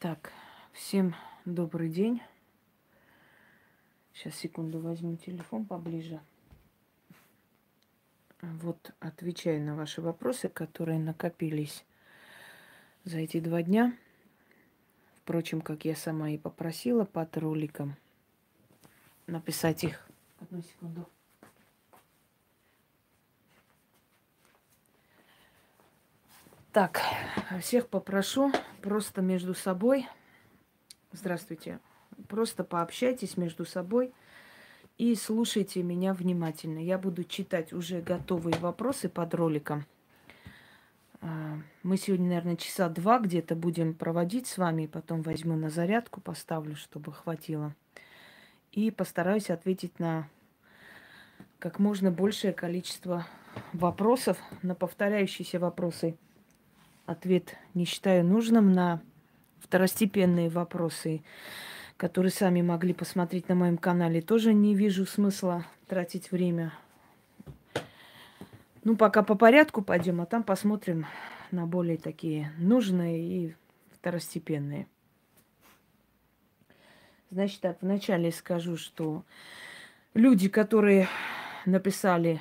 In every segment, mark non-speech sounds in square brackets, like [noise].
Так, всем добрый день. Сейчас, секунду, возьму телефон поближе. Вот отвечаю на ваши вопросы, которые накопились за эти два дня. Впрочем, как я сама и попросила под роликом написать их. Одну секунду. Так, всех попрошу просто между собой. Здравствуйте. Просто пообщайтесь между собой и слушайте меня внимательно. Я буду читать уже готовые вопросы под роликом. А, мы сегодня, наверное, часа два где-то будем проводить с вами, потом возьму на зарядку, поставлю, чтобы хватило. И постараюсь ответить на как можно большее количество вопросов, на повторяющиеся вопросы – ответ не считаю нужным на второстепенные вопросы, которые сами могли посмотреть на моем канале. Тоже не вижу смысла тратить время. Ну, пока по порядку пойдем, а там посмотрим на более такие нужные и второстепенные. Значит так, вначале скажу, что люди, которые написали,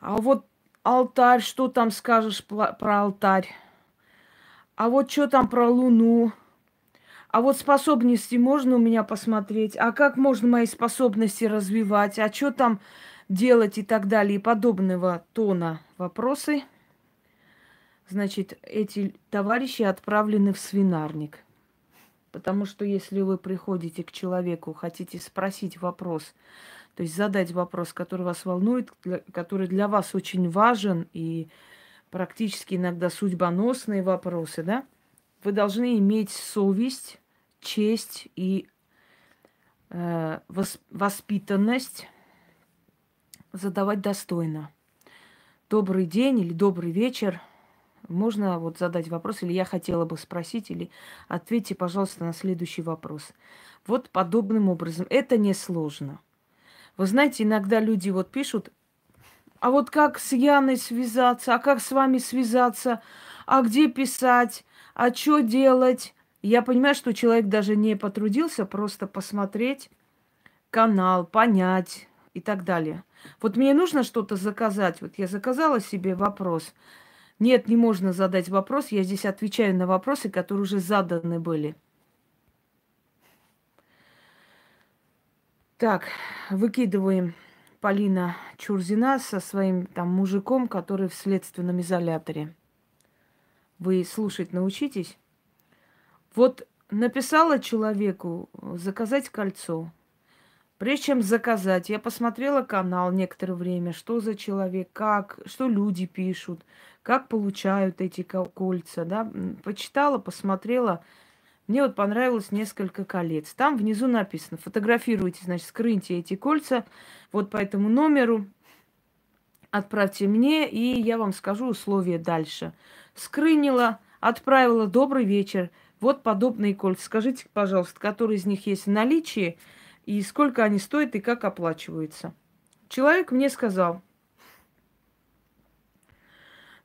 а вот алтарь, что там скажешь про алтарь? А вот что там про Луну? А вот способности можно у меня посмотреть? А как можно мои способности развивать? А что там делать и так далее? И подобного тона вопросы. Значит, эти товарищи отправлены в свинарник. Потому что если вы приходите к человеку, хотите спросить вопрос, то есть задать вопрос, который вас волнует, который для вас очень важен и практически иногда судьбоносные вопросы, да? Вы должны иметь совесть, честь и э, воспитанность задавать достойно. Добрый день или добрый вечер. Можно вот задать вопрос, или я хотела бы спросить, или ответьте, пожалуйста, на следующий вопрос. Вот подобным образом. Это несложно. Вы знаете, иногда люди вот пишут, а вот как с Яной связаться, а как с вами связаться, а где писать, а что делать. Я понимаю, что человек даже не потрудился просто посмотреть канал, понять и так далее. Вот мне нужно что-то заказать. Вот я заказала себе вопрос. Нет, не можно задать вопрос. Я здесь отвечаю на вопросы, которые уже заданы были. Так, выкидываем Полина Чурзина со своим там мужиком, который в следственном изоляторе. Вы слушать научитесь? Вот написала человеку заказать кольцо. Прежде чем заказать, я посмотрела канал некоторое время, что за человек, как, что люди пишут, как получают эти кольца, да, почитала, посмотрела, мне вот понравилось несколько колец. Там внизу написано, фотографируйте, значит, скрыньте эти кольца вот по этому номеру, отправьте мне, и я вам скажу условия дальше. Скрынила, отправила, добрый вечер, вот подобные кольца. Скажите, пожалуйста, которые из них есть в наличии, и сколько они стоят, и как оплачиваются. Человек мне сказал,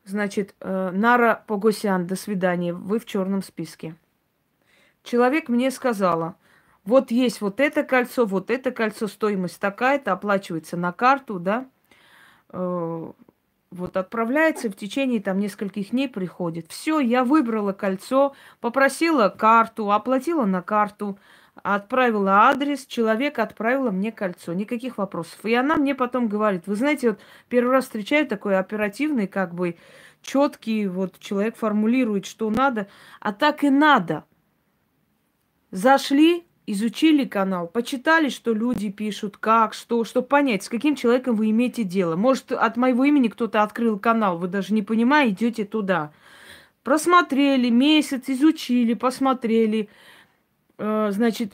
значит, э, Нара Погосян, до свидания, вы в черном списке человек мне сказала, вот есть вот это кольцо, вот это кольцо, стоимость такая-то, оплачивается на карту, да, э, вот отправляется в течение там нескольких дней приходит. Все, я выбрала кольцо, попросила карту, оплатила на карту, отправила адрес, человек отправила мне кольцо, никаких вопросов. И она мне потом говорит, вы знаете, вот первый раз встречаю такой оперативный, как бы четкий, вот человек формулирует, что надо, а так и надо – Зашли, изучили канал, почитали, что люди пишут, как, что, чтобы понять, с каким человеком вы имеете дело. Может, от моего имени кто-то открыл канал, вы даже не понимаете, идете туда. Просмотрели месяц, изучили, посмотрели, э, значит,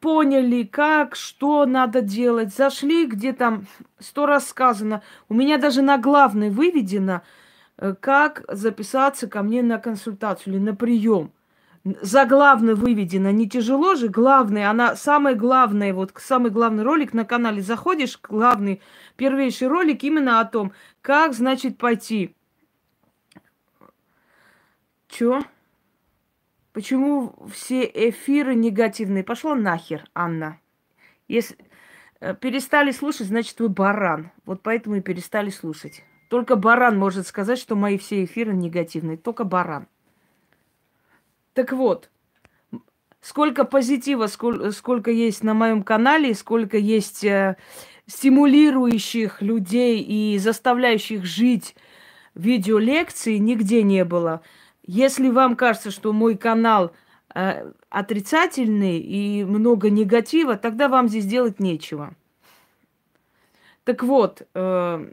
поняли, как, что надо делать. Зашли, где там сто раз сказано. У меня даже на главной выведено, э, как записаться ко мне на консультацию или на прием заглавно выведено. Не тяжело же, главное, она самое главное, вот самый главный ролик на канале заходишь, главный, первейший ролик именно о том, как, значит, пойти. Чё? Почему все эфиры негативные? Пошла нахер, Анна. Если э, перестали слушать, значит, вы баран. Вот поэтому и перестали слушать. Только баран может сказать, что мои все эфиры негативные. Только баран. Так вот, сколько позитива, сколько, сколько есть на моем канале, сколько есть э, стимулирующих людей и заставляющих жить видеолекции, нигде не было. Если вам кажется, что мой канал э, отрицательный и много негатива, тогда вам здесь делать нечего. Так вот, э,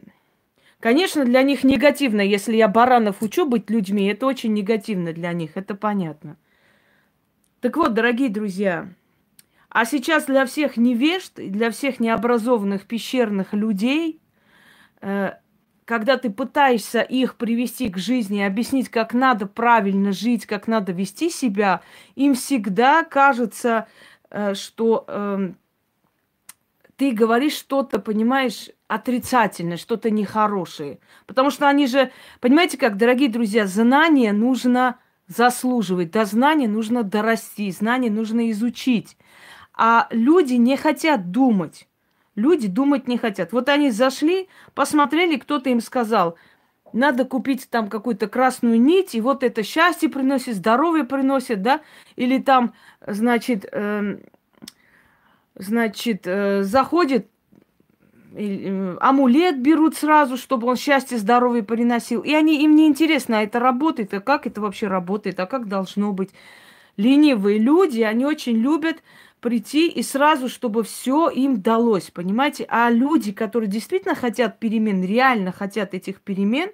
конечно, для них негативно, если я баранов учу быть людьми, это очень негативно для них, это понятно. Так вот, дорогие друзья, а сейчас для всех невежд, для всех необразованных пещерных людей э, когда ты пытаешься их привести к жизни, объяснить, как надо правильно жить, как надо вести себя, им всегда кажется, э, что э, ты говоришь что-то, понимаешь, отрицательное, что-то нехорошее. Потому что они же, понимаете как, дорогие друзья, знания нужно заслуживать, до знания нужно дорасти, знания нужно изучить. А люди не хотят думать. Люди думать не хотят. Вот они зашли, посмотрели, кто-то им сказал, надо купить там какую-то красную нить, и вот это счастье приносит, здоровье приносит, да, или там, значит, э, значит, э, заходит э, амулет берут сразу, чтобы он счастье, здоровье приносил. И они, им не интересно, а это работает, а как это вообще работает, а как должно быть. Ленивые люди, они очень любят прийти и сразу, чтобы все им далось, понимаете? А люди, которые действительно хотят перемен, реально хотят этих перемен,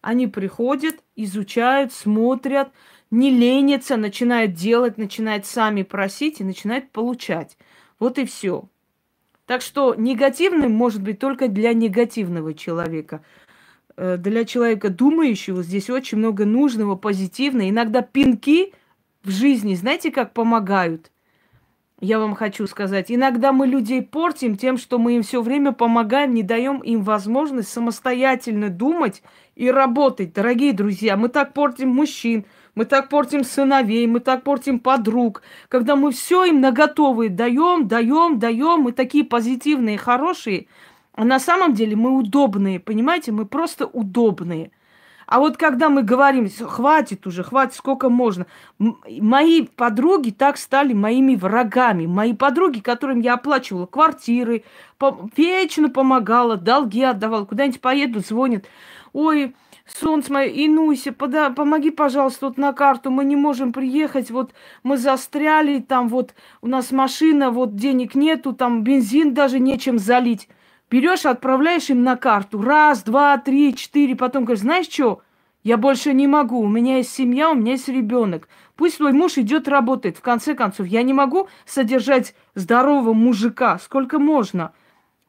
они приходят, изучают, смотрят, не ленятся, начинают делать, начинают сами просить и начинают получать. Вот и все. Так что негативным может быть только для негативного человека. Э, для человека думающего здесь очень много нужного, позитивного. Иногда пинки в жизни, знаете, как помогают? я вам хочу сказать. Иногда мы людей портим тем, что мы им все время помогаем, не даем им возможность самостоятельно думать и работать. Дорогие друзья, мы так портим мужчин, мы так портим сыновей, мы так портим подруг. Когда мы все им наготовые даем, даем, даем, мы такие позитивные, хорошие, а на самом деле мы удобные, понимаете, мы просто удобные – а вот когда мы говорим, хватит уже, хватит, сколько можно. Мои подруги так стали моими врагами. Мои подруги, которым я оплачивала квартиры, по вечно помогала, долги отдавала, куда-нибудь поедут, звонят. Ой, солнце мое, Инуся, пода, помоги, пожалуйста, вот на карту, мы не можем приехать, вот мы застряли, там вот у нас машина, вот денег нету, там бензин даже нечем залить. Берешь, отправляешь им на карту. Раз, два, три, четыре. Потом говоришь, знаешь что? Я больше не могу. У меня есть семья, у меня есть ребенок. Пусть твой муж идет работать. В конце концов, я не могу содержать здорового мужика. Сколько можно?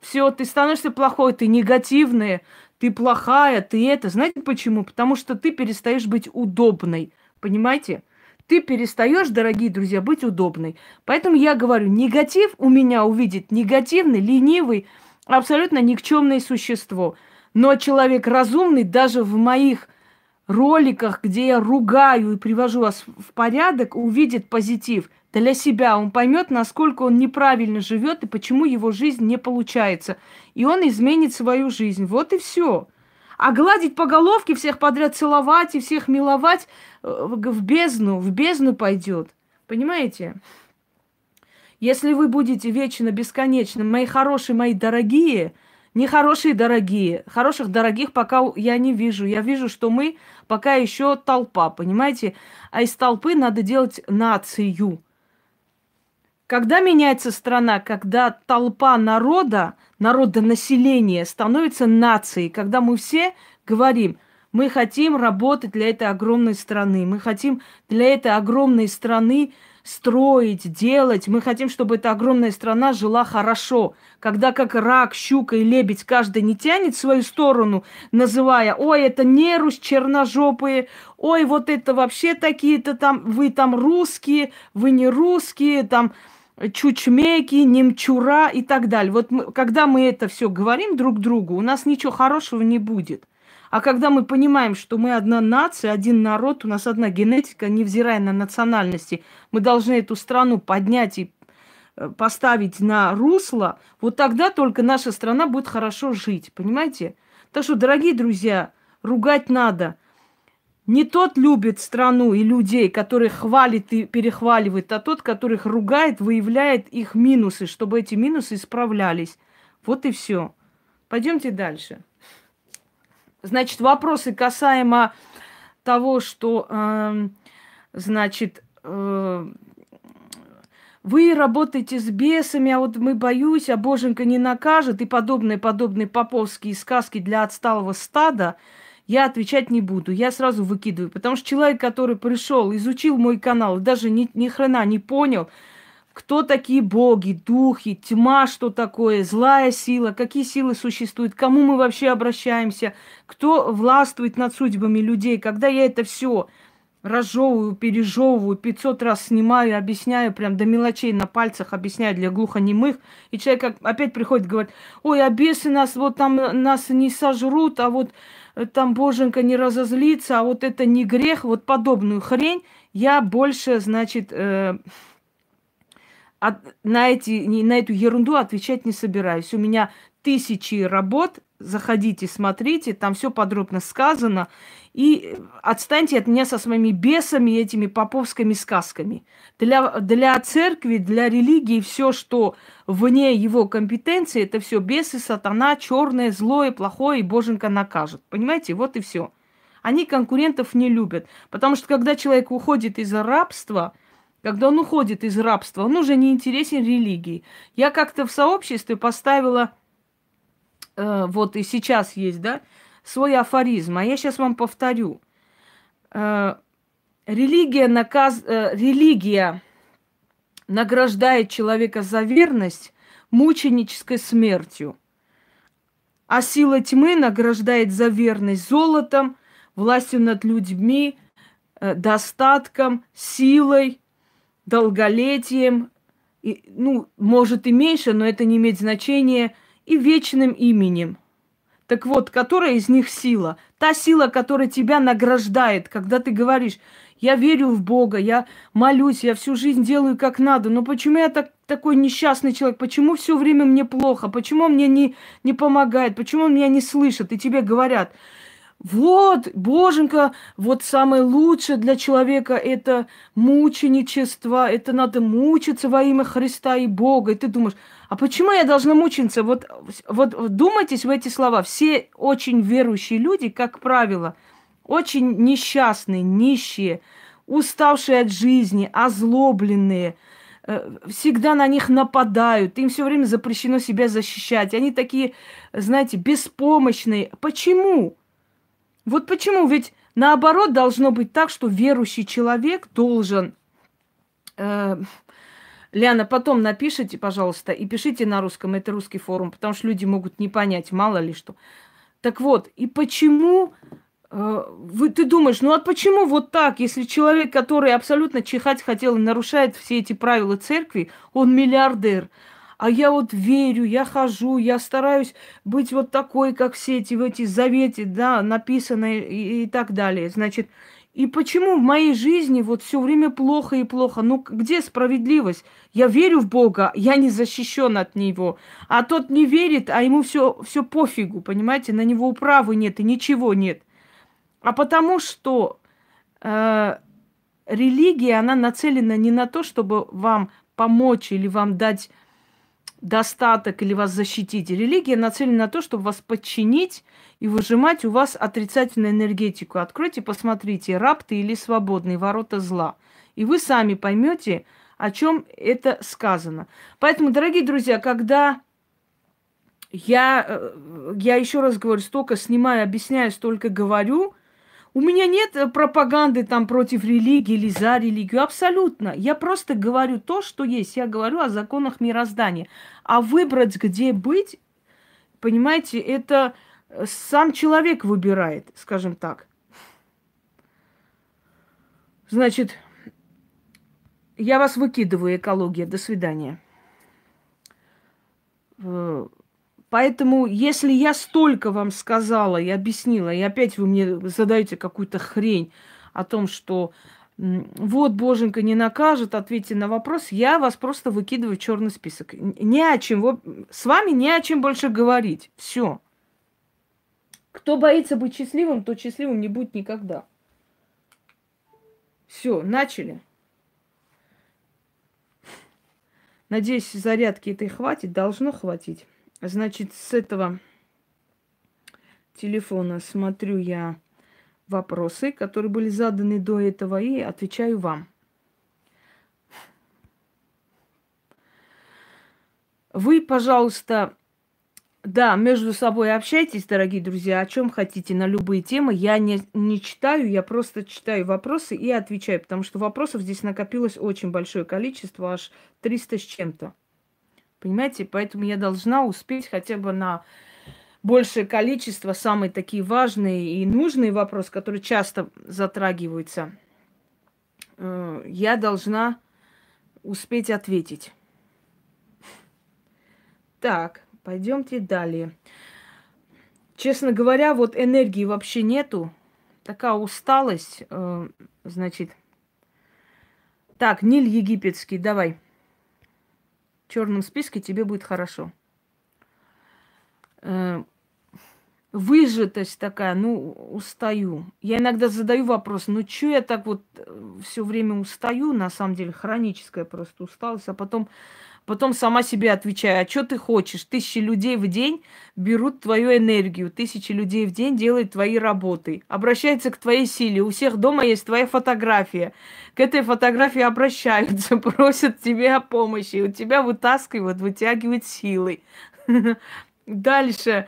Все, ты становишься плохой, ты негативная, ты плохая, ты это. Знаете почему? Потому что ты перестаешь быть удобной. Понимаете? Ты перестаешь, дорогие друзья, быть удобной. Поэтому я говорю, негатив у меня увидит негативный, ленивый, абсолютно никчемное существо. Но человек разумный даже в моих роликах, где я ругаю и привожу вас в порядок, увидит позитив для себя. Он поймет, насколько он неправильно живет и почему его жизнь не получается. И он изменит свою жизнь. Вот и все. А гладить по головке, всех подряд целовать и всех миловать э, в бездну, в бездну пойдет. Понимаете? Если вы будете вечно бесконечным, мои хорошие, мои дорогие, не хорошие дорогие, хороших дорогих пока я не вижу. Я вижу, что мы пока еще толпа, понимаете? А из толпы надо делать нацию. Когда меняется страна, когда толпа народа, народа населения становится нацией, когда мы все говорим, мы хотим работать для этой огромной страны, мы хотим для этой огромной страны строить, делать. Мы хотим, чтобы эта огромная страна жила хорошо. Когда как рак, щука и лебедь каждый не тянет свою сторону, называя, ой, это не Русь черножопые, ой, вот это вообще такие-то там, вы там русские, вы не русские, там чучмеки, немчура и так далее. Вот мы, когда мы это все говорим друг другу, у нас ничего хорошего не будет. А когда мы понимаем, что мы одна нация, один народ, у нас одна генетика, невзирая на национальности, мы должны эту страну поднять и э, поставить на русло, вот тогда только наша страна будет хорошо жить, понимаете? Так что, дорогие друзья, ругать надо. Не тот любит страну и людей, который хвалит и перехваливает, а тот, которых ругает, выявляет их минусы, чтобы эти минусы исправлялись. Вот и все. Пойдемте дальше. Значит, вопросы касаемо того, что, э, значит, э, вы работаете с бесами, а вот мы боюсь, а боженька не накажет, и подобные, подобные поповские сказки для отсталого стада, я отвечать не буду. Я сразу выкидываю. Потому что человек, который пришел, изучил мой канал, даже ни, ни хрена не понял, кто такие боги, духи, тьма, что такое, злая сила, какие силы существуют, кому мы вообще обращаемся, кто властвует над судьбами людей. Когда я это все разжевываю, пережевываю, 500 раз снимаю, объясняю, прям до мелочей на пальцах объясняю для глухонемых, и человек опять приходит, говорит, ой, а бесы нас, вот там нас не сожрут, а вот там боженька не разозлится, а вот это не грех, вот подобную хрень я больше, значит, э, от, на, эти, на эту ерунду отвечать не собираюсь. У меня тысячи работ, заходите, смотрите, там все подробно сказано. И отстаньте от меня со своими бесами, этими поповскими сказками. Для, для церкви, для религии все, что вне его компетенции, это все бесы, сатана, черное, злое, плохое, и боженька накажет. Понимаете, вот и все. Они конкурентов не любят. Потому что когда человек уходит из рабства, когда он уходит из рабства, он уже не интересен религии. Я как-то в сообществе поставила, э, вот и сейчас есть, да, свой афоризм, а я сейчас вам повторю. Э, религия, наказ, э, религия награждает человека за верность мученической смертью, а сила тьмы награждает за верность золотом, властью над людьми, э, достатком, силой, долголетием, и, ну, может и меньше, но это не имеет значения, и вечным именем. Так вот, которая из них сила? Та сила, которая тебя награждает, когда ты говоришь, я верю в Бога, я молюсь, я всю жизнь делаю как надо, но почему я так, такой несчастный человек, почему все время мне плохо, почему мне не, не помогает, почему меня не слышит, и тебе говорят, вот, боженька, вот самое лучшее для человека это мученичество, это надо мучиться во имя Христа и Бога. И ты думаешь, а почему я должна мучиться? Вот, вот думайтесь в эти слова. Все очень верующие люди, как правило, очень несчастные, нищие, уставшие от жизни, озлобленные, э, всегда на них нападают, им все время запрещено себя защищать. Они такие, знаете, беспомощные. Почему? Вот почему? Ведь наоборот должно быть так, что верующий человек должен... Э, Ляна, потом напишите, пожалуйста, и пишите на русском, это русский форум, потому что люди могут не понять, мало ли что. Так вот, и почему э, вы, ты думаешь, ну а почему вот так, если человек, который абсолютно чихать хотел и нарушает все эти правила церкви, он миллиардер, а я вот верю, я хожу, я стараюсь быть вот такой, как все эти, в эти заветы, да, написанные и, и так далее. Значит, и почему в моей жизни вот все время плохо и плохо? Ну, где справедливость? Я верю в Бога, я не защищен от Него. А тот не верит, а ему все, все пофигу, понимаете? На него управы нет и ничего нет. А потому что э, религия, она нацелена не на то, чтобы вам помочь или вам дать достаток или вас защитить. Религия нацелена на то, чтобы вас подчинить и выжимать у вас отрицательную энергетику. Откройте, посмотрите, раб ты или свободный, ворота зла. И вы сами поймете, о чем это сказано. Поэтому, дорогие друзья, когда я, э, я еще раз говорю, столько снимаю, объясняю, столько говорю – у меня нет э, пропаганды там против религии или за религию. Абсолютно. Я просто говорю то, что есть. Я говорю о законах мироздания. А выбрать, где быть, понимаете, это э, сам человек выбирает, скажем так. Значит, я вас выкидываю, экология. До свидания. Поэтому, если я столько вам сказала и объяснила, и опять вы мне задаете какую-то хрень о том, что вот, боженька не накажет, ответьте на вопрос, я вас просто выкидываю в черный список. Не о чем, с вами не о чем больше говорить. Все. Кто боится быть счастливым, тот счастливым не будет никогда. Все, начали. Надеюсь, зарядки этой хватит, должно хватить. Значит, с этого телефона смотрю я вопросы, которые были заданы до этого, и отвечаю вам. Вы, пожалуйста, да, между собой общайтесь, дорогие друзья, о чем хотите, на любые темы. Я не, не читаю, я просто читаю вопросы и отвечаю, потому что вопросов здесь накопилось очень большое количество, аж 300 с чем-то. Понимаете, поэтому я должна успеть хотя бы на большее количество, самые такие важные и нужные вопросы, которые часто затрагиваются, э, я должна успеть ответить. Так. Пойдемте далее. Честно говоря, вот энергии вообще нету. Такая усталость, э, значит. Так, Ниль египетский, давай. Черном списке тебе будет хорошо. Э, выжатость такая, ну, устаю. Я иногда задаю вопрос, ну, что я так вот э, все время устаю, на самом деле, хроническая просто усталость, а потом Потом сама себе отвечаю, а что ты хочешь? Тысячи людей в день берут твою энергию, тысячи людей в день делают твои работы, обращаются к твоей силе. У всех дома есть твоя фотография. К этой фотографии обращаются, [laughs] просят тебя о помощи. У тебя вытаскивают, вытягивают силой. [laughs] Дальше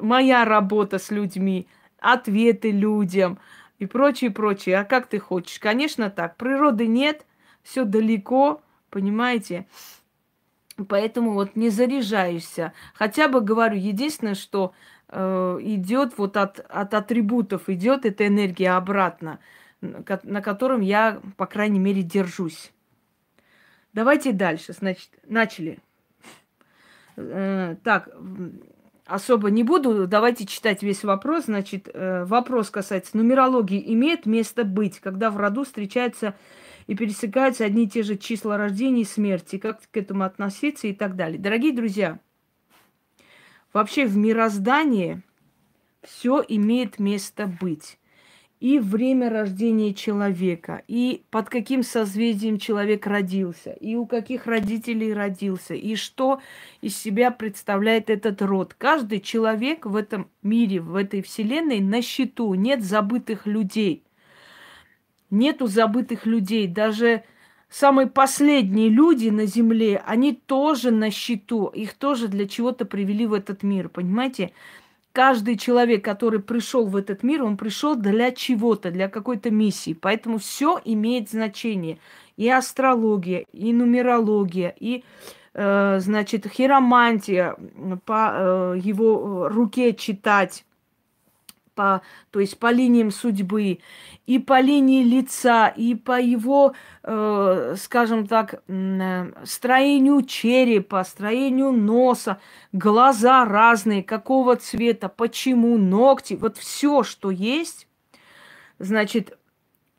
моя работа с людьми, ответы людям и прочее, прочее. А как ты хочешь? Конечно так. Природы нет, все далеко, Понимаете? Поэтому вот не заряжаешься. Хотя бы говорю, единственное, что э, идет вот от, от атрибутов, идет эта энергия обратно, на котором я, по крайней мере, держусь. Давайте дальше. Значит, начали. Э, так, особо не буду. Давайте читать весь вопрос. Значит, э, вопрос касается нумерологии. Имеет место быть, когда в роду встречается и пересекаются одни и те же числа рождения и смерти, как к этому относиться и так далее. Дорогие друзья, вообще в мироздании все имеет место быть. И время рождения человека, и под каким созвездием человек родился, и у каких родителей родился, и что из себя представляет этот род. Каждый человек в этом мире, в этой вселенной на счету. Нет забытых людей – нету забытых людей. Даже самые последние люди на Земле, они тоже на счету. Их тоже для чего-то привели в этот мир, понимаете? Каждый человек, который пришел в этот мир, он пришел для чего-то, для какой-то миссии. Поэтому все имеет значение. И астрология, и нумерология, и э, значит, хиромантия, по э, его руке читать по, то есть по линиям судьбы, и по линии лица, и по его, э, скажем так, э, строению черепа, строению носа, глаза разные, какого цвета, почему, ногти, вот все, что есть, значит,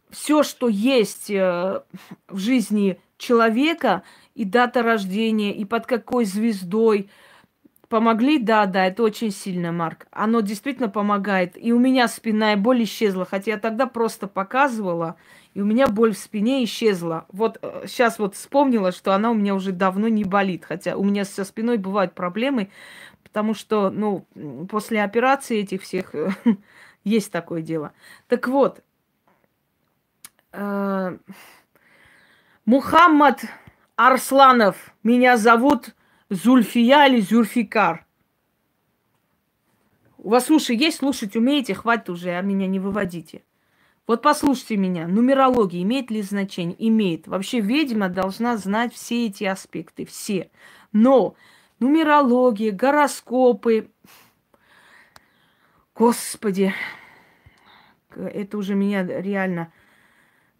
все, что есть э, в жизни человека, и дата рождения, и под какой звездой, Помогли? Да, да, это очень сильно, Марк. Оно действительно помогает. И у меня спинная боль исчезла, хотя я тогда просто показывала, и у меня боль в спине исчезла. Вот сейчас э, вот вспомнила, что она у меня уже давно не болит, хотя у меня со спиной бывают проблемы, потому что, ну, после операции этих всех [laughs] есть такое дело. Так вот, э, Мухаммад Арсланов, меня зовут Зульфия или Зюрфикар. У вас уши есть, слушать умеете, хватит уже, а меня не выводите. Вот послушайте меня, нумерология имеет ли значение? Имеет. Вообще ведьма должна знать все эти аспекты, все. Но нумерология, гороскопы, господи, это уже меня реально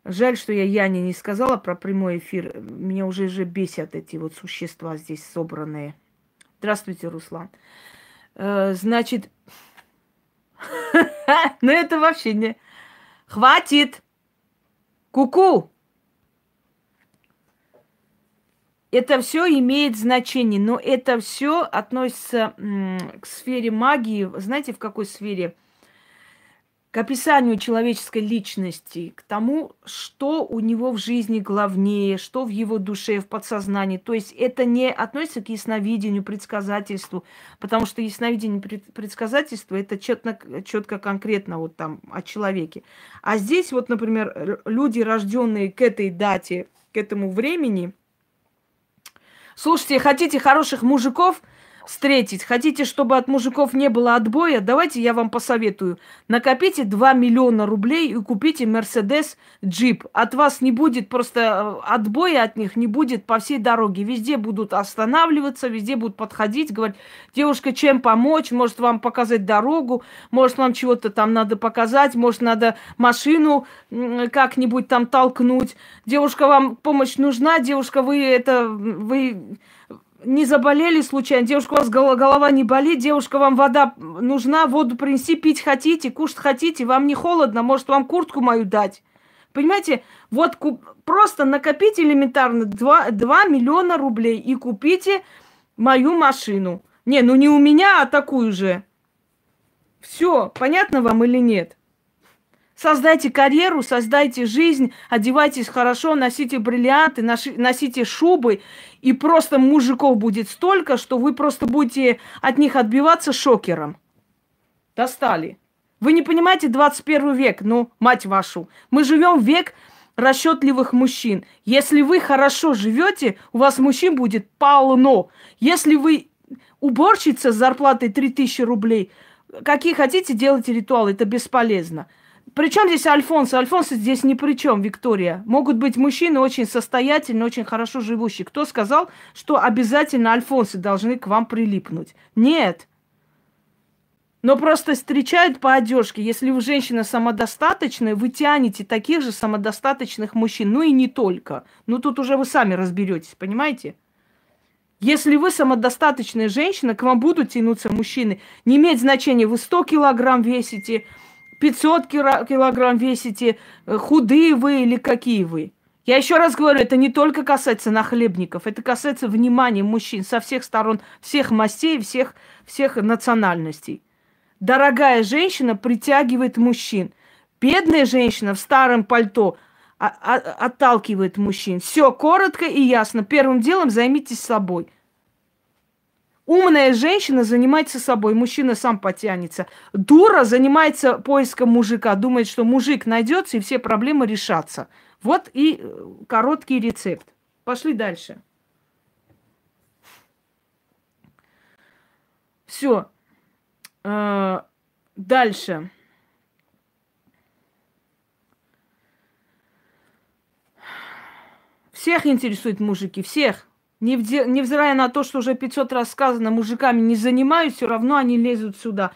Жаль, что я Яне не сказала про прямой эфир. Меня уже же бесят эти вот существа здесь собранные. Здравствуйте, Руслан. Э, значит, [laughs] ну это вообще не... Хватит! Куку! Это все имеет значение, но это все относится к сфере магии. Знаете, в какой сфере? К описанию человеческой личности, к тому, что у него в жизни главнее, что в его душе, в подсознании. То есть это не относится к ясновидению, предсказательству, потому что ясновидение, предсказательство это четко, четко конкретно вот там о человеке. А здесь вот, например, люди, рожденные к этой дате, к этому времени, слушайте, хотите хороших мужиков – встретить, хотите, чтобы от мужиков не было отбоя, давайте я вам посоветую. Накопите 2 миллиона рублей и купите Мерседес Джип. От вас не будет просто э, отбоя от них, не будет по всей дороге. Везде будут останавливаться, везде будут подходить, говорить, девушка, чем помочь, может вам показать дорогу, может вам чего-то там надо показать, может надо машину как-нибудь там толкнуть. Девушка, вам помощь нужна, девушка, вы это, вы не заболели случайно, девушка, у вас голова не болит, девушка, вам вода нужна, воду принести, пить хотите, кушать хотите, вам не холодно, может, вам куртку мою дать. Понимаете, вот просто накопите элементарно 2, 2 миллиона рублей и купите мою машину. Не, ну не у меня, а такую же. Все, понятно вам или нет? Создайте карьеру, создайте жизнь, одевайтесь хорошо, носите бриллианты, носите шубы, и просто мужиков будет столько, что вы просто будете от них отбиваться шокером. Достали. Вы не понимаете 21 век, ну, мать вашу. Мы живем век расчетливых мужчин. Если вы хорошо живете, у вас мужчин будет полно. Если вы уборщица с зарплатой 3000 рублей, какие хотите, делайте ритуалы, это бесполезно. Причем здесь Альфонсо? Альфонсо здесь ни при чем, Виктория. Могут быть мужчины очень состоятельные, очень хорошо живущие. Кто сказал, что обязательно Альфонсы должны к вам прилипнуть? Нет. Но просто встречают по одежке. Если вы женщина самодостаточная, вы тянете таких же самодостаточных мужчин. Ну и не только. Ну тут уже вы сами разберетесь, понимаете? Если вы самодостаточная женщина, к вам будут тянуться мужчины. Не имеет значения, вы 100 килограмм весите, 500 килограмм весите, э, худые вы или какие вы. Я еще раз говорю, это не только касается нахлебников, это касается внимания мужчин со всех сторон, всех мастей, всех, всех национальностей. Дорогая женщина притягивает мужчин. Бедная женщина в старом пальто а, а, отталкивает мужчин. Все коротко и ясно. Первым делом займитесь собой. Умная женщина занимается собой, мужчина сам потянется. Дура занимается поиском мужика, думает, что мужик найдется и все проблемы решатся. Вот и э, короткий рецепт. Пошли дальше. Все. Э, дальше. Всех интересуют мужики, всех. Невзирая на то, что уже 500 раз сказано, мужиками не занимаюсь, все равно они лезут сюда.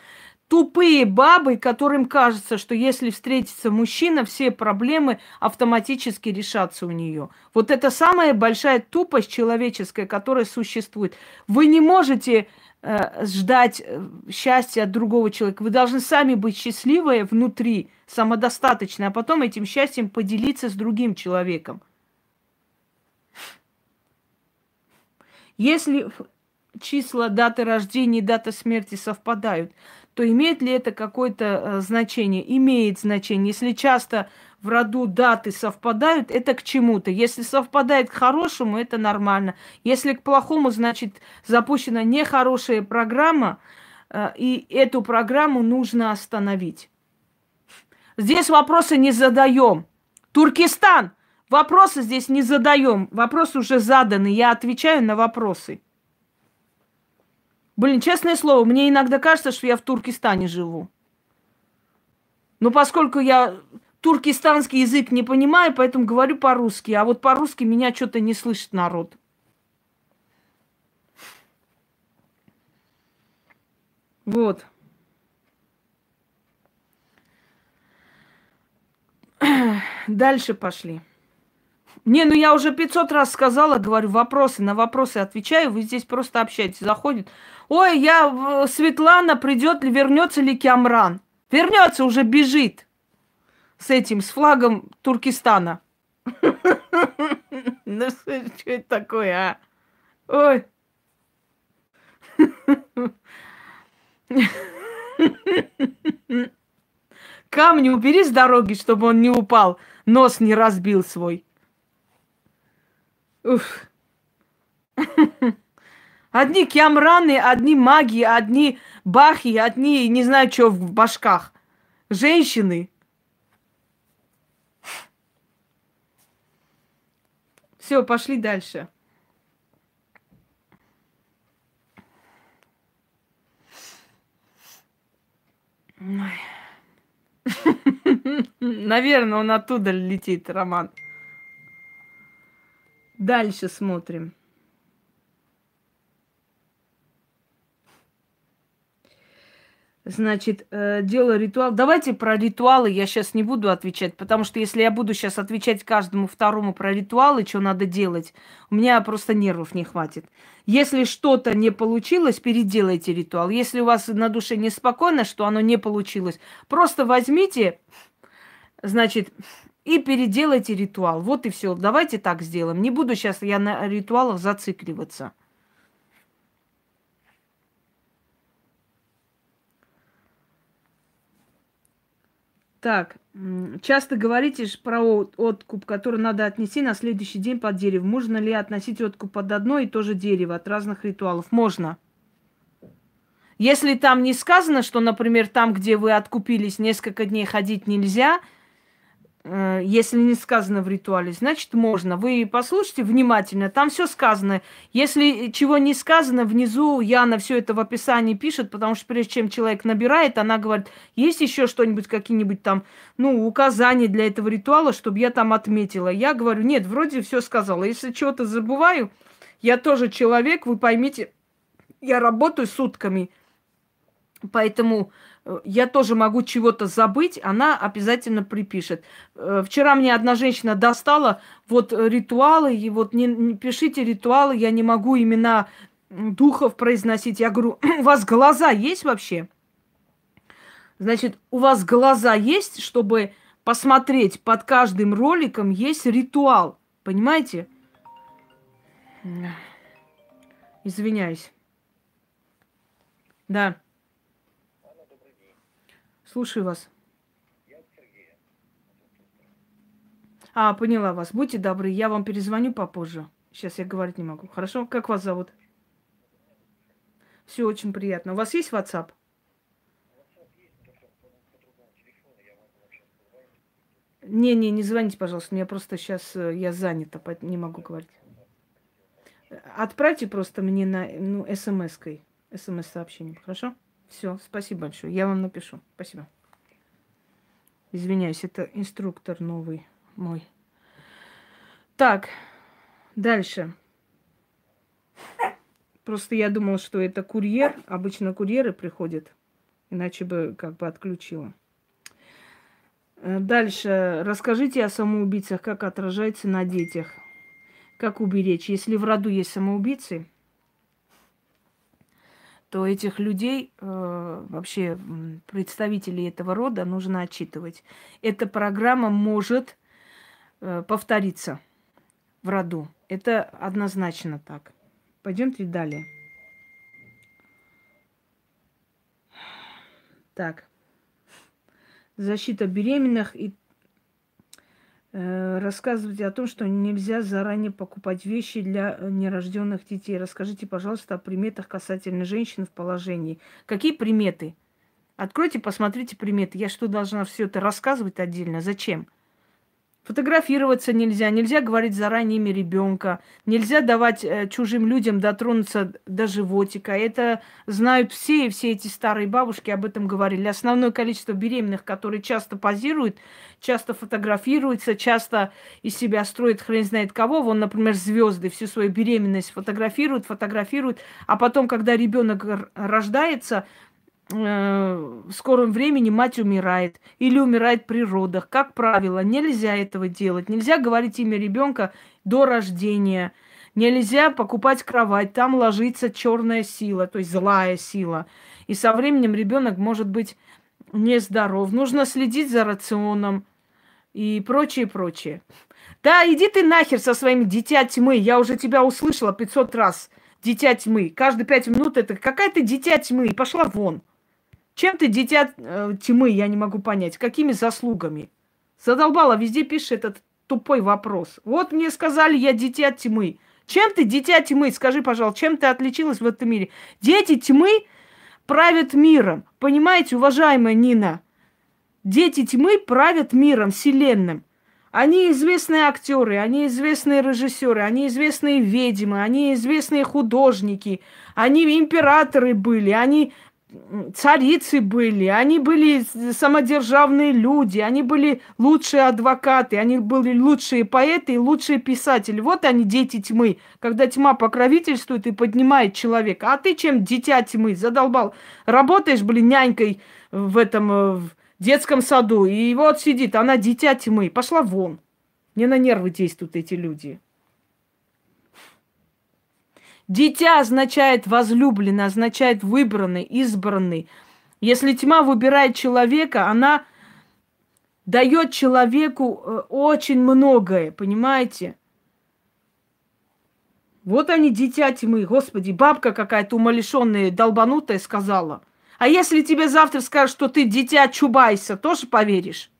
Тупые бабы, которым кажется, что если встретится мужчина, все проблемы автоматически решатся у нее. Вот это самая большая тупость человеческая, которая существует. Вы не можете э, ждать э, счастья от другого человека. Вы должны сами быть счастливые внутри, самодостаточны, а потом этим счастьем поделиться с другим человеком. Если числа даты рождения и дата смерти совпадают, то имеет ли это какое-то э, значение? Имеет значение. Если часто в роду даты совпадают, это к чему-то. Если совпадает к хорошему, это нормально. Если к плохому, значит запущена нехорошая программа, э, и эту программу нужно остановить. Здесь вопросы не задаем. Туркестан, Вопросы здесь не задаем. Вопросы уже заданы. Я отвечаю на вопросы. Блин, честное слово, мне иногда кажется, что я в Туркестане живу. Но поскольку я туркестанский язык не понимаю, поэтому говорю по-русски. А вот по-русски меня что-то не слышит народ. Вот. Дальше пошли. Не, ну я уже 500 раз сказала, говорю, вопросы, на вопросы отвечаю, вы здесь просто общаетесь. Заходит, ой, я, Светлана, придет ли, вернется ли Кямран? Вернется, уже бежит с этим, с флагом Туркестана. [laughs] Ну что это такое, а? Ой. [laughs] Камни убери с дороги, чтобы он не упал, нос не разбил свой. Уф. Одни кямраны, одни маги, одни бахи, одни не знаю, что в башках. Женщины. Все, пошли дальше. [laughs] Наверное, он оттуда летит, Роман. Дальше смотрим. Значит, э, дело ритуал. Давайте про ритуалы я сейчас не буду отвечать, потому что если я буду сейчас отвечать каждому второму про ритуалы, что надо делать, у меня просто нервов не хватит. Если что-то не получилось, переделайте ритуал. Если у вас на душе неспокойно, что оно не получилось, просто возьмите, значит, и переделайте ритуал. Вот и все. Давайте так сделаем. Не буду сейчас я на ритуалах зацикливаться. Так, часто говорите про откуп, который надо отнести на следующий день под дерево. Можно ли относить откуп под одно и то же дерево от разных ритуалов? Можно. Если там не сказано, что, например, там, где вы откупились, несколько дней ходить нельзя – если не сказано в ритуале, значит можно. Вы послушайте внимательно, там все сказано. Если чего не сказано, внизу Яна все это в описании пишет, потому что прежде чем человек набирает, она говорит, есть еще что-нибудь, какие-нибудь там, ну, указания для этого ритуала, чтобы я там отметила. Я говорю, нет, вроде все сказала. Если чего-то забываю, я тоже человек, вы поймите, я работаю сутками. Поэтому Э, я тоже могу чего-то забыть, она обязательно припишет. Э, вчера мне одна женщина достала вот ритуалы, и вот не, не пишите ритуалы, я не могу имена духов произносить. Я говорю, у вас глаза есть вообще? Значит, у вас глаза есть, чтобы посмотреть под каждым роликом есть ритуал. Понимаете? Извиняюсь. Да. Слушаю вас. А, поняла вас. Будьте добры, я вам перезвоню попозже. Сейчас я говорить не могу. Хорошо? Как вас зовут? Все очень приятно. У вас есть WhatsApp? Не-не, не звоните, пожалуйста. Мне просто сейчас э, я занята, не могу говорить. Отправьте просто мне на ну, смс-кой, смс-сообщением, хорошо? Все, спасибо большое. Я вам напишу. Спасибо. Извиняюсь, это инструктор новый мой. Так, дальше. Просто я думала, что это курьер. Обычно курьеры приходят. Иначе бы как бы отключила. Э, дальше. Расскажите о самоубийцах, как отражается на детях. Как уберечь. Если в роду есть самоубийцы, то этих людей, э, вообще представителей этого рода, нужно отчитывать. Эта программа может э, повториться в роду. Это однозначно так. Пойдемте далее. Так. Защита беременных и Э, рассказывайте о том, что нельзя заранее покупать вещи для э, нерожденных детей. Расскажите, пожалуйста, о приметах касательно женщин в положении. Какие приметы? Откройте, посмотрите приметы. Я что, должна все это рассказывать отдельно? Зачем? Фотографироваться нельзя, нельзя говорить заранее имя ребенка, нельзя давать э, чужим людям дотронуться до животика. Это знают все, и все эти старые бабушки об этом говорили. Основное количество беременных, которые часто позируют, часто фотографируются, часто из себя строят хрен знает кого. Вон, например, звезды всю свою беременность фотографируют, фотографируют, а потом, когда ребенок рождается, в скором времени мать умирает или умирает при родах. Как правило, нельзя этого делать. Нельзя говорить имя ребенка до рождения. Нельзя покупать кровать, там ложится черная сила, то есть злая сила. И со временем ребенок может быть нездоров. Нужно следить за рационом и прочее, прочее. Да, иди ты нахер со своими дитя тьмы. Я уже тебя услышала 500 раз. Дитя тьмы. Каждые пять минут это какая ты дитя тьмы. Пошла вон. Чем ты дитя э, тьмы, я не могу понять. Какими заслугами? Задолбала, везде пишет этот тупой вопрос. Вот мне сказали, я дитя тьмы. Чем ты дитя тьмы? Скажи, пожалуйста, чем ты отличилась в этом мире? Дети тьмы правят миром. Понимаете, уважаемая Нина? Дети тьмы правят миром, вселенным. Они известные актеры, они известные режиссеры, они известные ведьмы, они известные художники, они императоры были, они царицы были, они были самодержавные люди, они были лучшие адвокаты, они были лучшие поэты и лучшие писатели. Вот они, дети тьмы, когда тьма покровительствует и поднимает человека. А ты чем дитя тьмы? Задолбал. Работаешь, блин, нянькой в этом э, в детском саду, и вот сидит, она дитя тьмы. Пошла вон. Мне на нервы действуют эти люди. Дитя означает возлюбленный, означает выбранный, избранный. Если тьма выбирает человека, она дает человеку э, очень многое, понимаете? Вот они, дитя тьмы. Господи, бабка какая-то умалишенная, долбанутая сказала. А если тебе завтра скажут, что ты дитя Чубайса, тоже поверишь?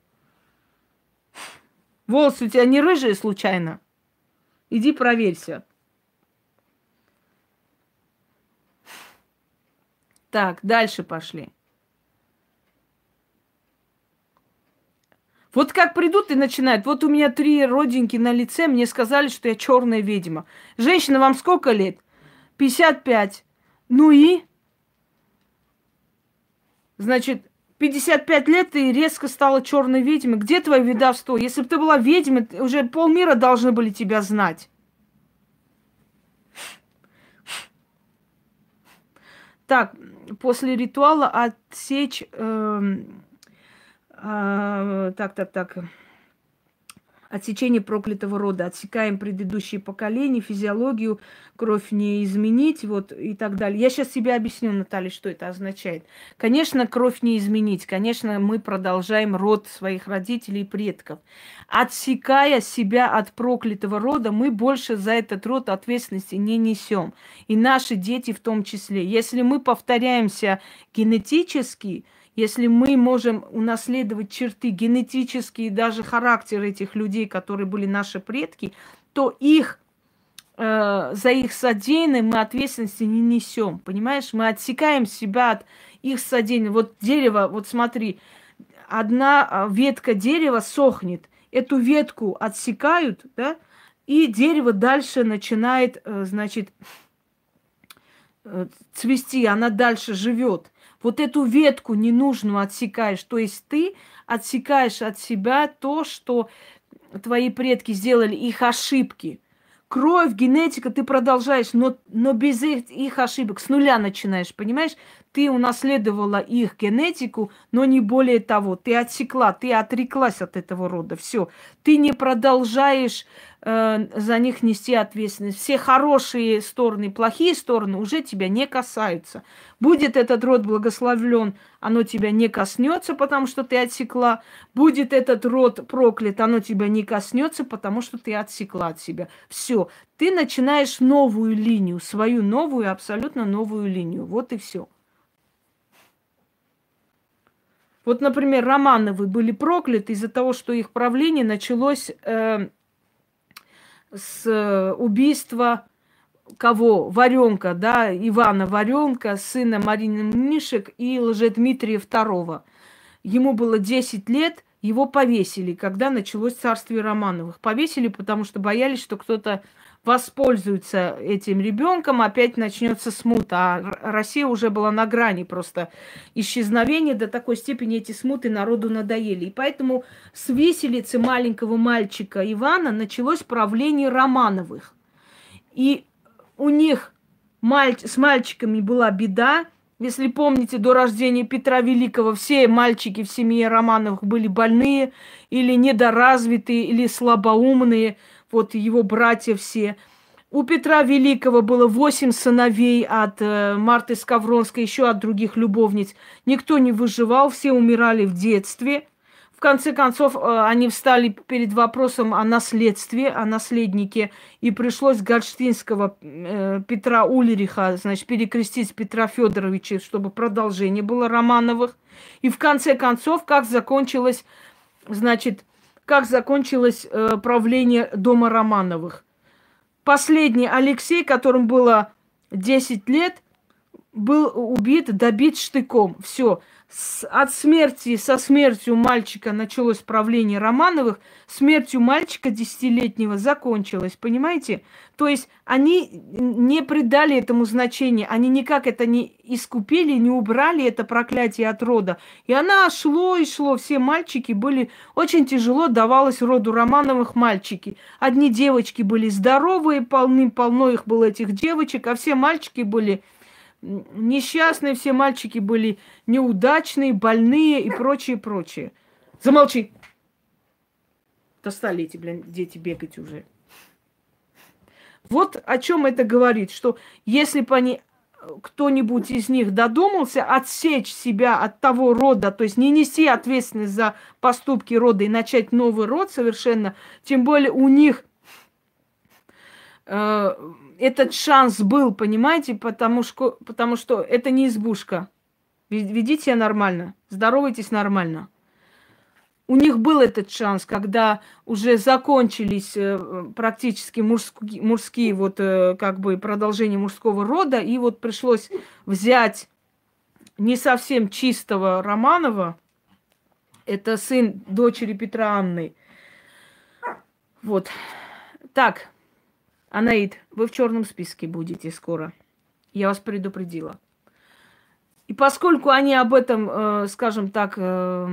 Волосы у тебя не рыжие случайно? Иди проверься. Так, дальше пошли. Вот как придут и начинают. Вот у меня три родинки на лице, мне сказали, что я черная ведьма. Женщина, вам сколько лет? 55. Ну и? Значит, 55 лет и резко стала черной ведьмой. Где твое ведовство? Если бы ты была ведьмой, уже полмира должны были тебя знать. Так, после ритуала отсечь... Э, э, так, так, так отсечение проклятого рода, отсекаем предыдущие поколения, физиологию, кровь не изменить, вот и так далее. Я сейчас себе объясню, Наталья, что это означает. Конечно, кровь не изменить, конечно, мы продолжаем род своих родителей и предков. Отсекая себя от проклятого рода, мы больше за этот род ответственности не несем. И наши дети в том числе. Если мы повторяемся генетически, если мы можем унаследовать черты генетические, даже характер этих людей, которые были наши предки, то их э, за их содеянное мы ответственности не несем. Понимаешь, мы отсекаем себя от их содеяния. Вот дерево, вот смотри, одна э, ветка дерева сохнет, эту ветку отсекают, да, и дерево дальше начинает, э, значит, э, цвести, она дальше живет вот эту ветку ненужную отсекаешь. То есть ты отсекаешь от себя то, что твои предки сделали, их ошибки. Кровь, генетика, ты продолжаешь, но, но без их, их ошибок, с нуля начинаешь, понимаешь? Ты унаследовала их генетику, но не более того. Ты отсекла, ты отреклась от этого рода. Все. Ты не продолжаешь э, за них нести ответственность. Все хорошие стороны, плохие стороны уже тебя не касаются. Будет этот род благословлен, оно тебя не коснется, потому что ты отсекла. Будет этот род проклят, оно тебя не коснется, потому что ты отсекла от себя. Все. Ты начинаешь новую линию, свою новую, абсолютно новую линию. Вот и все. Вот, например, Романовы были прокляты из-за того, что их правление началось э, с убийства кого? Варенка, да, Ивана Варенка, сына Марины Мишек и Лжедмитрия II. Ему было 10 лет, его повесили, когда началось царствие Романовых. Повесили, потому что боялись, что кто-то воспользуется этим ребенком, опять начнется смута. А Россия уже была на грани просто исчезновения. До такой степени эти смуты народу надоели. И поэтому с виселицы маленького мальчика Ивана началось правление Романовых. И у них маль... с мальчиками была беда, Если помните, до рождения Петра Великого все мальчики в семье Романовых были больные или недоразвитые, или слабоумные. Вот его братья все. У Петра Великого было восемь сыновей от э, Марты Скавронской, еще от других любовниц. Никто не выживал, все умирали в детстве. В конце концов, э, они встали перед вопросом о наследстве, о наследнике, и пришлось Гольштинского э, Петра Ульриха, значит, перекрестить Петра Федоровича, чтобы продолжение было Романовых. И в конце концов, как закончилось, значит, как закончилось э, правление дома Романовых. Последний Алексей, которому было 10 лет, был убит, добит штыком. Все с, от смерти, со смертью мальчика началось правление Романовых, смертью мальчика десятилетнего закончилось, понимаете? То есть они не придали этому значения, они никак это не искупили, не убрали это проклятие от рода. И она шло и шло, все мальчики были, очень тяжело давалось роду Романовых мальчики. Одни девочки были здоровые, полным-полно их было этих девочек, а все мальчики были несчастные, все мальчики были неудачные, больные и прочее, прочее. Замолчи. Достали эти, блин, дети бегать уже. Вот о чем это говорит, что если бы они кто-нибудь из них додумался отсечь себя от того рода, то есть не нести ответственность за поступки рода и начать новый род совершенно, тем более у них э, этот шанс был, понимаете, потому что, потому что это не избушка. Ведите себя нормально, здоровайтесь нормально. У них был этот шанс, когда уже закончились э, практически мужские, мужские вот э, как бы продолжение мужского рода, и вот пришлось взять не совсем чистого Романова, это сын дочери Петра Анны. Вот. Так, Анаид, вы в черном списке будете скоро. Я вас предупредила. И поскольку они об этом, э, скажем так, э,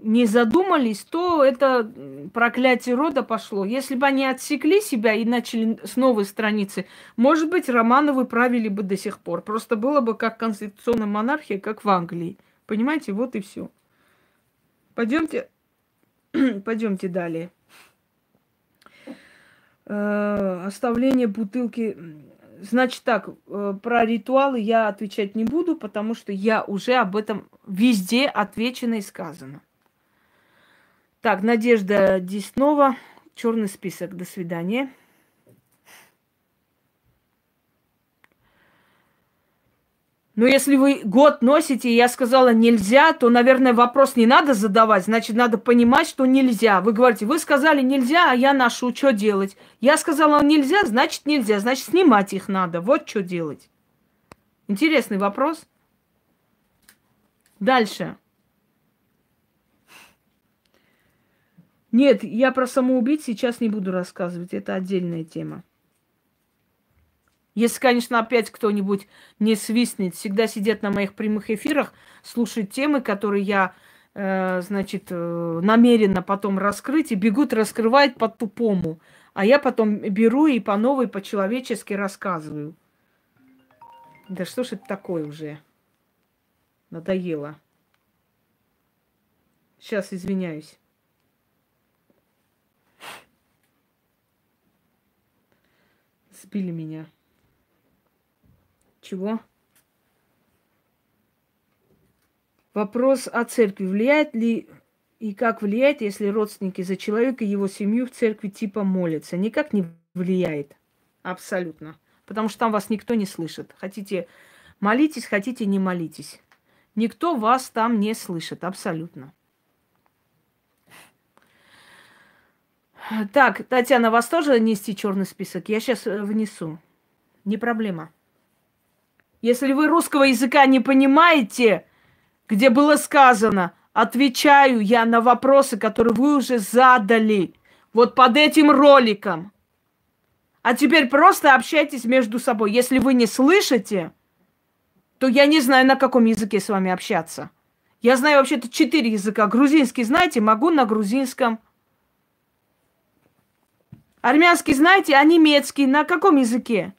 не задумались, то это проклятие рода пошло. Если бы они отсекли себя и начали с новой страницы, может быть, Романовы правили бы до сих пор. Просто было бы как конституционная монархия, как в Англии. Понимаете, вот и все. Пойдемте, [clears throat] пойдемте далее. Э, оставление бутылки. Значит так, э, про ритуалы я отвечать не буду, потому что я уже об этом везде отвечено и сказано. Так, Надежда Деснова, черный список. До свидания. Но если вы год носите, и я сказала нельзя, то, наверное, вопрос не надо задавать. Значит, надо понимать, что нельзя. Вы говорите, вы сказали нельзя, а я ношу, что делать? Я сказала нельзя, значит нельзя, значит снимать их надо. Вот что делать. Интересный вопрос. Дальше. Нет, я про самоубийц сейчас не буду рассказывать. Это отдельная тема. Если, конечно, опять кто-нибудь не свистнет, всегда сидят на моих прямых эфирах, слушают темы, которые я, э, значит, э, намеренно потом раскрыть, и бегут раскрывать по-тупому. А я потом беру и по новой, по-человечески рассказываю. Да что ж это такое уже? Надоело. Сейчас извиняюсь. Сбили меня. Чего? Вопрос о церкви. Влияет ли и как влияет, если родственники за человека и его семью в церкви типа молятся? Никак не влияет. Абсолютно. Потому что там вас никто не слышит. Хотите молитесь, хотите не молитесь. Никто вас там не слышит. Абсолютно. Так, Татьяна, вас тоже нести черный список? Я сейчас э, внесу. Не проблема. Если вы русского языка не понимаете, где было сказано, отвечаю я на вопросы, которые вы уже задали. Вот под этим роликом. А теперь просто общайтесь между собой. Если вы не слышите, то я не знаю, на каком языке с вами общаться. Я знаю вообще-то четыре языка. Грузинский знаете, могу на грузинском. Армянский знаете, а немецкий на каком языке?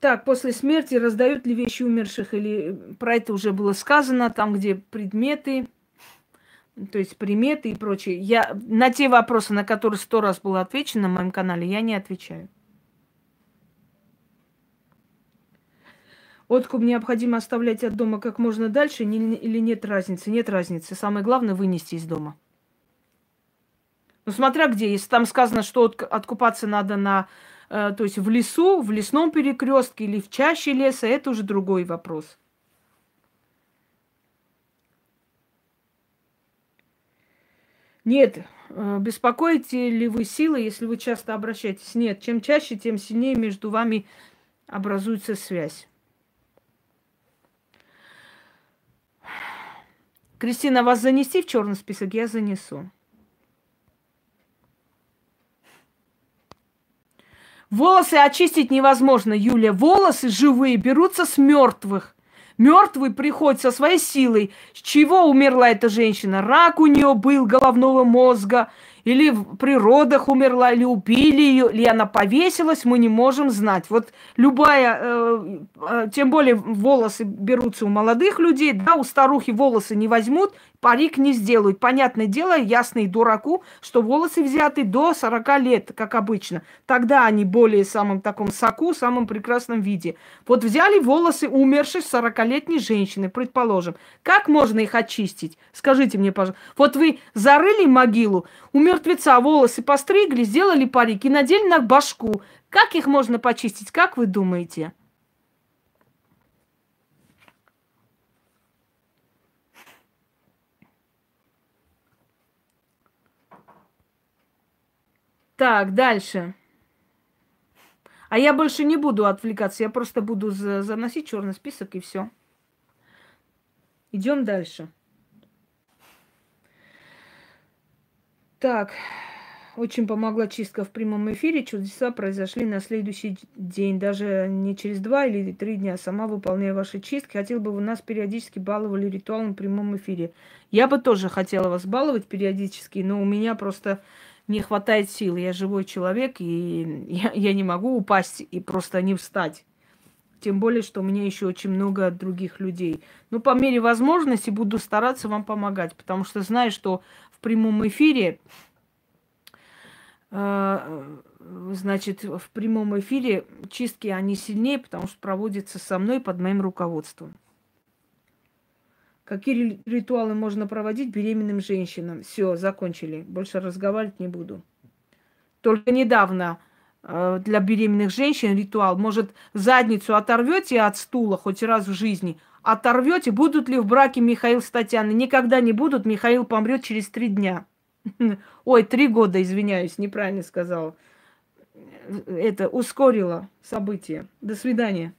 Так, после смерти раздают ли вещи умерших или про это уже было сказано, там, где предметы, то есть приметы и прочее. Я на те вопросы, на которые сто раз было отвечено на моем канале, я не отвечаю. Откуп необходимо оставлять от дома как можно дальше или нет разницы? Нет разницы. Самое главное вынести из дома. Ну, смотря где. Если там сказано, что откупаться надо на, то есть в лесу, в лесном перекрестке или в чаще леса, это уже другой вопрос. Нет, э, беспокоите ли вы силы, если вы часто обращаетесь? Нет, чем чаще, тем сильнее между вами образуется связь. Кристина, вас занести в черный список? Я занесу. Волосы очистить невозможно, Юля. Волосы живые берутся с мертвых. Мертвый приходит со своей силой. С чего умерла эта женщина? Рак у нее был головного мозга, или в природах умерла, или убили ее, или она повесилась, мы не можем знать. Вот любая, э, э, тем более волосы берутся у молодых людей, да, у старухи волосы не возьмут, парик не сделают. Понятное дело, ясно и дураку, что волосы взяты до 40 лет, как обычно. Тогда они более самым таком соку, самом прекрасном виде. Вот взяли волосы умершей 40-летней женщины, предположим. Как можно их очистить? Скажите мне, пожалуйста. Вот вы зарыли могилу, у мертвеца волосы постригли, сделали парик и надели на башку. Как их можно почистить? Как вы думаете? Так, дальше. А я больше не буду отвлекаться, я просто буду заносить черный список и все. Идем дальше. Так, очень помогла чистка в прямом эфире. Чудеса произошли на следующий день, даже не через два или три дня. Сама выполняя ваши чистки. Хотел бы вы нас периодически баловали ритуалом в прямом эфире. Я бы тоже хотела вас баловать периодически, но у меня просто не хватает сил. Я живой человек, и [laughs] я, я не могу упасть и просто не встать. Тем более, что у меня еще очень много других людей. Но по мере возможности буду стараться вам помогать, потому что знаю, что в прямом эфире, э, значит, в прямом эфире чистки они сильнее, потому что проводятся со мной под моим руководством. Какие ритуалы можно проводить беременным женщинам? Все, закончили. Больше разговаривать не буду. Только недавно э, для беременных женщин ритуал. Может, задницу оторвете от стула хоть раз в жизни, оторвете, будут ли в браке Михаил с Татьяной? Никогда не будут, Михаил помрет через три дня. [laughs] Ой, три года, извиняюсь, неправильно сказала. Это ускорило событие. До свидания.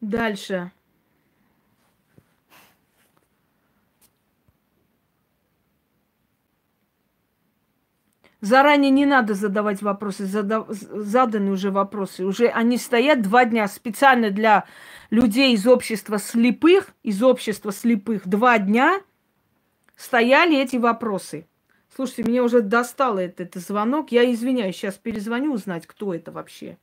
Дальше. Заранее не надо задавать вопросы, задав... заданы уже вопросы. Уже они стоят два дня специально для людей из общества слепых, из общества слепых два дня стояли эти вопросы. Слушайте, меня уже достало этот, этот звонок. Я извиняюсь, сейчас перезвоню узнать, кто это вообще.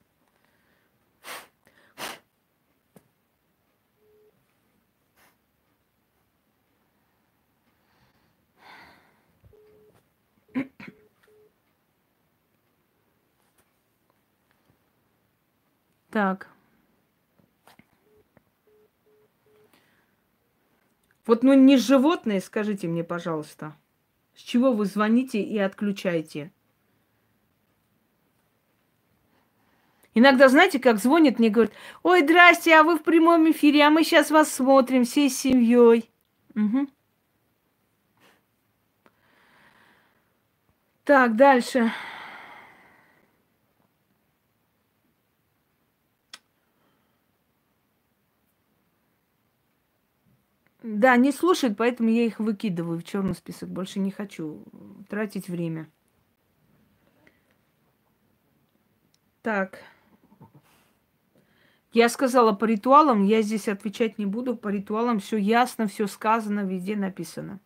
Так. Вот ну не животные, скажите мне, пожалуйста. С чего вы звоните и отключаете? Иногда, знаете, как звонит мне, говорит, ой, здрасте, а вы в прямом эфире, а мы сейчас вас смотрим всей семьей. Угу. Так, дальше. Да, не слушают, поэтому я их выкидываю в черный список. Больше не хочу тратить время. Так. Я сказала по ритуалам, я здесь отвечать не буду. По ритуалам все ясно, все сказано, везде написано.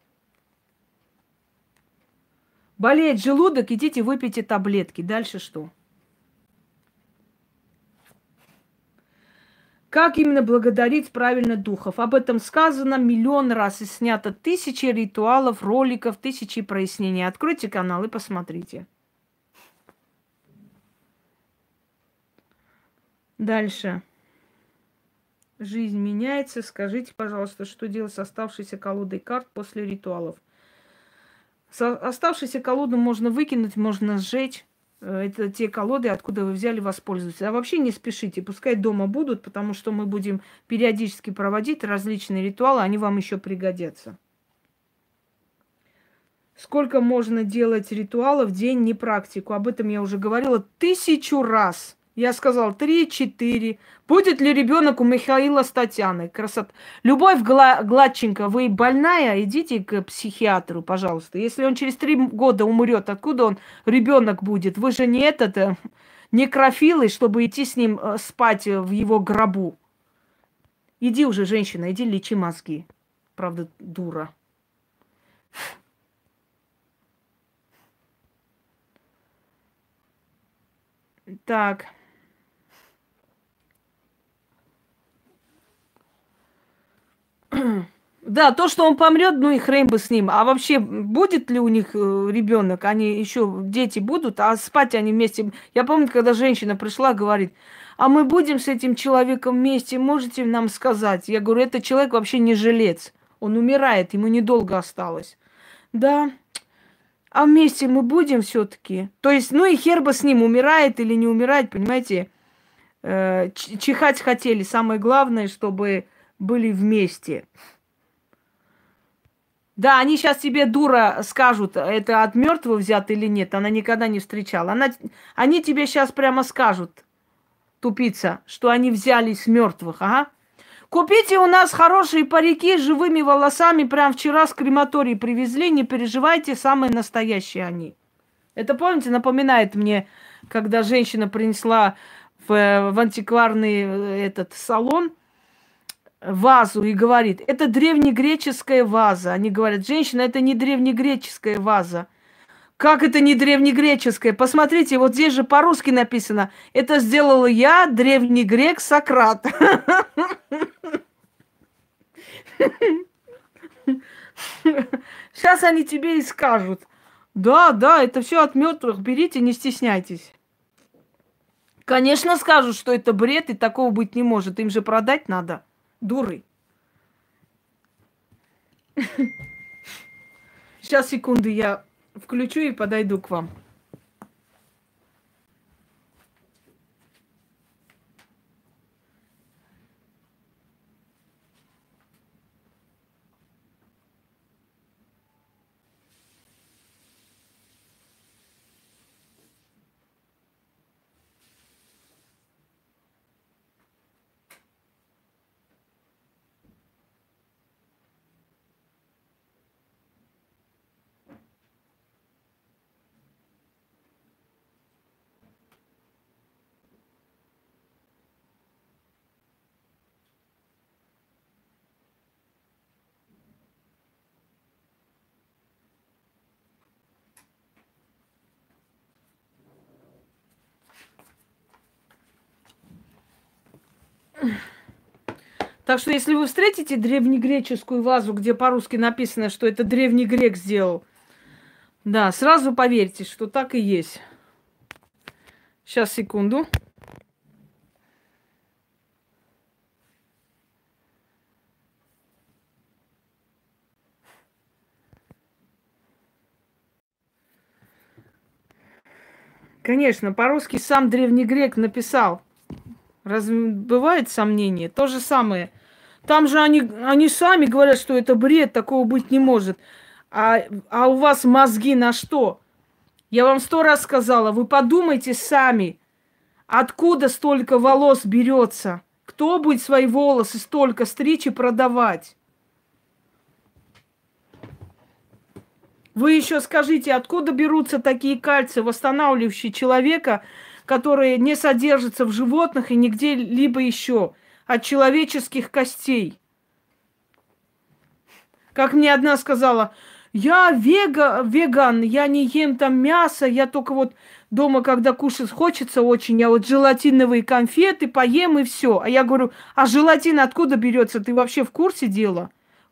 Болеет желудок, идите выпейте таблетки. Дальше что? Как именно благодарить правильно духов? Об этом сказано миллион раз и снято тысячи ритуалов, роликов, тысячи прояснений. Откройте канал и посмотрите. Дальше. Жизнь меняется. Скажите, пожалуйста, что делать с оставшейся колодой карт после ритуалов? Со оставшейся колоду можно выкинуть, можно сжечь. Э, это те колоды, откуда вы взяли, воспользуйтесь. А вообще не спешите, пускай дома будут, потому что мы будем периодически проводить различные ритуалы, они вам еще пригодятся. Сколько можно делать ритуалов в день, не практику? Об этом я уже говорила тысячу раз. Я сказал три-четыре. Будет ли ребенок у Михаила с Татьяной? Красота. Любовь Гла- Гладченко, вы больная? Идите к психиатру, пожалуйста. Если он через три года умрет, откуда он ребенок будет? Вы же не этот э, некрофилы, чтобы идти с ним э, спать в его гробу. Иди уже, женщина, иди лечи мозги. Правда, дура. Так. [clears throat] Да, то, что он помрет, ну и хрен бы с ним. А вообще, будет ли у них э, ребенок? Они еще дети будут, а спать они вместе. Я помню, когда женщина пришла, говорит, а мы будем с этим человеком вместе, можете нам сказать? Я говорю, этот человек вообще не жилец. Он умирает, ему недолго осталось. Да, а вместе мы будем все-таки. То есть, ну и хер бы с ним, умирает или не умирает, понимаете? Э, чихать хотели. Самое главное, чтобы были вместе. Да, они сейчас тебе, дура, скажут, это от мертвого взято или нет. Она никогда не встречала. Она, они тебе сейчас прямо скажут, тупица, что они взяли с мертвых, ага. Купите у нас хорошие парики с живыми волосами. Прям вчера с крематории привезли. Не переживайте, самые настоящие они. Это, помните, напоминает мне, когда женщина принесла в, в антикварный э, этот салон вазу и говорит, это древнегреческая ваза. Они говорят, женщина, это не древнегреческая ваза. Как это не древнегреческая? Посмотрите, вот здесь же по-русски написано. Это сделал я, древний грек Сократ. Сейчас они тебе и скажут. Да, да, это все от мертвых. Берите, не стесняйтесь. Конечно, скажут, что это бред, и такого быть не может. Им же продать надо дуры. Сейчас, секунду, я включу и подойду к вам. Так что, если вы встретите древнегреческую вазу, где по-русски написано, что это древний грек сделал, да, сразу поверьте, что так и есть. Сейчас, секунду. Конечно, по-русски сам древний грек написал – Разве бывает сомнение? То же самое. Там же они, они сами говорят, что это бред, такого быть не может. А, а у вас мозги на что? Я вам сто раз сказала, вы подумайте сами, откуда столько волос берется? Кто будет свои волосы столько стричь и продавать? Вы еще скажите, откуда берутся такие кальции, восстанавливающие человека, которые не содержатся в животных и нигде либо еще, от человеческих костей. Как мне одна сказала, я вега, веган, я не ем там мясо, я только вот дома, когда кушать хочется очень, я вот желатиновые конфеты поем и все. А я говорю, а желатин откуда берется? Ты вообще в курсе дела?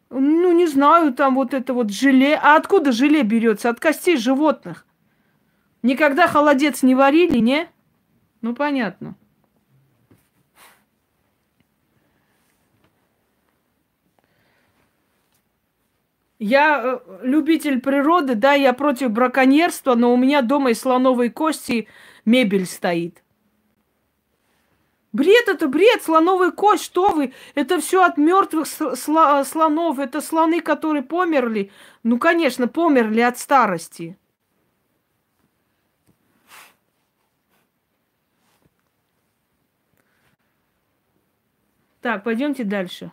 Ну, не знаю, там вот это вот желе. А откуда желе берется? От костей животных. Никогда холодец не варили, не? Ну, понятно. Я э, любитель природы, да, я против браконьерства, но у меня дома из слоновой кости мебель стоит. Бред это бред, слоновая кость, что вы? Это все от мертвых сло- слонов, это слоны, которые померли. Ну, конечно, померли от старости. Так, пойдемте дальше.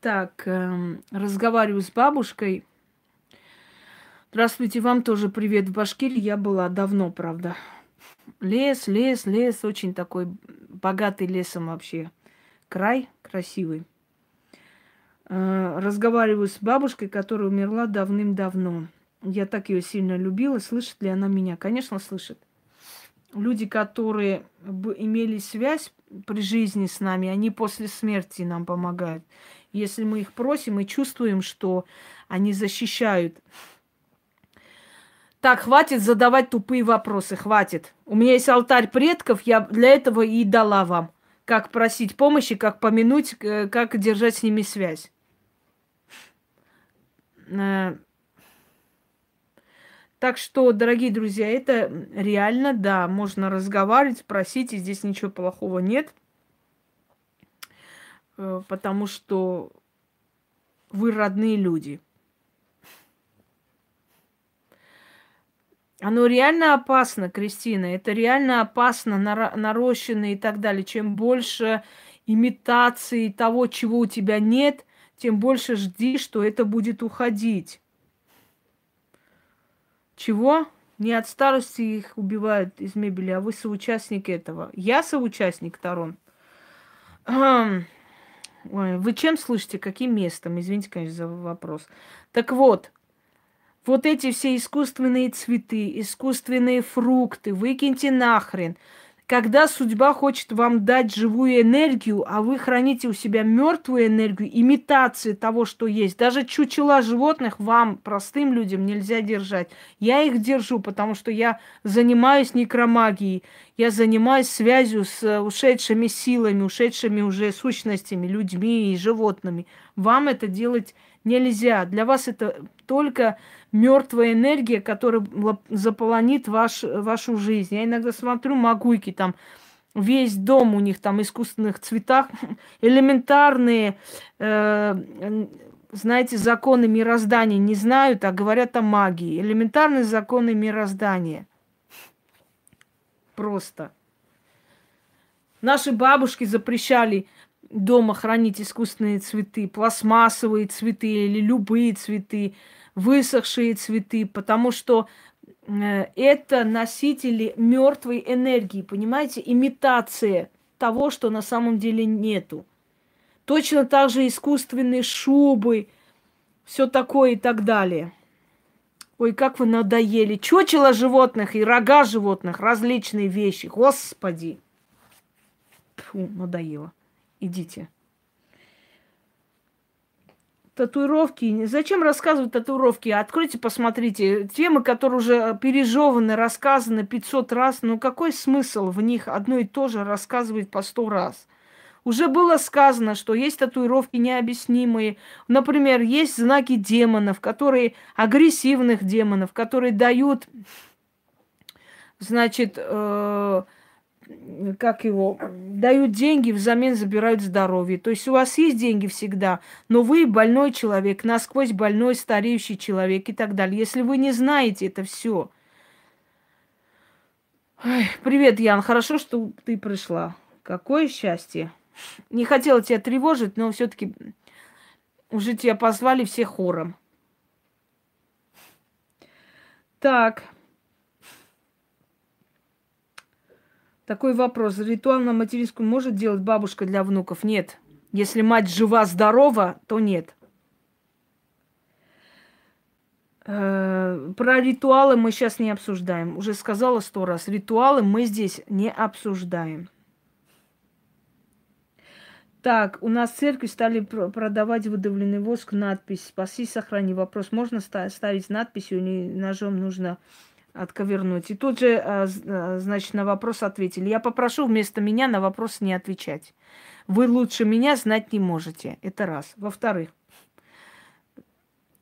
Так, э, разговариваю с бабушкой. Здравствуйте, вам тоже привет в Башкирии. Я была давно, правда. Лес, лес, лес, очень такой богатый лесом вообще. Край красивый. Э, разговариваю с бабушкой, которая умерла давным-давно. Я так ее сильно любила. Слышит ли она меня? Конечно, слышит. Люди, которые имели связь при жизни с нами, они после смерти нам помогают если мы их просим и чувствуем, что они защищают. Так, хватит задавать тупые вопросы, хватит. У меня есть алтарь предков, я для этого и дала вам. Как просить помощи, как помянуть, э, как держать с ними связь. Э, так что, дорогие друзья, это реально, да, можно разговаривать, просить, и здесь ничего плохого нет. Э, потому что вы родные люди. Оно реально опасно, Кристина. Это реально опасно, нарощенное и так далее. Чем больше имитации того, чего у тебя нет, тем больше жди, что это будет уходить. Чего? Не от старости их убивают из мебели, а вы соучастник этого. Я соучастник, Тарон. Ой, вы чем слышите? Каким местом? Извините, конечно, за вопрос. Так вот, вот эти все искусственные цветы, искусственные фрукты, выкиньте нахрен. Когда судьба хочет вам дать живую энергию, а вы храните у себя мертвую энергию, имитации того, что есть. Даже чучела животных вам, простым людям, нельзя держать. Я их держу, потому что я занимаюсь некромагией, я занимаюсь связью с ушедшими силами, ушедшими уже сущностями, людьми и животными. Вам это делать нельзя. Для вас это только мертвая энергия, которая заполонит ваш, вашу жизнь. Я иногда смотрю магуйки, там весь дом у них там искусственных цветах, [laughs] элементарные, э, знаете, законы мироздания не знают, а говорят о магии. Элементарные законы мироздания. Просто. Наши бабушки запрещали дома хранить искусственные цветы, пластмассовые цветы или любые цветы высохшие цветы, потому что э, это носители мертвой энергии, понимаете, имитация того, что на самом деле нету. Точно так же искусственные шубы, все такое и так далее. Ой, как вы надоели. Чучело животных и рога животных, различные вещи. Господи. Фу, надоело. Идите татуировки. Зачем рассказывать татуировки? Откройте, посмотрите. Темы, которые уже пережеваны, рассказаны 500 раз. Ну какой смысл в них одно и то же рассказывать по 100 раз? Уже было сказано, что есть татуировки необъяснимые. Например, есть знаки демонов, которые агрессивных демонов, которые дают, значит, э, как его, дают деньги, взамен забирают здоровье. То есть у вас есть деньги всегда, но вы больной человек, насквозь больной, стареющий человек и так далее. Если вы не знаете это все. Привет, Ян, хорошо, что ты пришла. Какое счастье. Не хотела тебя тревожить, но все-таки уже тебя позвали все хором. Так. Такой вопрос. Ритуал на материнскую может делать бабушка для внуков? Нет. Если мать жива-здорова, то нет. Э, про ритуалы мы сейчас не обсуждаем. Уже сказала сто раз. Ритуалы мы здесь не обсуждаем. Так, у нас в церкви стали продавать выдавленный воск, надпись «Спаси, сохрани». Вопрос, можно ставить надпись или ножом нужно отковернуть? И тут же, а, а, значит, на вопрос ответили. Я попрошу вместо меня на вопрос не отвечать. Вы лучше меня знать не можете. Это раз. Во-вторых,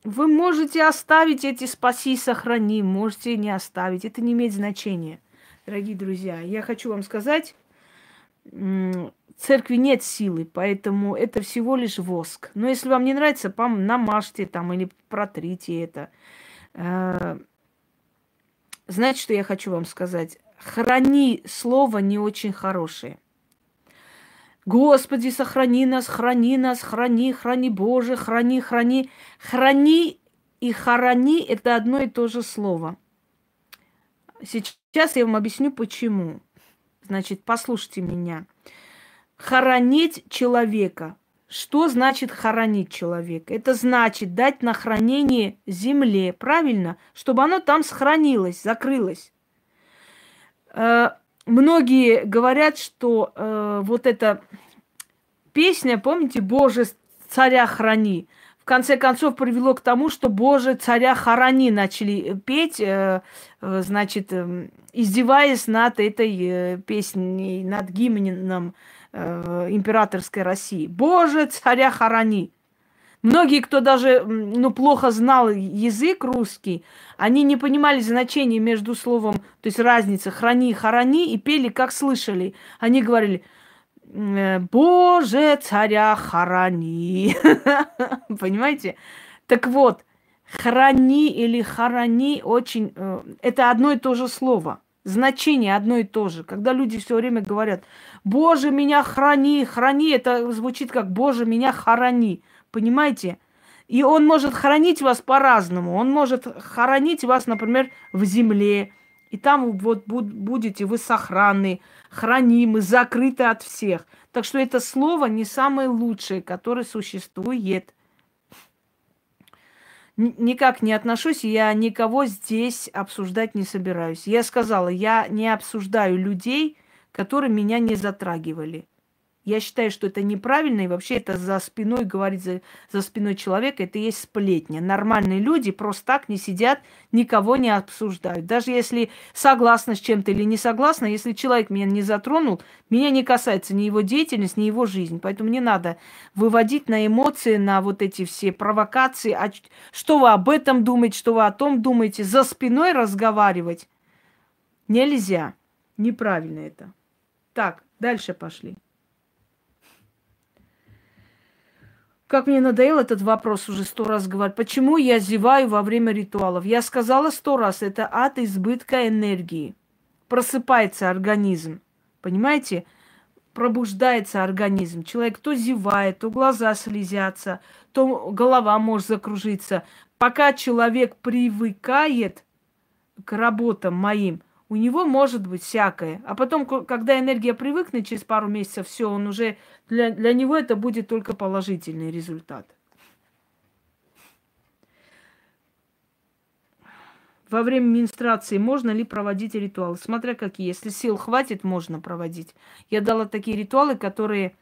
вы можете оставить эти «спаси, сохрани», можете не оставить. Это не имеет значения. Дорогие друзья, я хочу вам сказать, церкви нет силы, поэтому это всего лишь воск. Но если вам не нравится, пам, намажьте там или протрите это. Знаете, что я хочу вам сказать? Храни слово не очень хорошее. Господи, сохрани нас, храни нас, храни, храни Боже, храни, храни. Храни и храни – это одно и то же слово. Сейчас я вам объясню, почему. Значит, послушайте меня. Хоронить человека. Что значит хоронить человека? Это значит дать на хранение земле, правильно? Чтобы оно там сохранилось, закрылось. Э, многие говорят, что э, вот эта песня, помните, Боже, царя храни, в конце концов привело к тому, что Боже, царя храни начали петь, э, э, значит, э, издеваясь над этой э, песней, над гимном императорской России. Боже, царя храни. Многие, кто даже ну, плохо знал язык русский, они не понимали значения между словом, то есть разница храни, храни, и пели, как слышали. Они говорили, «Э, Боже, царя храни. [laughs] Понимаете? Так вот, храни или храни очень... Э, это одно и то же слово. Значение одно и то же. Когда люди все время говорят, Боже, меня храни, храни, это звучит как Боже, меня храни. Понимаете? И он может хранить вас по-разному. Он может хоронить вас, например, в земле. И там вот будете вы сохранны, хранимы, закрыты от всех. Так что это слово не самое лучшее, которое существует. Никак не отношусь, я никого здесь обсуждать не собираюсь. Я сказала, я не обсуждаю людей, которые меня не затрагивали. Я считаю, что это неправильно, и вообще это за спиной говорить за, за спиной человека, это и есть сплетня. Нормальные люди просто так не сидят, никого не обсуждают. Даже если согласна с чем-то или не согласна, если человек меня не затронул, меня не касается ни его деятельность, ни его жизнь. Поэтому не надо выводить на эмоции, на вот эти все провокации. А что вы об этом думаете, что вы о том думаете, за спиной разговаривать нельзя. Неправильно это. Так, дальше пошли. Как мне надоел этот вопрос уже сто раз говорить. Почему я зеваю во время ритуалов? Я сказала сто раз, это от избытка энергии. Просыпается организм. Понимаете? Пробуждается организм. Человек то зевает, то глаза слезятся, то голова может закружиться. Пока человек привыкает к работам моим, у него может быть всякое. А потом, когда энергия привыкнет через пару месяцев, все, он уже для, для него это будет только положительный результат. Во время менструации можно ли проводить ритуалы? Смотря какие. Если сил хватит, можно проводить. Я дала такие ритуалы, которые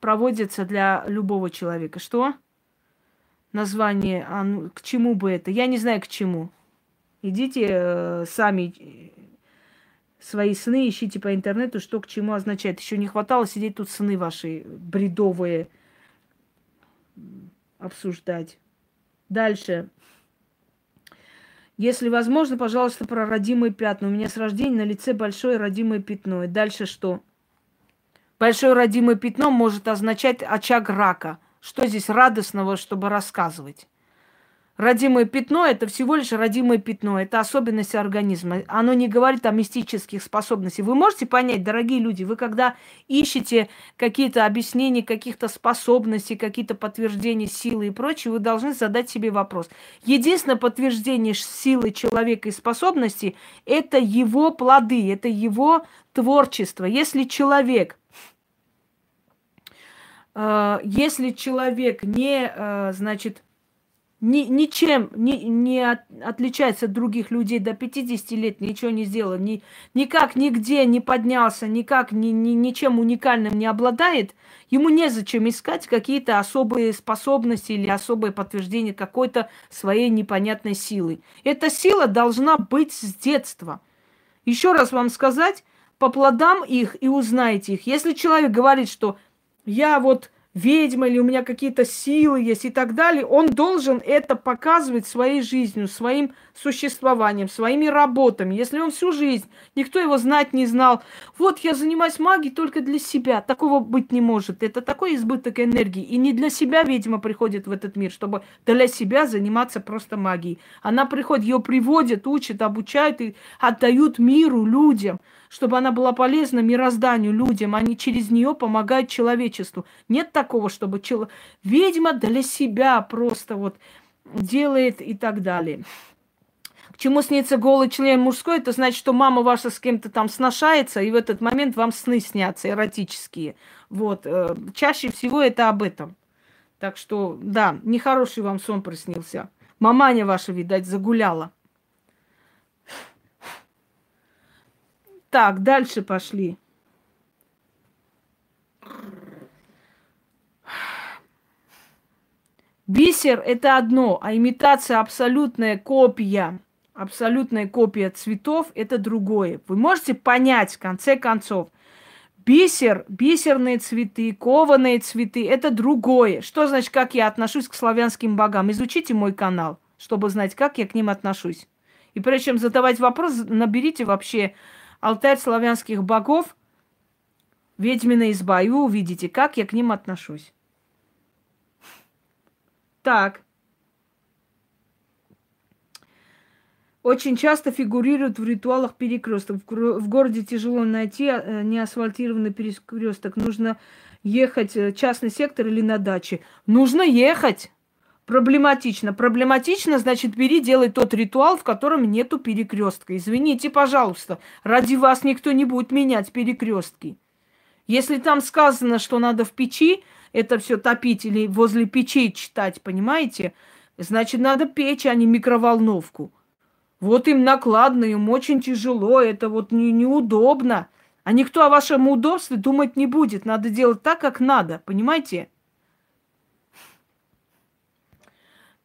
проводятся для любого человека. Что? Название, а, ну, к чему бы это? Я не знаю, к чему. Идите э, сами э, свои сны, ищите по интернету, что к чему означает. Еще не хватало сидеть тут сны ваши бредовые обсуждать. Дальше. Если возможно, пожалуйста, про родимые пятна. У меня с рождения на лице большое родимое пятно. И дальше что? Большое родимое пятно может означать очаг рака. Что здесь радостного, чтобы рассказывать? Родимое пятно – это всего лишь родимое пятно, это особенность организма. Оно не говорит о мистических способностях. Вы можете понять, дорогие люди, вы когда ищете какие-то объяснения каких-то способностей, какие-то подтверждения силы и прочее, вы должны задать себе вопрос. Единственное подтверждение силы человека и способностей – это его плоды, это его творчество. Если человек э, если человек не, э, значит, ни, ничем не, не от, отличается от других людей до 50 лет, ничего не сделал, ни, никак нигде не поднялся, никак ни, ни, ничем уникальным не обладает, ему незачем искать какие-то особые способности или особое подтверждение какой-то своей непонятной силы. Эта сила должна быть с детства. Еще раз вам сказать, по плодам их и узнаете их. Если человек говорит, что я вот ведьма или у меня какие-то силы есть и так далее, он должен это показывать своей жизнью, своим существованием, своими работами. Если он всю жизнь, никто его знать не знал, вот я занимаюсь магией только для себя, такого быть не может. Это такой избыток энергии. И не для себя ведьма приходит в этот мир, чтобы для себя заниматься просто магией. Она приходит, ее приводят, учат, обучают и отдают миру, людям чтобы она была полезна мирозданию, людям, они через нее помогают человечеству. Нет такого, чтобы чел... ведьма для себя просто вот делает и так далее. Чему снится голый член мужской, это значит, что мама ваша с кем-то там сношается, и в этот момент вам сны снятся эротические. Вот. Э, чаще всего это об этом. Так что, да, нехороший вам сон приснился. Маманя ваша, видать, загуляла. Так, дальше пошли. Бисер – это одно, а имитация абсолютная копия, абсолютная копия цветов – это другое. Вы можете понять, в конце концов, бисер, бисерные цветы, кованые цветы – это другое. Что значит, как я отношусь к славянским богам? Изучите мой канал, чтобы знать, как я к ним отношусь. И прежде чем задавать вопрос, наберите вообще алтарь славянских богов, ведьмина изба, и вы увидите, как я к ним отношусь. Так. Очень часто фигурируют в ритуалах перекресток. В городе тяжело найти э, неасфальтированный перекресток. Нужно ехать в э, частный сектор или на даче. Нужно ехать. Проблематично. Проблематично, значит, бери, делай тот ритуал, в котором нету перекрестка. Извините, пожалуйста, ради вас никто не будет менять перекрестки. Если там сказано, что надо в печи это все топить или возле печи читать, понимаете, значит, надо печь, а не микроволновку. Вот им накладно, им очень тяжело, это вот не, неудобно. А никто о вашем удобстве думать не будет. Надо делать так, как надо, понимаете?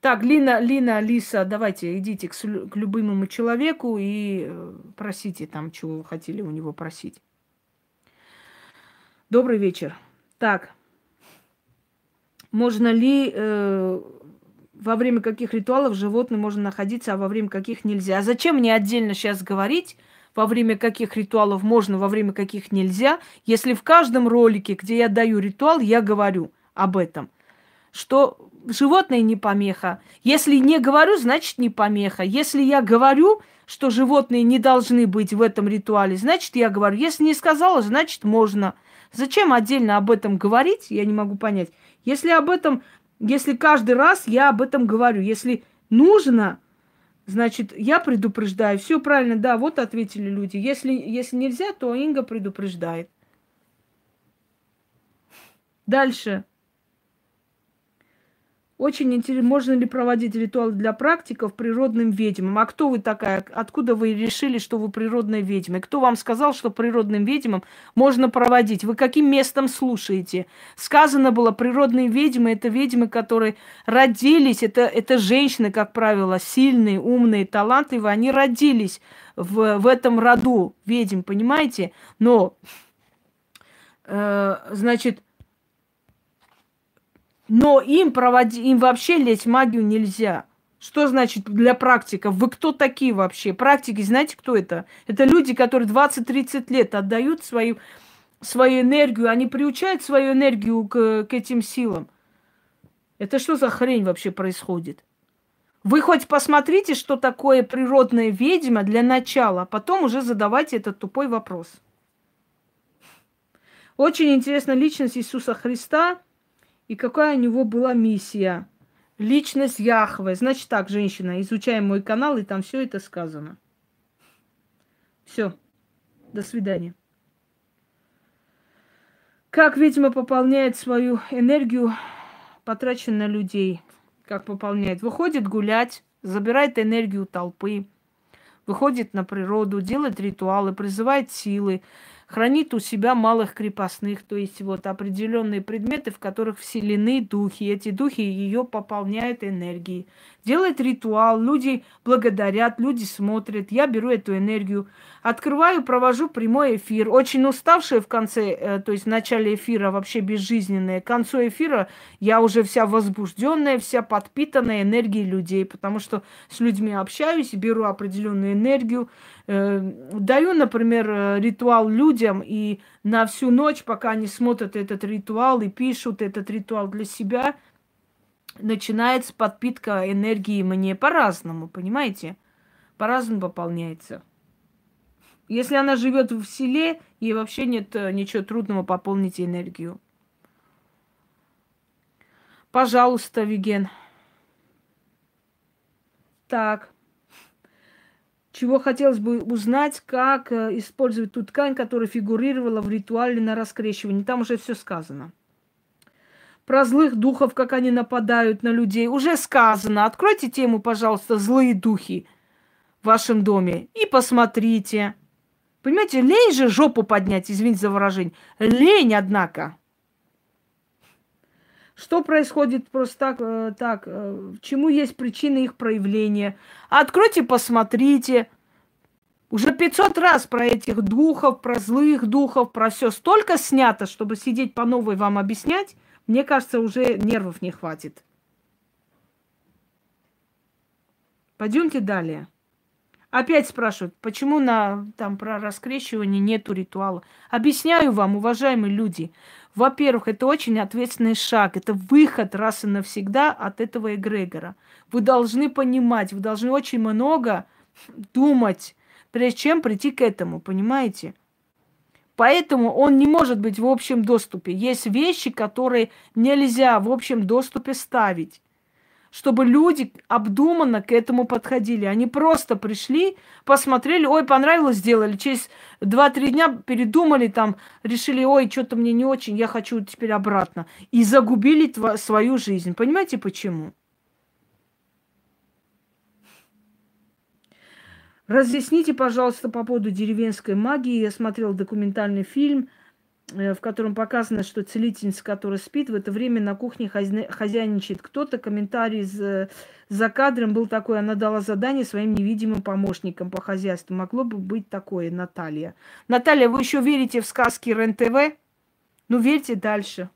Так, Лина, Лина, Лиса, давайте идите к, к любимому человеку и э, просите там, чего вы хотели у него просить. Добрый вечер. Так, можно ли э, во время каких ритуалов животное можно находиться, а во время каких нельзя? А зачем мне отдельно сейчас говорить, во время каких ритуалов можно, во время каких нельзя, если в каждом ролике, где я даю ритуал, я говорю об этом, что животное не помеха. Если не говорю, значит не помеха. Если я говорю, что животные не должны быть в этом ритуале, значит я говорю. Если не сказала, значит можно. Зачем отдельно об этом говорить, я не могу понять. Если об этом, если каждый раз я об этом говорю, если нужно, значит, я предупреждаю. Все правильно, да, вот ответили люди. Если, если нельзя, то Инга предупреждает. Дальше. Очень интересно, можно ли проводить ритуал для практиков природным ведьмам? А кто вы такая? Откуда вы решили, что вы природная ведьма? Кто вам сказал, что природным ведьмам можно проводить? Вы каким местом слушаете? Сказано было, природные ведьмы – это ведьмы, которые родились, это, это женщины, как правило, сильные, умные, талантливые, они родились в, в этом роду ведьм, понимаете? Но, э, значит, но им, проводи, им вообще лезть магию нельзя. Что значит для практиков? Вы кто такие вообще? Практики, знаете, кто это? Это люди, которые 20-30 лет отдают свою, свою энергию, они приучают свою энергию к, к этим силам. Это что за хрень вообще происходит? Вы хоть посмотрите, что такое природная ведьма для начала, а потом уже задавайте этот тупой вопрос. Очень интересна личность Иисуса Христа и какая у него была миссия. Личность Яхве. Значит так, женщина, изучаем мой канал, и там все это сказано. Все. До свидания. Как ведьма пополняет свою энергию, потраченную на людей? Как пополняет? Выходит гулять, забирает энергию толпы, выходит на природу, делает ритуалы, призывает силы, хранит у себя малых крепостных, то есть вот определенные предметы, в которых вселены духи. Эти духи ее пополняют энергией. Делает ритуал, люди благодарят, люди смотрят. Я беру эту энергию, открываю, провожу прямой эфир. Очень уставшая в конце, э, то есть в начале эфира вообще безжизненная. К концу эфира я уже вся возбужденная, вся подпитанная энергией людей, потому что с людьми общаюсь, беру определенную энергию, э, даю, например, э, ритуал людям, и на всю ночь, пока они смотрят этот ритуал и пишут этот ритуал для себя, начинается подпитка энергии мне по-разному, понимаете? По-разному пополняется. Если она живет в селе, ей вообще нет э, ничего трудного пополнить энергию. Пожалуйста, Виген. Так. Чего хотелось бы узнать, как э, использовать ту ткань, которая фигурировала в ритуале на раскрещивании. Там уже все сказано. Про злых духов, как они нападают на людей, уже сказано. Откройте тему, пожалуйста, злые духи в вашем доме и посмотрите. Понимаете, лень же жопу поднять, извините за выражение. Лень, однако. Что происходит просто так, э, так, э, чему есть причины их проявления? Откройте, посмотрите. Уже 500 раз про этих духов, про злых духов, про все столько снято, чтобы сидеть по новой вам объяснять, мне кажется, уже нервов не хватит. Пойдемте далее. Опять спрашивают, почему на, там про раскрещивание нету ритуала. Объясняю вам, уважаемые люди. Во-первых, это очень ответственный шаг. Это выход раз и навсегда от этого эгрегора. Вы должны понимать, вы должны очень много думать, прежде чем прийти к этому, понимаете? Поэтому он не может быть в общем доступе. Есть вещи, которые нельзя в общем доступе ставить чтобы люди обдуманно к этому подходили. Они просто пришли, посмотрели, ой, понравилось, сделали. Через 2-3 дня передумали, там, решили, ой, что-то мне не очень, я хочу теперь обратно. И загубили свою жизнь. Понимаете, почему? Разъясните, пожалуйста, по поводу деревенской магии. Я смотрел документальный фильм – в котором показано, что целительница, которая спит, в это время на кухне хозяйничает кто-то. Комментарий за, за кадром был такой, она дала задание своим невидимым помощникам по хозяйству. Могло бы быть такое, Наталья. Наталья, вы еще верите в сказки РЕН-ТВ? Ну, верьте дальше.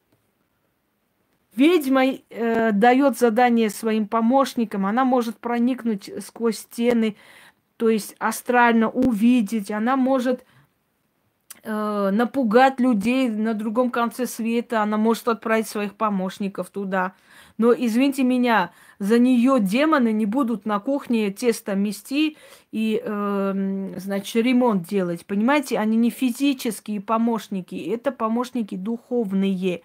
Ведьма э, дает задание своим помощникам, она может проникнуть сквозь стены, то есть астрально увидеть, она может э, напугать людей на другом конце света, она может отправить своих помощников туда. Но, извините меня, за нее демоны не будут на кухне тесто мести и, э, значит, ремонт делать. Понимаете, они не физические помощники, это помощники духовные.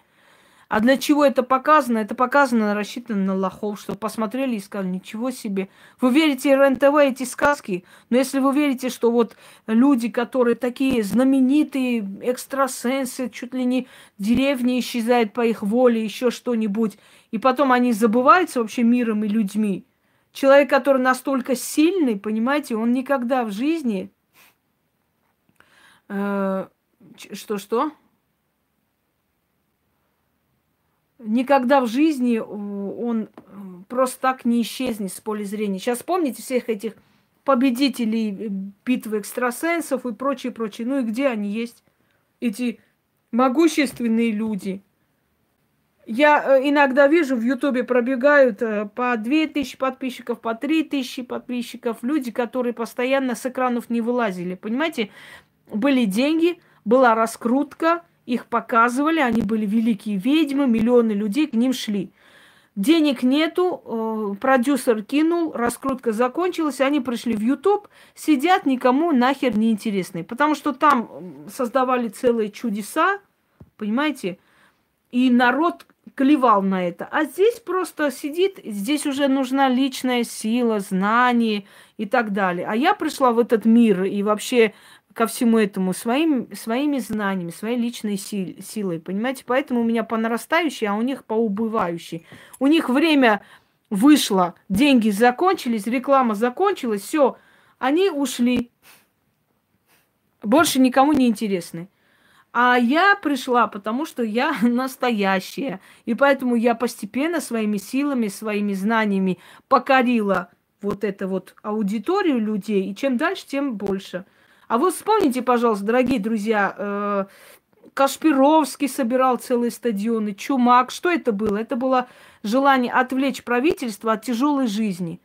А для чего это показано? Это показано, рассчитано на лохов, что посмотрели и сказали, ничего себе. Вы верите РНТВ, эти сказки? Но если вы верите, что вот люди, которые такие знаменитые экстрасенсы, чуть ли не деревни исчезают по их воле, еще что-нибудь, и потом они забываются вообще миром и людьми. Человек, который настолько сильный, понимаете, он никогда в жизни... Э, что-что? Никогда в жизни он просто так не исчезнет с поля зрения. Сейчас помните всех этих победителей э, битвы экстрасенсов и прочее, прочее. Ну и где они есть? Эти могущественные люди. Я э, иногда вижу, в Ютубе пробегают э, по 2000 подписчиков, по 3000 подписчиков. Люди, которые постоянно с экранов не вылазили. Понимаете, были деньги, была раскрутка – их показывали, они были великие ведьмы, миллионы людей к ним шли. Денег нету, э, продюсер кинул, раскрутка закончилась, они пришли в YouTube, сидят, никому нахер не интересны. Потому что там создавали целые чудеса, понимаете, и народ клевал на это. А здесь просто сидит, здесь уже нужна личная сила, знание и так далее. А я пришла в этот мир и вообще ко всему этому своим, своими знаниями, своей личной сил, силой, понимаете? Поэтому у меня по нарастающей, а у них по убывающей. У них время вышло, деньги закончились, реклама закончилась, все, они ушли. Больше никому не интересны. А я пришла, потому что я [laughs] настоящая. И поэтому я постепенно своими силами, своими знаниями покорила вот эту вот аудиторию людей. И чем дальше, тем больше – а вы вспомните, пожалуйста, дорогие друзья, э, Кашпировский собирал целые стадионы, Чумак. Что это было? Это было желание отвлечь правительство от тяжелой жизни.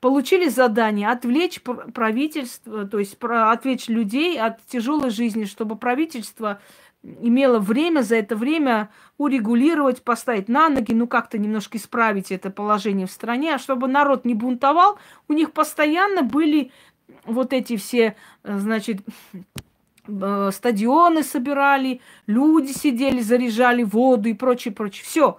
Получили задание отвлечь правительство, то есть отвлечь людей от тяжелой жизни, чтобы правительство имело время за это время урегулировать, поставить на ноги, ну как-то немножко исправить это положение в стране, а чтобы народ не бунтовал, у них постоянно были вот эти все, э, значит, э, стадионы собирали, люди сидели, заряжали воду и прочее, прочее. Все.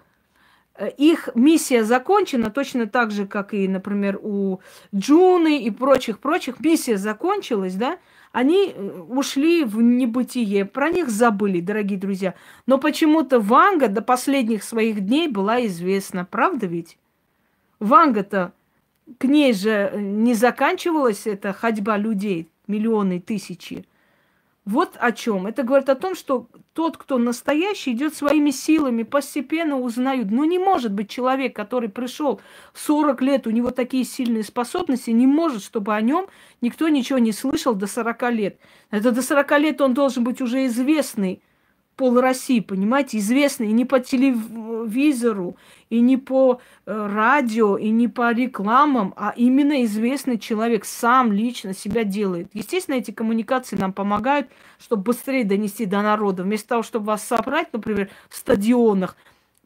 Э, их миссия закончена точно так же, как и, например, у Джуны и прочих-прочих. Миссия закончилась, да? Они ушли в небытие, про них забыли, дорогие друзья. Но почему-то Ванга до последних своих дней была известна, правда ведь? Ванга-то к ней же не заканчивалась эта ходьба людей, миллионы, тысячи. Вот о чем. Это говорит о том, что тот, кто настоящий, идет своими силами, постепенно узнают. Ну, не может быть человек, который пришел 40 лет, у него такие сильные способности, не может, чтобы о нем никто ничего не слышал до 40 лет. Это до 40 лет он должен быть уже известный пол России, понимаете, известный и не по телевизору, и не по э, радио, и не по рекламам, а именно известный человек сам лично себя делает. Естественно, эти коммуникации нам помогают, чтобы быстрее донести до народа. Вместо того, чтобы вас собрать, например, в стадионах,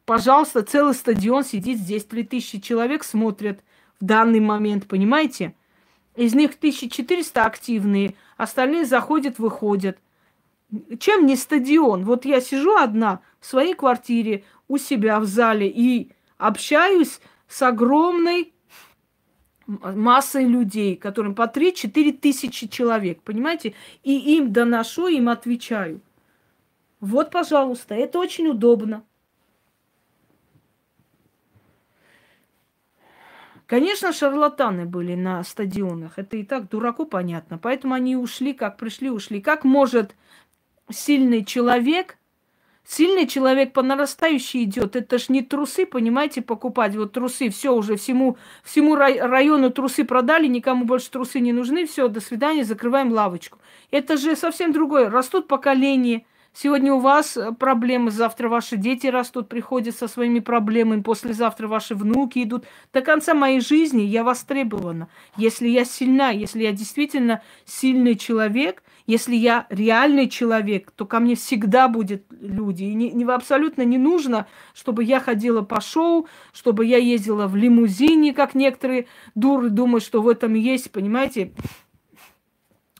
пожалуйста, целый стадион сидит здесь, 3000 человек смотрят в данный момент, понимаете? Из них 1400 активные, остальные заходят, выходят. Чем не стадион? Вот я сижу одна в своей квартире у себя в зале и общаюсь с огромной массой людей, которым по 3-4 тысячи человек, понимаете? И им доношу, им отвечаю. Вот, пожалуйста, это очень удобно. Конечно, шарлатаны были на стадионах. Это и так дураку понятно. Поэтому они ушли, как пришли, ушли. Как может сильный человек, сильный человек по нарастающей идет. Это ж не трусы, понимаете, покупать. Вот трусы, все уже всему, всему району трусы продали, никому больше трусы не нужны, все, до свидания, закрываем лавочку. Это же совсем другое. Растут поколения. Сегодня у вас э, проблемы, завтра ваши дети растут, приходят со своими проблемами, послезавтра ваши внуки идут. До конца моей жизни я востребована. Если я сильна, если я действительно сильный человек – если я реальный человек, то ко мне всегда будут люди. И не, не, абсолютно не нужно, чтобы я ходила по шоу, чтобы я ездила в лимузине, как некоторые дуры думают, что в этом есть, понимаете,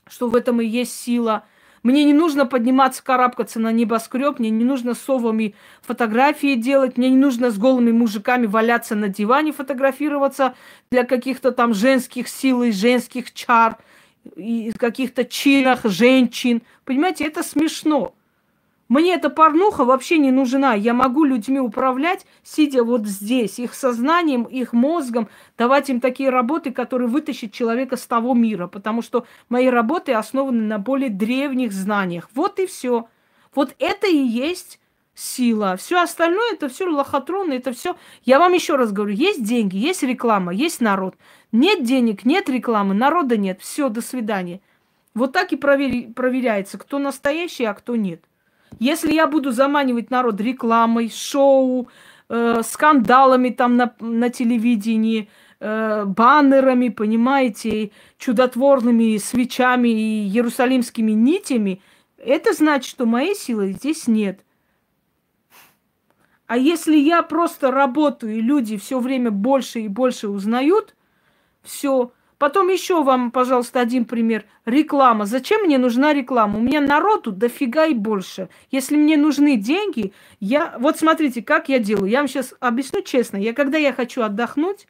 что в этом и есть сила. Мне не нужно подниматься, карабкаться на небоскреб, мне не нужно совами фотографии делать, мне не нужно с голыми мужиками валяться на диване, фотографироваться для каких-то там женских сил и женских чар – из каких-то чинах женщин. Понимаете, это смешно. Мне эта порнуха вообще не нужна. Я могу людьми управлять, сидя вот здесь, их сознанием, их мозгом, давать им такие работы, которые вытащат человека с того мира. Потому что мои работы основаны на более древних знаниях. Вот и все. Вот это и есть сила. Все остальное это все лохотроны, это все. Я вам еще раз говорю, есть деньги, есть реклама, есть народ. Нет денег, нет рекламы, народа нет. Все, до свидания. Вот так и провери, проверяется, кто настоящий, а кто нет. Если я буду заманивать народ рекламой, шоу, э, скандалами там на, на телевидении, э, баннерами, понимаете, чудотворными свечами и иерусалимскими нитями, это значит, что моей силы здесь нет. А если я просто работаю, и люди все время больше и больше узнают, все. Потом еще вам, пожалуйста, один пример. Реклама. Зачем мне нужна реклама? У меня народу дофига и больше. Если мне нужны деньги, я... Вот смотрите, как я делаю. Я вам сейчас объясню честно. Я, когда я хочу отдохнуть,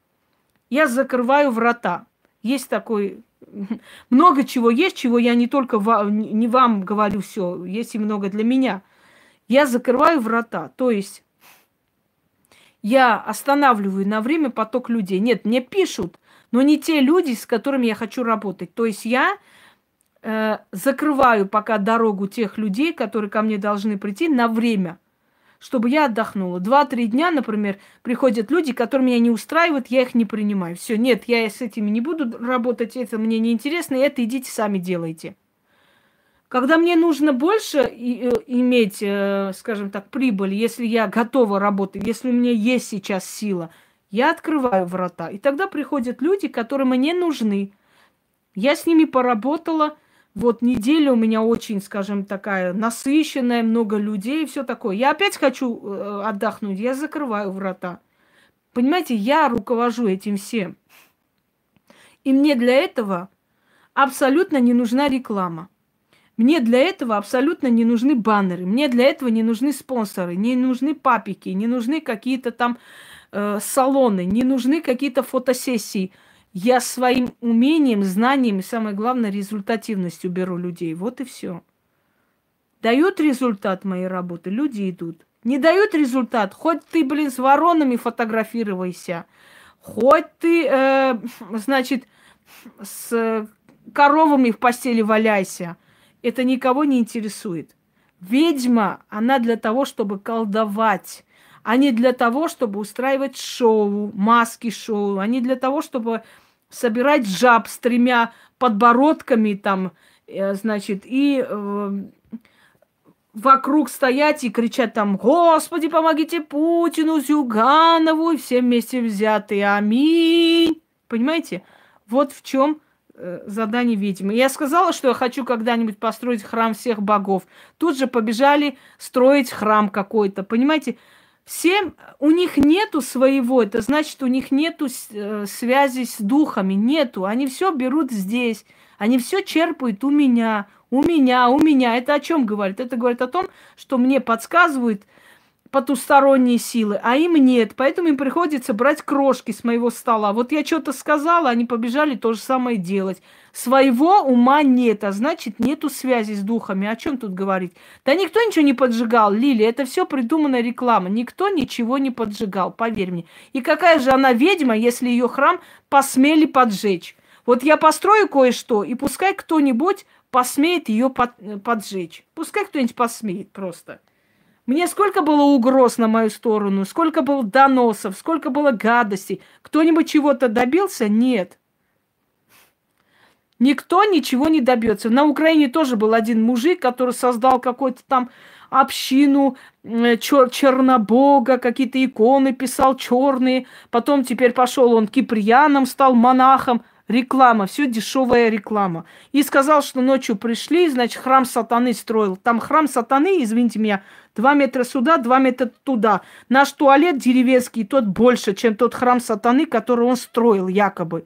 я закрываю врата. Есть такой... [laughs] Много чего есть, чего я не только вам, не вам говорю все. Есть и много для меня. Я закрываю врата. То есть я останавливаю на время поток людей. Нет, мне пишут, но не те люди, с которыми я хочу работать. То есть я э, закрываю пока дорогу тех людей, которые ко мне должны прийти на время, чтобы я отдохнула. Два-три дня, например, приходят люди, которые меня не устраивают, я их не принимаю. Все, нет, я с этими не буду работать, это мне не интересно, это идите сами делайте. Когда мне нужно больше э, иметь, э, скажем так, прибыль, если я готова работать, если у меня есть сейчас сила, я открываю врата. И тогда приходят люди, которые мне нужны. Я с ними поработала. Вот неделя у меня очень, скажем, такая насыщенная, много людей и все такое. Я опять хочу э, отдохнуть, я закрываю врата. Понимаете, я руковожу этим всем. И мне для этого абсолютно не нужна реклама. Мне для этого абсолютно не нужны баннеры, мне для этого не нужны спонсоры, не нужны папики, не нужны какие-то там э, салоны, не нужны какие-то фотосессии. Я своим умением, знанием и, самое главное, результативностью беру людей. Вот и все. Дают результат моей работы, люди идут. Не дают результат, хоть ты, блин, с воронами фотографируйся, хоть ты, э, значит, с коровами в постели валяйся – это никого не интересует. Ведьма, она для того, чтобы колдовать, а не для того, чтобы устраивать шоу, маски шоу, а не для того, чтобы собирать жаб с тремя подбородками там, э, значит, и э, вокруг стоять и кричать там, Господи, помогите Путину, Зюганову, и все вместе взятые, аминь. Понимаете? Вот в чем задание ведьмы. Я сказала, что я хочу когда-нибудь построить храм всех богов. Тут же побежали строить храм какой-то. Понимаете, всем у них нету своего, это значит, у них нету э, связи с духами, нету. Они все берут здесь, они все черпают у меня, у меня, у меня. Это о чем говорит? Это говорит о том, что мне подсказывают, потусторонние силы, а им нет. Поэтому им приходится брать крошки с моего стола. Вот я что-то сказала, они побежали то же самое делать. Своего ума нет, а значит, нету связи с духами. О чем тут говорить? Да никто ничего не поджигал, Лили. Это все придуманная реклама. Никто ничего не поджигал, поверь мне. И какая же она ведьма, если ее храм посмели поджечь? Вот я построю кое-что, и пускай кто-нибудь посмеет ее под, поджечь. Пускай кто-нибудь посмеет просто. Мне сколько было угроз на мою сторону, сколько было доносов, сколько было гадостей. Кто-нибудь чего-то добился? Нет. Никто ничего не добьется. На Украине тоже был один мужик, который создал какой-то там общину чер- Чернобога, какие-то иконы писал черные. Потом теперь пошел он киприяном, стал монахом реклама, все дешевая реклама. И сказал, что ночью пришли, значит, храм сатаны строил. Там храм сатаны, извините меня, два метра сюда, два метра туда. Наш туалет деревенский, тот больше, чем тот храм сатаны, который он строил якобы.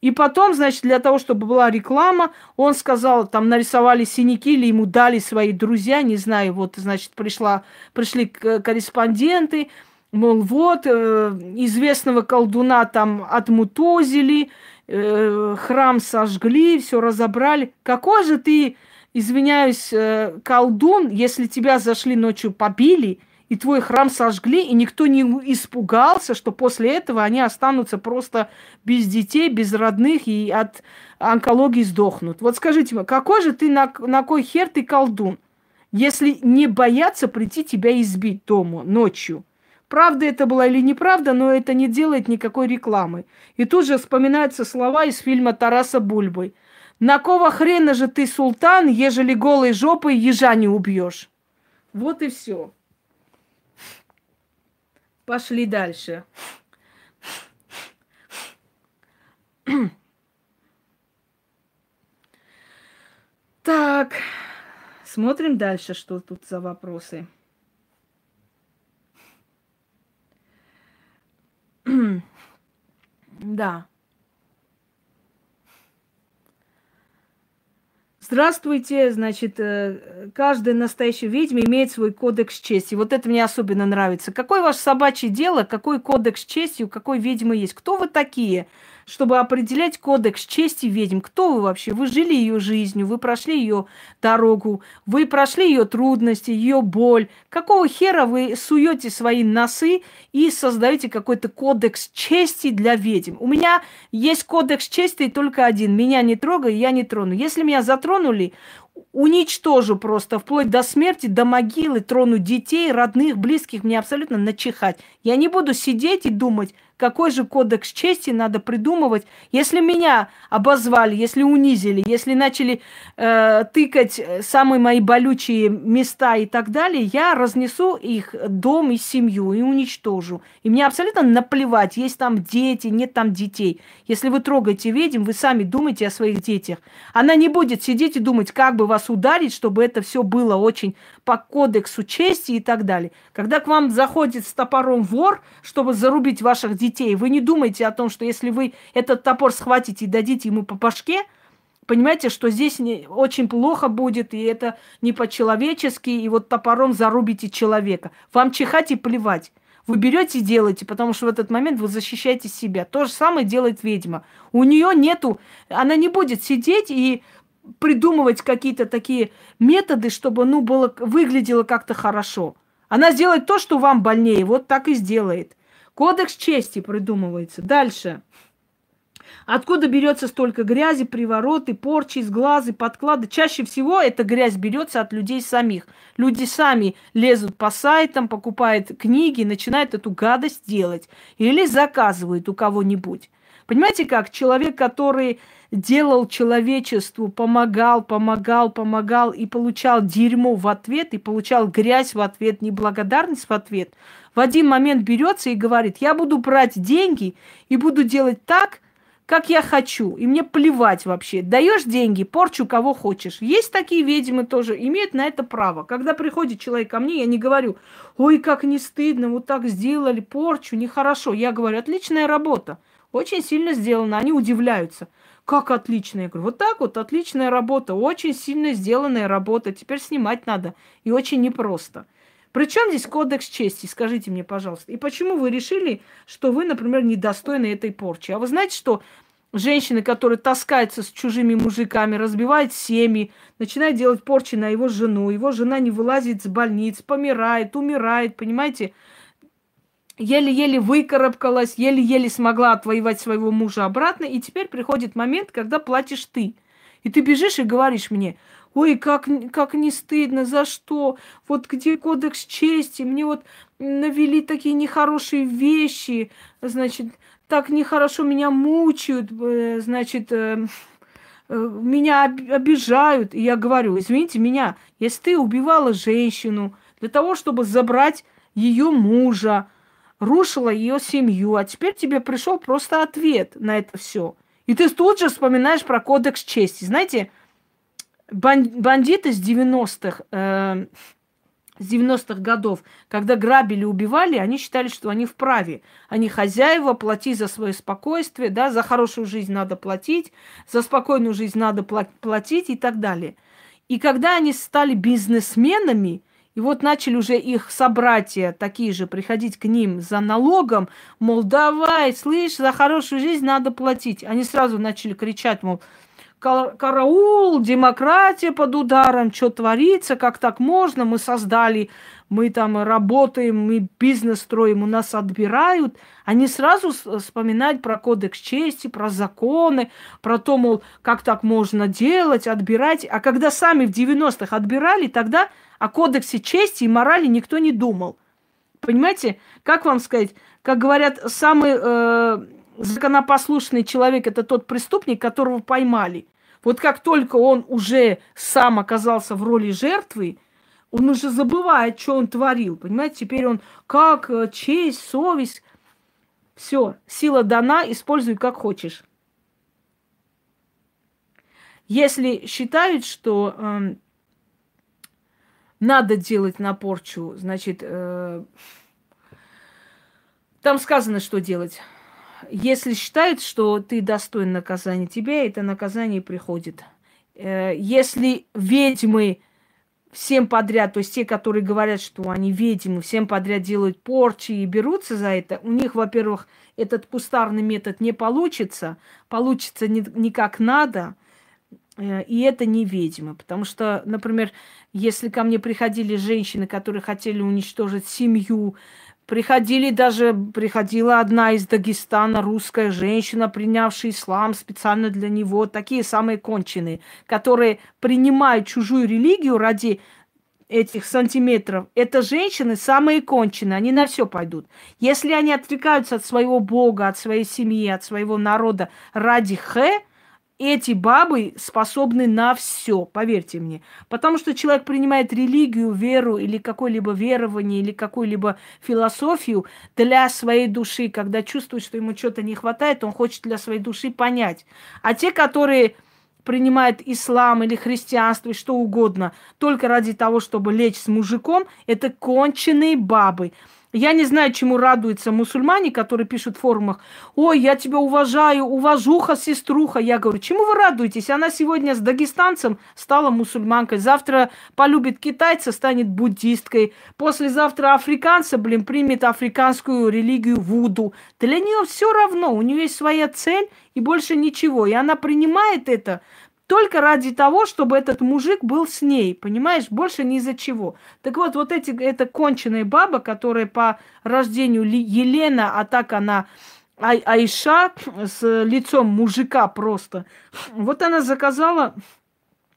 И потом, значит, для того, чтобы была реклама, он сказал, там нарисовали синяки или ему дали свои друзья, не знаю, вот, значит, пришла, пришли корреспонденты, мол, вот, э, известного колдуна там отмутозили, э, храм сожгли, все разобрали. Какой же ты, извиняюсь, э, колдун, если тебя зашли ночью, побили, и твой храм сожгли, и никто не испугался, что после этого они останутся просто без детей, без родных и от онкологии сдохнут. Вот скажите мне, какой же ты, на, на кой хер ты колдун, если не боятся прийти тебя избить дома ночью? Правда это была или неправда, но это не делает никакой рекламы. И тут же вспоминаются слова из фильма Тараса Бульбы. На кого хрена же ты султан, ежели голой жопой ежа не убьешь? Вот и все. Пошли дальше. Так, смотрим дальше, что тут за вопросы. [clears throat] да. Здравствуйте, значит, э, каждая настоящая ведьма имеет свой кодекс чести. Вот это мне особенно нравится. Какое ваше собачье дело, какой кодекс чести у какой ведьмы есть? Кто вы такие? Чтобы определять кодекс чести ведьм. Кто вы вообще? Вы жили ее жизнью, вы прошли ее дорогу, вы прошли ее трудности, ее боль. Какого хера вы суете свои носы и создаете какой-то кодекс чести для ведьм? У меня есть кодекс чести только один. Меня не трогай, я не трону. Если меня затронули, уничтожу просто вплоть до смерти, до могилы, трону детей, родных, близких, мне абсолютно начихать. Я не буду сидеть и думать, какой же кодекс чести надо придумывать. Если меня обозвали, если унизили, если начали э, тыкать самые мои болючие места и так далее, я разнесу их дом и семью и уничтожу. И мне абсолютно наплевать, есть там дети, нет там детей. Если вы трогаете ведьм, вы сами думайте о своих детях. Она не будет сидеть и думать, как бы вас ударить, чтобы это все было очень по кодексу чести и так далее. Когда к вам заходит с топором вор, чтобы зарубить ваших детей, вы не думайте о том, что если вы этот топор схватите и дадите ему по башке, понимаете, что здесь не, очень плохо будет, и это не по-человечески, и вот топором зарубите человека. Вам чихать и плевать. Вы берете и делаете, потому что в этот момент вы защищаете себя. То же самое делает ведьма. У нее нету, она не будет сидеть и придумывать какие-то такие методы, чтобы, ну, было, выглядело как-то хорошо. Она сделает то, что вам больнее, вот так и сделает. Кодекс чести придумывается. Дальше. Откуда берется столько грязи, привороты, порчи, сглазы, подклады? Чаще всего эта грязь берется от людей самих. Люди сами лезут по сайтам, покупают книги, начинают эту гадость делать. Или заказывают у кого-нибудь. Понимаете как? Человек, который делал человечеству, помогал, помогал, помогал и получал дерьмо в ответ, и получал грязь в ответ, неблагодарность в ответ, в один момент берется и говорит, я буду брать деньги и буду делать так, как я хочу, и мне плевать вообще. Даешь деньги, порчу кого хочешь. Есть такие ведьмы тоже, имеют на это право. Когда приходит человек ко мне, я не говорю, ой, как не стыдно, вот так сделали, порчу, нехорошо. Я говорю, отличная работа, очень сильно сделано, они удивляются. Как отлично? Я говорю, вот так вот, отличная работа, очень сильно сделанная работа, теперь снимать надо. И очень непросто. Причем здесь кодекс чести, скажите мне, пожалуйста. И почему вы решили, что вы, например, недостойны этой порчи? А вы знаете, что женщины, которые таскаются с чужими мужиками, разбивают семьи, начинают делать порчи на его жену, его жена не вылазит с больниц, помирает, умирает, понимаете? еле-еле выкарабкалась, еле-еле смогла отвоевать своего мужа обратно, и теперь приходит момент, когда платишь ты. И ты бежишь и говоришь мне, ой, как, как не стыдно, за что? Вот где кодекс чести? Мне вот навели такие нехорошие вещи, значит, так нехорошо меня мучают, э, значит, э, э, меня обижают. И я говорю, извините меня, если ты убивала женщину для того, чтобы забрать ее мужа, рушила ее семью, а теперь тебе пришел просто ответ на это все. И ты тут же вспоминаешь про кодекс чести. Знаете, бандиты с 90-х, э, с 90-х годов, когда грабили, убивали, они считали, что они вправе. Они хозяева, плати за свое спокойствие, да, за хорошую жизнь надо платить, за спокойную жизнь надо платить и так далее. И когда они стали бизнесменами, и вот начали уже их собратья, такие же, приходить к ним за налогом, мол, давай, слышь, за хорошую жизнь надо платить. Они сразу начали кричать, мол, караул, демократия под ударом, что творится, как так можно, мы создали, мы там работаем, мы бизнес строим, у нас отбирают. Они сразу вспоминают про кодекс чести, про законы, про то, мол, как так можно делать, отбирать. А когда сами в 90-х отбирали, тогда о кодексе чести и морали никто не думал. Понимаете, как вам сказать, как говорят, самый э, законопослушный человек это тот преступник, которого поймали. Вот как только он уже сам оказался в роли жертвы, он уже забывает, что он творил. Понимаете, теперь он как э, честь, совесть. Все, сила дана, используй как хочешь. Если считают, что э, надо делать на порчу, значит, э, там сказано, что делать. Если считают, что ты достоин наказания, тебе это наказание приходит. Э, если ведьмы всем подряд, то есть те, которые говорят, что они ведьмы, всем подряд делают порчи и берутся за это, у них, во-первых, этот кустарный метод не получится, получится не, не как надо, э, и это не ведьмы. Потому что, например, если ко мне приходили женщины, которые хотели уничтожить семью, Приходили даже, приходила одна из Дагестана, русская женщина, принявшая ислам специально для него, такие самые конченые, которые принимают чужую религию ради этих сантиметров. Это женщины самые конченые, они на все пойдут. Если они отрекаются от своего бога, от своей семьи, от своего народа ради хэ, эти бабы способны на все, поверьте мне. Потому что человек принимает религию, веру или какое-либо верование, или какую-либо философию для своей души. Когда чувствует, что ему что-то не хватает, он хочет для своей души понять. А те, которые принимают ислам или христианство, и что угодно, только ради того, чтобы лечь с мужиком, это конченые бабы. Я не знаю, чему радуются мусульмане, которые пишут в форумах, ой, я тебя уважаю, уважуха, сеструха. Я говорю, чему вы радуетесь? Она сегодня с дагестанцем стала мусульманкой, завтра полюбит китайца, станет буддисткой, послезавтра африканца, блин, примет африканскую религию Вуду. Для нее все равно, у нее есть своя цель и больше ничего. И она принимает это, только ради того, чтобы этот мужик был с ней, понимаешь, больше ни за чего. Так вот, вот эти, эта конченая баба, которая по рождению Елена, а так она Ай, Айша с лицом мужика просто. Вот она заказала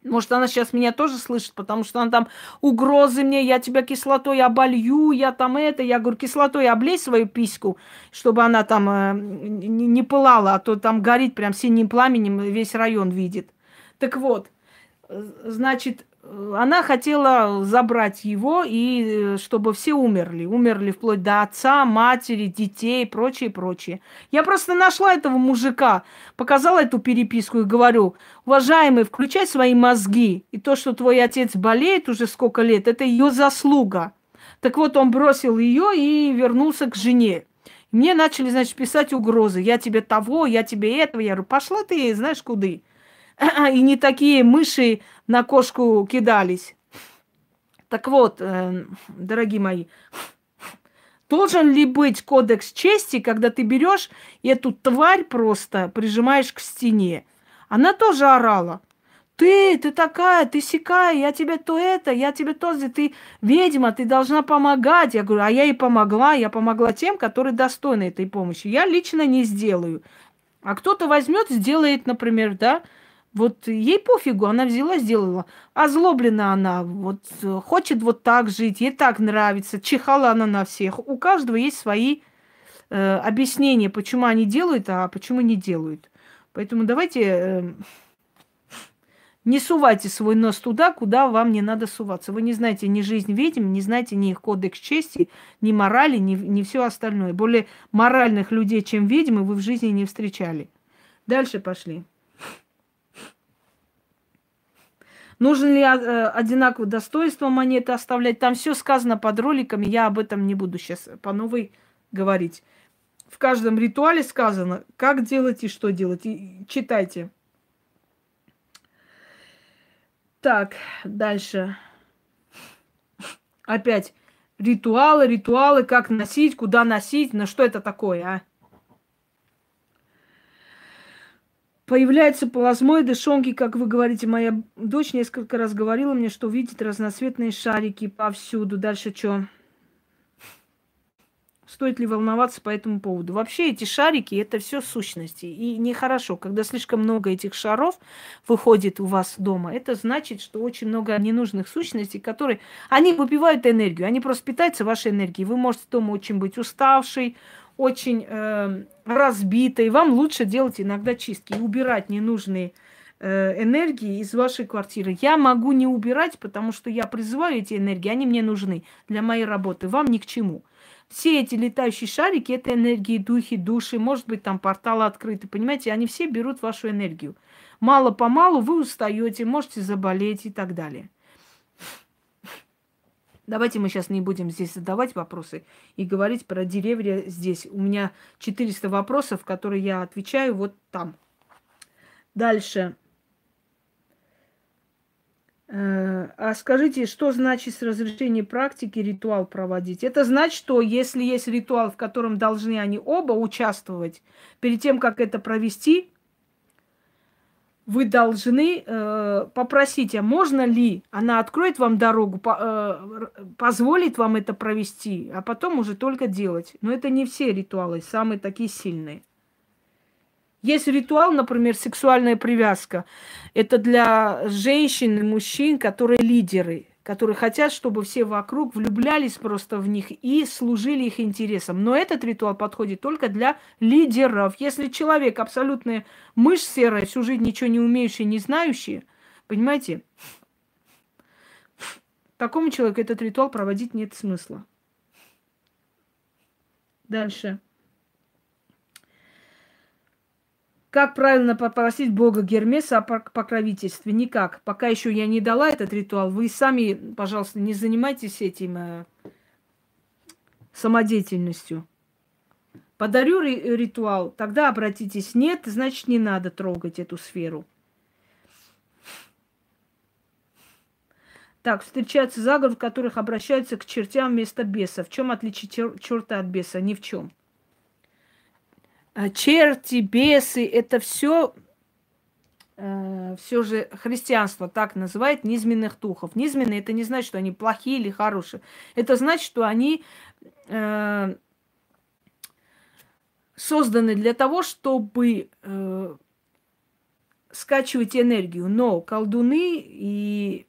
может, она сейчас меня тоже слышит, потому что она там угрозы мне, я тебя кислотой оболью, я там это. Я говорю, кислотой облей свою письку, чтобы она там э, не пылала, а то там горит прям синим пламенем, весь район видит. Так вот, значит, она хотела забрать его, и э, чтобы все умерли. Умерли вплоть до отца, матери, детей, прочее, прочее. Я просто нашла этого мужика, показала эту переписку и говорю, уважаемый, включай свои мозги. И то, что твой отец болеет уже сколько лет, это ее заслуга. Так вот, он бросил ее и вернулся к жене. Мне начали, значит, писать угрозы. Я тебе того, я тебе этого. Я говорю, пошла ты, знаешь, куда [laughs] и не такие мыши на кошку кидались. Так вот, э, дорогие мои, должен ли быть кодекс чести, когда ты берешь эту тварь просто прижимаешь к стене? Она тоже орала. Ты, ты такая, ты сякая, я тебе то это, я тебе то, ты ведьма, ты должна помогать. Я говорю, а я и помогла, я помогла тем, которые достойны этой помощи. Я лично не сделаю. А кто-то возьмет, сделает, например, да, вот ей пофигу, она взяла, сделала. Озлоблена она, вот хочет вот так жить, ей так нравится. Чихала она на всех. У каждого есть свои э, объяснения, почему они делают, а почему не делают. Поэтому давайте э, не сувайте свой нос туда, куда вам не надо суваться. Вы не знаете ни жизнь ведьм, не знаете ни их кодекс чести, ни морали, ни, ни все остальное. Более моральных людей, чем ведьмы, вы в жизни не встречали. Дальше пошли. Нужно ли э, одинаковое достоинство монеты оставлять? Там все сказано под роликами. Я об этом не буду сейчас по новой говорить. В каждом ритуале сказано, как делать и что делать. И читайте. Так, дальше. Опять ритуалы, ритуалы, как носить, куда носить, на что это такое, а? Появляются плазмоиды, шонки, как вы говорите. Моя дочь несколько раз говорила мне, что видит разноцветные шарики повсюду. Дальше что? Стоит ли волноваться по этому поводу? Вообще эти шарики это все сущности. И нехорошо, когда слишком много этих шаров выходит у вас дома. Это значит, что очень много ненужных сущностей, которые... Они выпивают энергию, они просто питаются вашей энергией. Вы можете дома очень быть уставший, очень э, разбитой, вам лучше делать иногда чистки и убирать ненужные э, энергии из вашей квартиры. Я могу не убирать, потому что я призываю эти энергии, они мне нужны для моей работы, вам ни к чему. Все эти летающие шарики – это энергии, духи, души, может быть, там порталы открыты, понимаете, они все берут вашу энергию. Мало-помалу вы устаете, можете заболеть и так далее. Давайте мы сейчас не будем здесь задавать вопросы и говорить про деревья здесь. У меня 400 вопросов, которые я отвечаю вот там. Дальше. Э, а скажите, что значит с разрешения практики ритуал проводить? Это значит, что если есть ритуал, в котором должны они оба участвовать, перед тем, как это провести, вы должны э, попросить, а можно ли она откроет вам дорогу, по, э, позволит вам это провести, а потом уже только делать. Но это не все ритуалы, самые такие сильные. Есть ритуал, например, сексуальная привязка. Это для женщин и мужчин, которые лидеры, которые хотят, чтобы все вокруг влюблялись просто в них и служили их интересам. Но этот ритуал подходит только для лидеров. Если человек абсолютная мышь серая, всю жизнь ничего не умеющий, не знающий, понимаете, такому человеку этот ритуал проводить нет смысла. Дальше. Как правильно попросить Бога Гермеса о покровительстве? Никак. Пока еще я не дала этот ритуал. Вы сами, пожалуйста, не занимайтесь этим э, самодеятельностью. Подарю ритуал, тогда обратитесь. Нет, значит, не надо трогать эту сферу. Так, встречаются заговоры, в которых обращаются к чертям вместо беса. В чем отличие черта от беса? Ни в чем. А черти, бесы, это все э, все же христианство так называет низменных духов. Низменные это не значит, что они плохие или хорошие. Это значит, что они э, созданы для того, чтобы э, скачивать энергию. Но колдуны и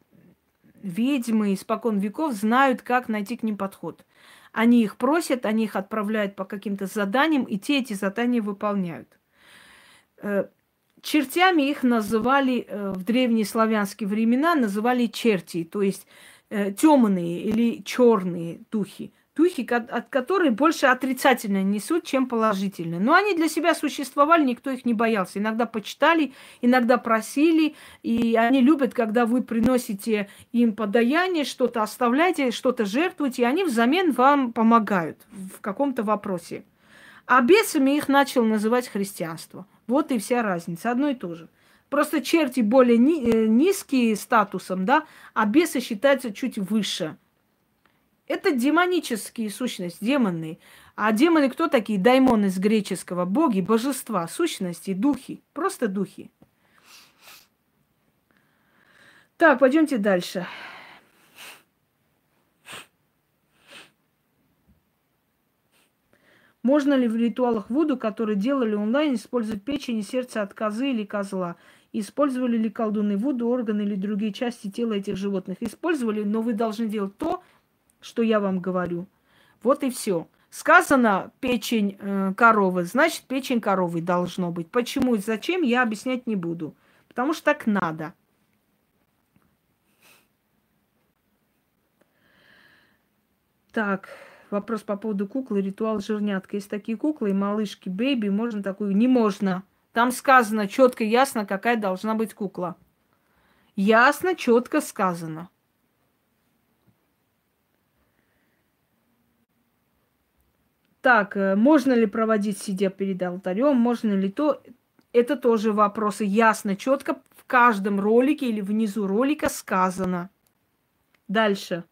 ведьмы испокон веков знают, как найти к ним подход. Они их просят, они их отправляют по каким-то заданиям, и те эти задания выполняют. Э, чертями их называли э, в древние славянские времена, называли черти, то есть э, темные или черные духи духи, от которых больше отрицательно несут, чем положительно. Но они для себя существовали, никто их не боялся. Иногда почитали, иногда просили, и они любят, когда вы приносите им подаяние, что-то оставляете, что-то жертвуете, и они взамен вам помогают в каком-то вопросе. А бесами их начал называть христианство. Вот и вся разница, одно и то же. Просто черти более ни, э, низкие статусом, да, а бесы считаются чуть выше – это демонические сущности, демоны. А демоны кто такие? Даймоны из греческого. Боги, божества, сущности, духи. Просто духи. Так, пойдемте дальше. Можно ли в ритуалах Вуду, которые делали онлайн, использовать печень и сердце от козы или козла? Использовали ли колдуны Вуду, органы или другие части тела этих животных? Использовали, но вы должны делать то, что я вам говорю. Вот и все. Сказано печень э, коровы, значит печень коровы должно быть. Почему и зачем, я объяснять не буду. Потому что так надо. Так, вопрос по поводу куклы, ритуал жирнятка. Есть такие куклы, и малышки, бэйби, можно такую? Не можно. Там сказано четко, ясно, какая должна быть кукла. Ясно, четко сказано. Так, э, можно ли проводить сидя перед алтарем, можно ли то? Это тоже вопросы ясно, четко в каждом ролике или внизу ролика сказано. Дальше.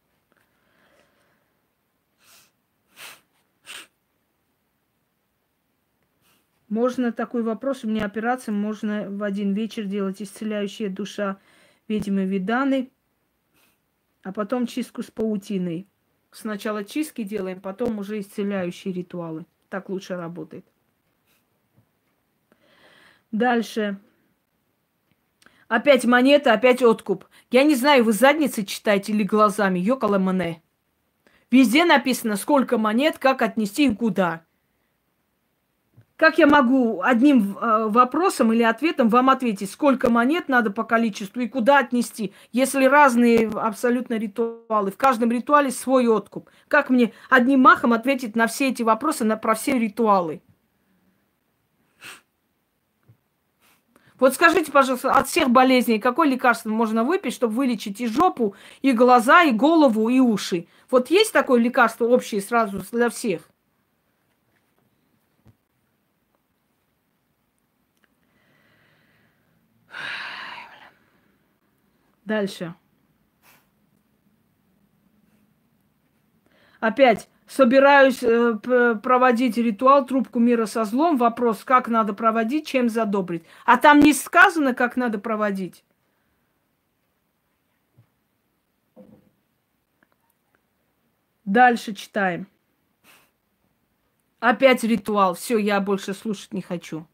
Можно такой вопрос, у меня операция, можно в один вечер делать исцеляющая душа ведьмы Виданы, а потом чистку с паутиной. Сначала чистки делаем, потом уже исцеляющие ритуалы. Так лучше работает. Дальше. Опять монета, опять откуп. Я не знаю, вы задницы читаете или глазами. Йокала мане. Везде написано, сколько монет, как отнести и куда. Как я могу одним э, вопросом или ответом вам ответить, сколько монет надо по количеству и куда отнести, если разные абсолютно ритуалы, в каждом ритуале свой откуп? Как мне одним махом ответить на все эти вопросы, на, про все ритуалы? Вот скажите, пожалуйста, от всех болезней какое лекарство можно выпить, чтобы вылечить и жопу, и глаза, и голову, и уши? Вот есть такое лекарство общее сразу для всех? Дальше. Опять собираюсь э, проводить ритуал трубку мира со злом. Вопрос, как надо проводить, чем задобрить. А там не сказано, как надо проводить. Дальше читаем. Опять ритуал. Все, я больше слушать не хочу.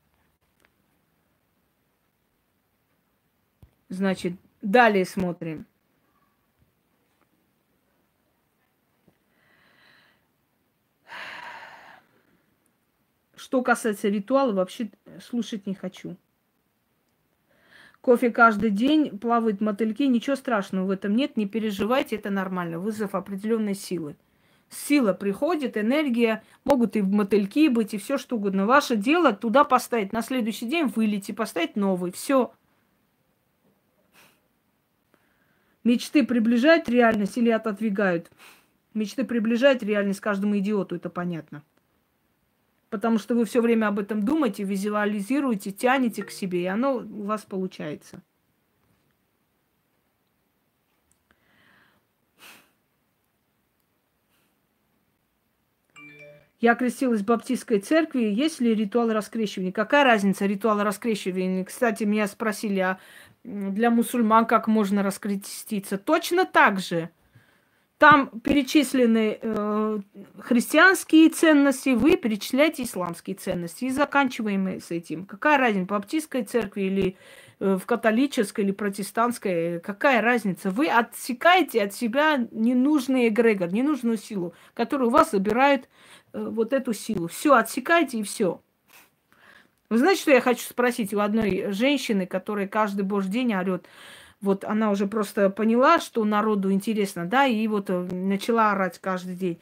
Значит, далее смотрим. Что касается ритуала, вообще слушать не хочу. Кофе каждый день, плавают мотыльки, ничего страшного в этом нет, не переживайте, это нормально, вызов определенной силы. Сила приходит, энергия, могут и мотыльки быть, и все что угодно. Ваше дело туда поставить, на следующий день вылить и поставить новый. Все. Мечты приближают реальность или отодвигают? Мечты приближают реальность каждому идиоту, это понятно потому что вы все время об этом думаете, визуализируете, тянете к себе, и оно у вас получается. Я крестилась в баптистской церкви. Есть ли ритуал раскрещивания? Какая разница ритуал раскрещивания? Кстати, меня спросили, а для мусульман как можно раскреститься? Точно так же. Там перечислены э, христианские ценности, вы перечисляете исламские ценности. И заканчиваем мы с этим. Какая разница, в баптистской церкви или э, в католической или протестантской? Какая разница? Вы отсекаете от себя ненужный эгрегор, ненужную силу, которая у вас забирает э, вот эту силу. Все, отсекайте и все. Вы знаете, что я хочу спросить у одной женщины, которая каждый божий день орет? вот она уже просто поняла, что народу интересно, да, и вот э, начала орать каждый день.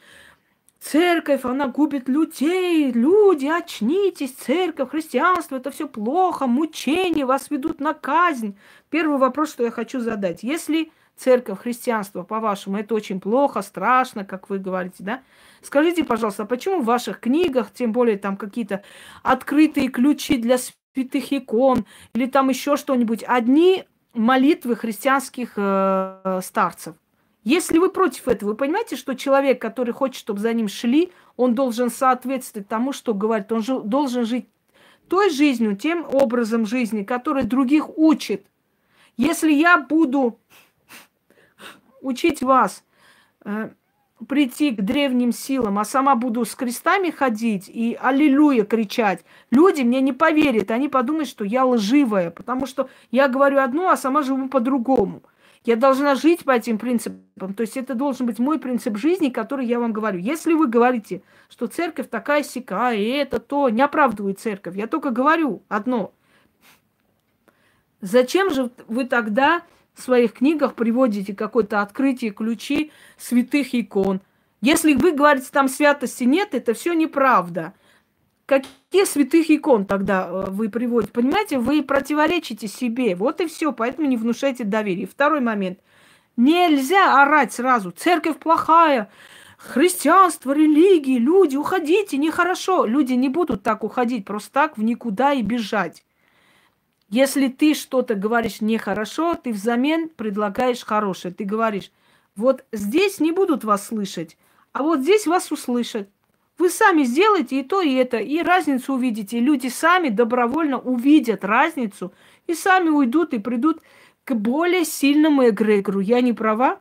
Церковь, она губит людей, люди, очнитесь, церковь, христианство, это все плохо, мучение, вас ведут на казнь. Первый вопрос, что я хочу задать. Если церковь, христианство, по-вашему, это очень плохо, страшно, как вы говорите, да? Скажите, пожалуйста, а почему в ваших книгах, тем более там какие-то открытые ключи для святых икон или там еще что-нибудь, одни молитвы христианских э, старцев. Если вы против этого, вы понимаете, что человек, который хочет, чтобы за ним шли, он должен соответствовать тому, что говорит. Он же, должен жить той жизнью, тем образом жизни, который других учит. Если я буду учить вас э, прийти к древним силам, а сама буду с крестами ходить и аллилуйя кричать, люди мне не поверят, они подумают, что я лживая, потому что я говорю одно, а сама живу по-другому. Я должна жить по этим принципам. То есть это должен быть мой принцип жизни, который я вам говорю. Если вы говорите, что церковь такая сякая, и это то, не оправдывает церковь. Я только говорю одно. Зачем же вы тогда в своих книгах приводите какое-то открытие, ключи святых икон. Если вы говорите, там святости нет, это все неправда. Какие святых икон тогда э, вы приводите? Понимаете, вы противоречите себе. Вот и все, поэтому не внушайте доверие. Второй момент. Нельзя орать сразу. Церковь плохая, христианство, религии, люди, уходите, нехорошо. Люди не будут так уходить просто так в никуда и бежать. Если ты что-то говоришь нехорошо, ты взамен предлагаешь хорошее. Ты говоришь, вот здесь не будут вас слышать, а вот здесь вас услышат. Вы сами сделаете и то, и это, и разницу увидите. люди сами добровольно увидят разницу и сами уйдут и придут к более сильному эгрегору. Я не права?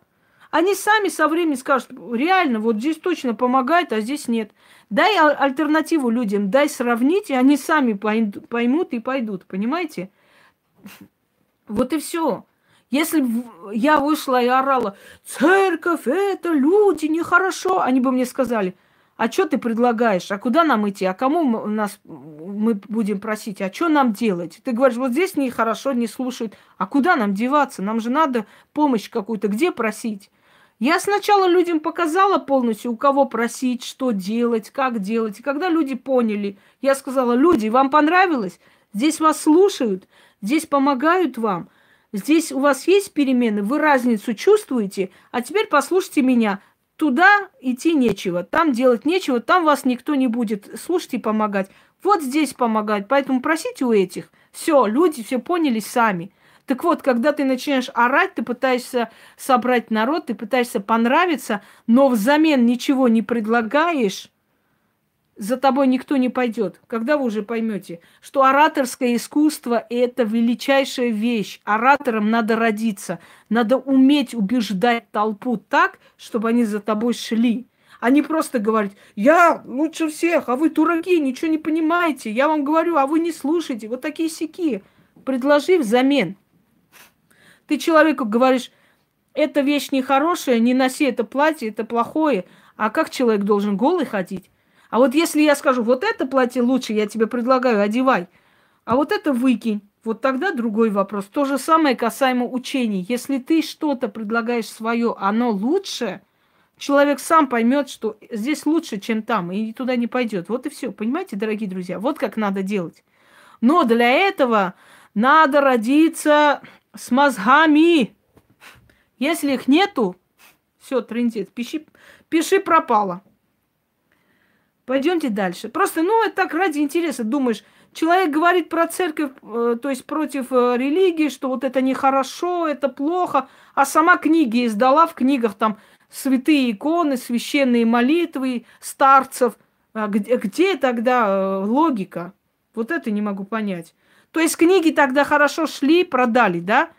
Они сами со временем скажут, реально, вот здесь точно помогает, а здесь нет. Дай альтернативу людям, дай сравнить, и они сами поймут и пойдут, понимаете? Вот и все. Если я вышла и орала, церковь, это люди, нехорошо, они бы мне сказали, а что ты предлагаешь, а куда нам идти, а кому мы, нас, мы будем просить, а что нам делать? Ты говоришь, вот здесь нехорошо, не слушают, а куда нам деваться? Нам же надо помощь какую-то, где просить? Я сначала людям показала полностью, у кого просить, что делать, как делать. И когда люди поняли, я сказала, люди, вам понравилось? Здесь вас слушают, Здесь помогают вам. Здесь у вас есть перемены, вы разницу чувствуете. А теперь послушайте меня. Туда идти нечего, там делать нечего, там вас никто не будет слушать и помогать. Вот здесь помогать. Поэтому просите у этих. Все, люди все поняли сами. Так вот, когда ты начинаешь орать, ты пытаешься собрать народ, ты пытаешься понравиться, но взамен ничего не предлагаешь, за тобой никто не пойдет. Когда вы уже поймете, что ораторское искусство – это величайшая вещь. Ораторам надо родиться, надо уметь убеждать толпу так, чтобы они за тобой шли. А не просто говорить, я лучше всех, а вы дураки, ничего не понимаете. Я вам говорю, а вы не слушаете. Вот такие сики. Предложи взамен. Ты человеку говоришь, эта вещь нехорошая, не носи это платье, это плохое. А как человек должен голый ходить? А вот если я скажу, вот это платье лучше, я тебе предлагаю, одевай, а вот это выкинь, вот тогда другой вопрос. То же самое касаемо учений. Если ты что-то предлагаешь свое, оно лучше, человек сам поймет, что здесь лучше, чем там, и туда не пойдет. Вот и все. Понимаете, дорогие друзья? Вот как надо делать. Но для этого надо родиться с мозгами. Если их нету, все, трендит, пиши, пиши пропало. Пойдемте дальше. Просто, ну, это так ради интереса. Думаешь, человек говорит про церковь, э, то есть против э, религии, что вот это нехорошо, это плохо, а сама книги издала в книгах там святые иконы, священные молитвы старцев. А где, где тогда э, логика? Вот это не могу понять. То есть книги тогда хорошо шли, продали, да?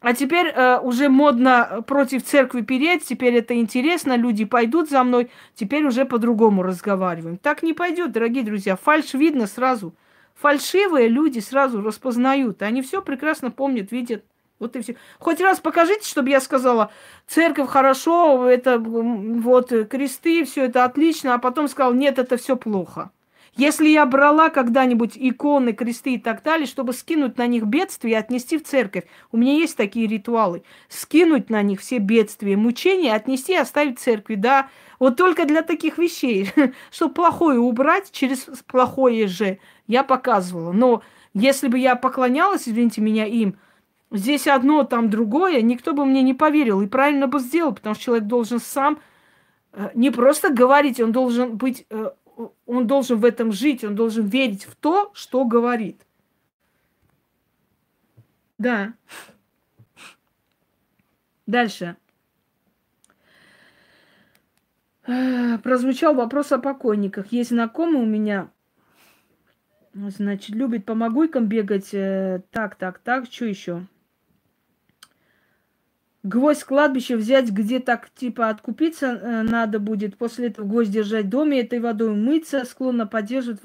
А теперь э, уже модно против церкви переть, теперь это интересно, люди пойдут за мной, теперь уже по-другому разговариваем. Так не пойдет, дорогие друзья. Фальш видно сразу. Фальшивые люди сразу распознают. Они все прекрасно помнят, видят. Вот и все. Хоть раз покажите, чтобы я сказала, церковь хорошо, это вот кресты, все это отлично, а потом сказал, нет, это все плохо. Если я брала когда-нибудь иконы, кресты и так далее, чтобы скинуть на них бедствия и отнести в церковь, у меня есть такие ритуалы, скинуть на них все бедствия, мучения, отнести и оставить в церкви, да, вот только для таких вещей, [laughs] чтобы плохое убрать через плохое же, я показывала. Но если бы я поклонялась, извините меня, им, здесь одно, там другое, никто бы мне не поверил и правильно бы сделал, потому что человек должен сам э, не просто говорить, он должен быть э, он должен в этом жить, он должен верить в то, что говорит. Да. Дальше. Прозвучал вопрос о покойниках. Есть знакомый у меня, значит, любит по могуйкам бегать. Э, так, так, так, что еще? Гвоздь кладбища взять, где так типа откупиться э, надо будет, после этого гвоздь держать в доме, этой водой мыться, склонно поддерживать.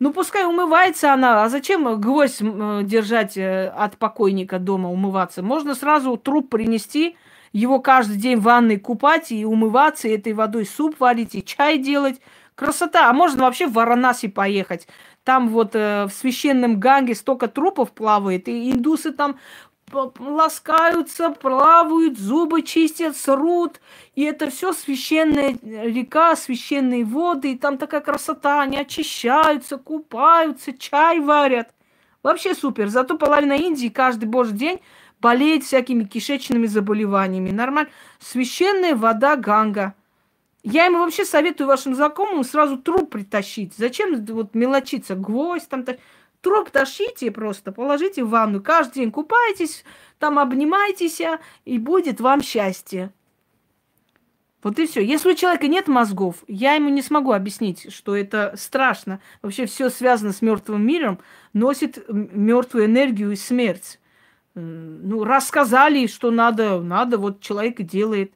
Ну, пускай умывается она, а зачем гвоздь э, держать э, от покойника дома, умываться? Можно сразу труп принести, его каждый день в ванной купать и умываться, и этой водой суп варить, и чай делать. Красота! А можно вообще в Варанаси поехать. Там вот э, в священном Ганге столько трупов плавает, и индусы там ласкаются, плавают, зубы чистят, срут. И это все священная река, священные воды. И там такая красота. Они очищаются, купаются, чай варят. Вообще супер. Зато половина Индии каждый божий день болеет всякими кишечными заболеваниями. Нормально. Священная вода Ганга. Я ему вообще советую вашим знакомым сразу труп притащить. Зачем вот мелочиться? Гвоздь там-то. Труп тащите просто, положите в ванну. Каждый день купайтесь, там обнимайтесь, и будет вам счастье. Вот и все. Если у человека нет мозгов, я ему не смогу объяснить, что это страшно. Вообще все связано с мертвым миром, носит мертвую энергию и смерть. Ну, рассказали, что надо, надо, вот человек делает.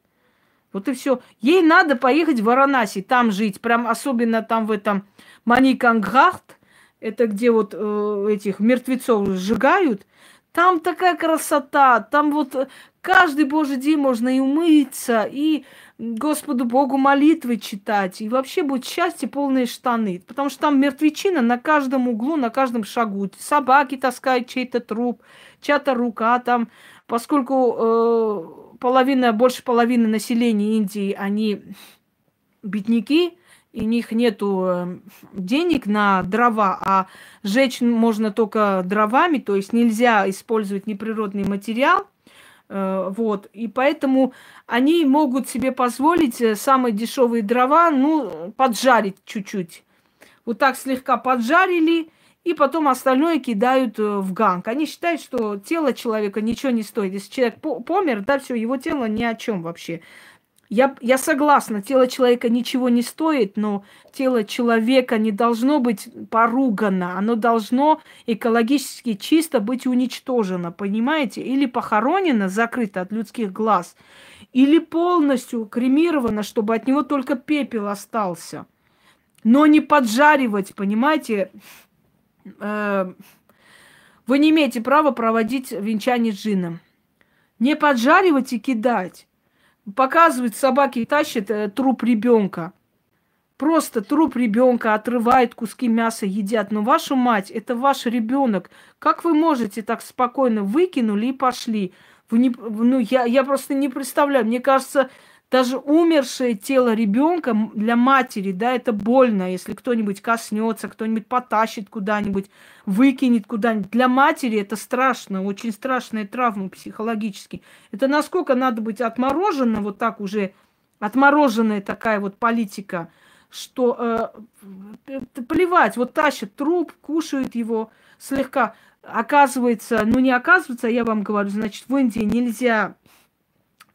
Вот и все. Ей надо поехать в Варанаси, там жить, прям особенно там в этом Маникангхахт, это где вот э, этих мертвецов сжигают, там такая красота, там вот э, каждый божий день можно и умыться, и Господу Богу молитвы читать, и вообще будет счастье полные штаны, потому что там мертвечина на каждом углу, на каждом шагу. Собаки таскают чей-то труп, чья-то рука там, поскольку э, половина, больше половины населения Индии, они бедняки, и у них нету э, денег на дрова, а жечь можно только дровами, то есть нельзя использовать неприродный материал, э, вот, и поэтому они могут себе позволить э, самые дешевые дрова, ну, поджарить чуть-чуть. Вот так слегка поджарили, и потом остальное кидают в ганг. Они считают, что тело человека ничего не стоит. Если человек помер, да, все, его тело ни о чем вообще. Я, я согласна, тело человека ничего не стоит, но тело человека не должно быть поругано, оно должно экологически чисто быть уничтожено, понимаете? Или похоронено, закрыто от людских глаз, или полностью кремировано, чтобы от него только пепел остался. Но не поджаривать, понимаете? Э, вы не имеете права проводить венчание с джином. Не поджаривать и кидать. Показывают, собаки тащат э, труп ребенка. Просто труп ребенка отрывают куски мяса, едят. Но вашу мать, это ваш ребенок. Как вы можете так спокойно выкинули и пошли? Вы не, ну, я, я просто не представляю. Мне кажется, даже умершее тело ребенка для матери, да, это больно, если кто-нибудь коснется, кто-нибудь потащит куда-нибудь, выкинет куда-нибудь. Для матери это страшно, очень страшная травма психологически. Это насколько надо быть отморожено, вот так уже отмороженная такая вот политика, что э, плевать, вот тащат труп, кушают его слегка. Оказывается, ну не оказывается, я вам говорю, значит, в Индии нельзя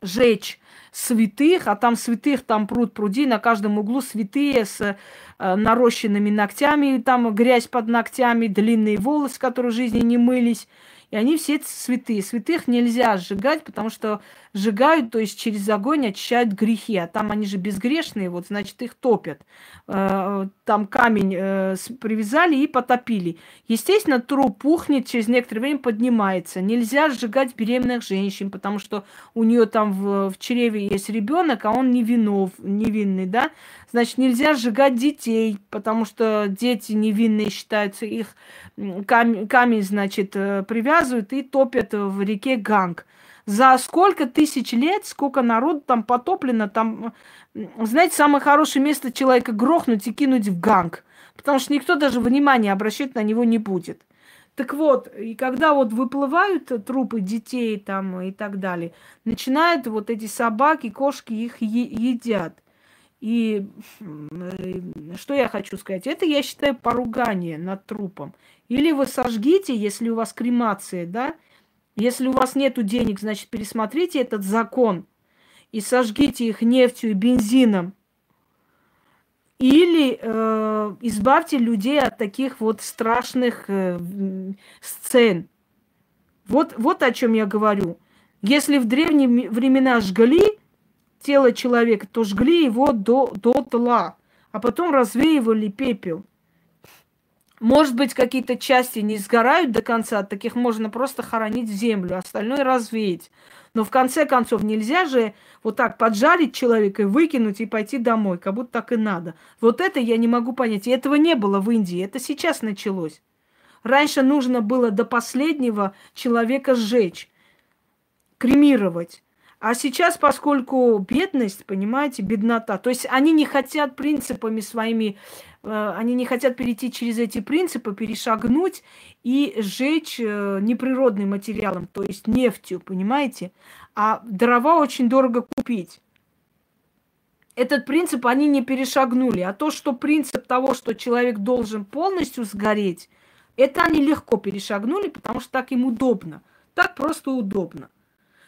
жечь святых, а там святых, там пруд пруди, на каждом углу святые с э, нарощенными ногтями, там грязь под ногтями, длинные волосы, которые в жизни не мылись. И они все святые. Святых нельзя сжигать, потому что сжигают, то есть через огонь очищают грехи. А там они же безгрешные, вот, значит, их топят. Э, там камень э, привязали и потопили. Естественно, труп пухнет, через некоторое время поднимается. Нельзя сжигать беременных женщин, потому что у нее там в, в чреве есть ребенок, а он невинов, невинный, да. Значит, нельзя сжигать детей, потому что дети невинные считаются, их камень, камень значит, э, привязывают и топят в реке Ганг. За сколько тысяч лет, сколько народу там потоплено, там, знаете, самое хорошее место человека грохнуть и кинуть в Ганг, потому что никто даже внимания обращать на него не будет. Так вот, и когда вот выплывают трупы детей там и так далее, начинают вот эти собаки, кошки их едят. И что я хочу сказать? Это, я считаю, поругание над трупом. Или вы сожгите, если у вас кремация, да? Если у вас нет денег, значит, пересмотрите этот закон и сожгите их нефтью и бензином. Или э, избавьте людей от таких вот страшных э, сцен. Вот, вот о чем я говорю. Если в древние времена жгли тело человека, то жгли его до, до тла, а потом развеивали пепел. Может быть, какие-то части не сгорают до конца, таких можно просто хоронить в землю, остальное развеять. Но в конце концов нельзя же вот так поджарить человека и выкинуть и пойти домой, как будто так и надо. Вот это я не могу понять. И этого не было в Индии, это сейчас началось. Раньше нужно было до последнего человека сжечь, кремировать. А сейчас, поскольку бедность, понимаете, беднота, то есть они не хотят принципами своими они не хотят перейти через эти принципы, перешагнуть и сжечь э, неприродным материалом, то есть нефтью, понимаете? А дрова очень дорого купить. Этот принцип они не перешагнули. А то, что принцип того, что человек должен полностью сгореть, это они легко перешагнули, потому что так им удобно. Так просто удобно.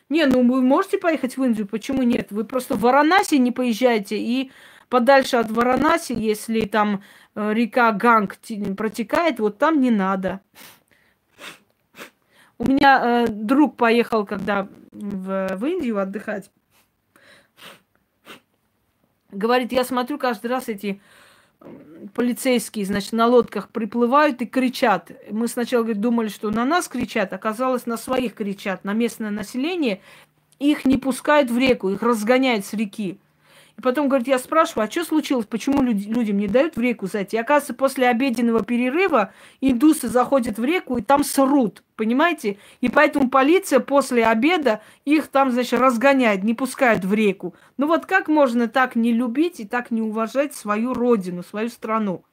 Не, ну вы можете поехать в Индию, почему нет? Вы просто в Варанаси не поезжаете и подальше от Варанаси, если там э, река Ганг протекает, вот там не надо. У меня э, друг поехал, когда в, в Индию отдыхать. Говорит, я смотрю каждый раз эти полицейские, значит, на лодках приплывают и кричат. Мы сначала говорит, думали, что на нас кричат, оказалось, на своих кричат, на местное население. Их не пускают в реку, их разгоняют с реки. И потом, говорит, я спрашиваю, а что случилось, почему люди, людям не дают в реку зайти? И оказывается, после обеденного перерыва индусы заходят в реку и там срут, понимаете? И поэтому полиция после обеда их там, значит, разгоняет, не пускает в реку. Ну вот как можно так не любить и так не уважать свою родину, свою страну?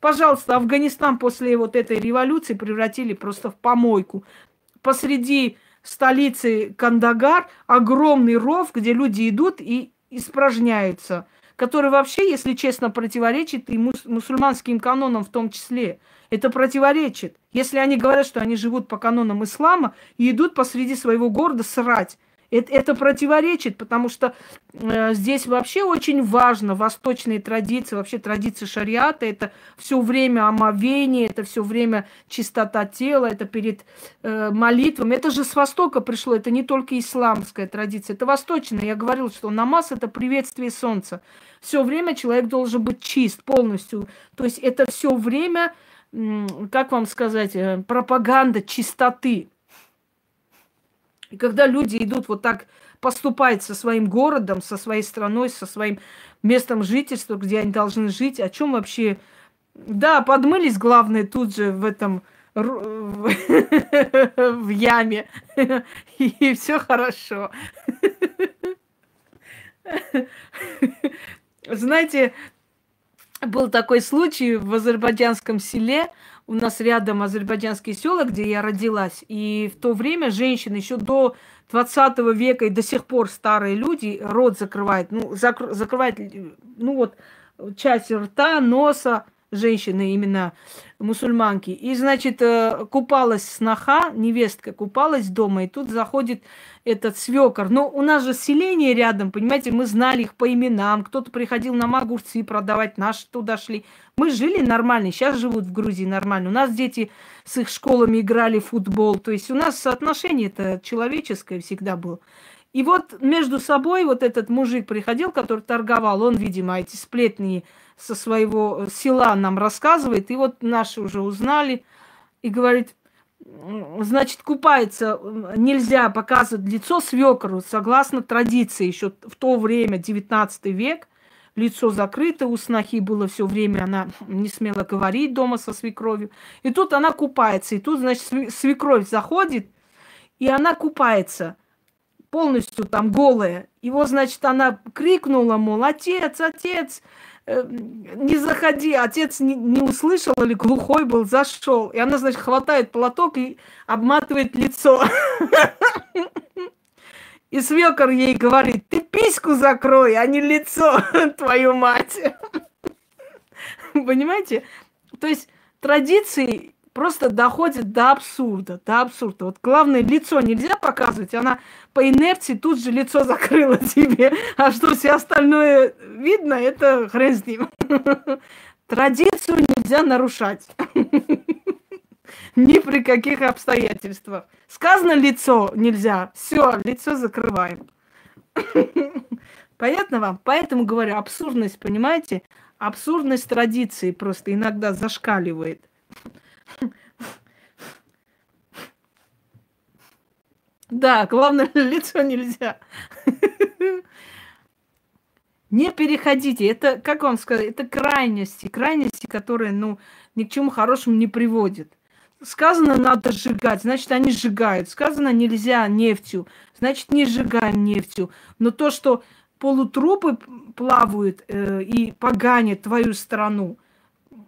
Пожалуйста, Афганистан после вот этой революции превратили просто в помойку. Посреди столицы Кандагар огромный ров, где люди идут и испражняются, который вообще, если честно, противоречит и мус- мусульманским канонам в том числе. Это противоречит. Если они говорят, что они живут по канонам ислама и идут посреди своего города срать, это, это противоречит, потому что э, здесь вообще очень важно восточные традиции, вообще традиции шариата. Это все время омовение, это все время чистота тела, это перед э, молитвами. Это же с Востока пришло, это не только исламская традиция, это восточная. Я говорила, что намаз это приветствие солнца. Все время человек должен быть чист полностью. То есть это все время, как вам сказать, э, пропаганда чистоты. И когда люди идут вот так поступать со своим городом, со своей страной, со своим местом жительства, где они должны жить, о чем вообще... Да, подмылись, главное, тут же в этом [laughs] в яме, [laughs] и все хорошо. [laughs] Знаете, был такой случай в азербайджанском селе, у нас рядом азербайджанские села, где я родилась. И в то время женщины еще до 20 века и до сих пор старые люди рот закрывают, ну, закр- закрывают, ну вот, часть рта, носа, женщины именно мусульманки. И, значит, э, купалась сноха, невестка купалась дома, и тут заходит этот свекор. Но у нас же селение рядом, понимаете, мы знали их по именам. Кто-то приходил нам огурцы продавать, наши туда шли. Мы жили нормально, сейчас живут в Грузии нормально. У нас дети с их школами играли в футбол. То есть у нас соотношение это человеческое всегда было. И вот между собой вот этот мужик приходил, который торговал, он, видимо, эти сплетни со своего села нам рассказывает. И вот наши уже узнали и говорит, значит, купается, нельзя показывать лицо свекру, согласно традиции, еще в то время, 19 век, лицо закрыто, у снохи было все время, она [clears throat] не смела говорить дома со свекровью. И тут она купается, и тут, значит, свекровь заходит, и она купается полностью там голая. Его, значит, она крикнула, мол, отец, отец, Э, не заходи, отец не, не услышал или глухой был, зашел. И она, значит, хватает платок и обматывает лицо. И свекор ей говорит, ты письку закрой, а не лицо, [laughs] твою мать. Понимаете? То есть традиции просто доходит до абсурда, до абсурда. Вот главное, лицо нельзя показывать, она по инерции тут же лицо [laughs] закрыла тебе, а что все остальное видно, это хрен с ним. [laughs] Традицию нельзя нарушать. [laughs] Ни при каких обстоятельствах. Сказано лицо нельзя. Все, лицо закрываем. Понятно вам? Поэтому говорю, абсурдность, понимаете? Абсурдность традиции просто иногда зашкаливает. Да, главное, [laughs] лицо нельзя. Не переходите. Это, как вам сказать, это крайности. Крайности, которые, ну, ни к чему хорошему не приводят. Сказано, надо сжигать, значит, они сжигают. Сказано, нельзя нефтью, значит, не сжигаем нефтью. Но то, что полутрупы плавают э, и поганят твою страну,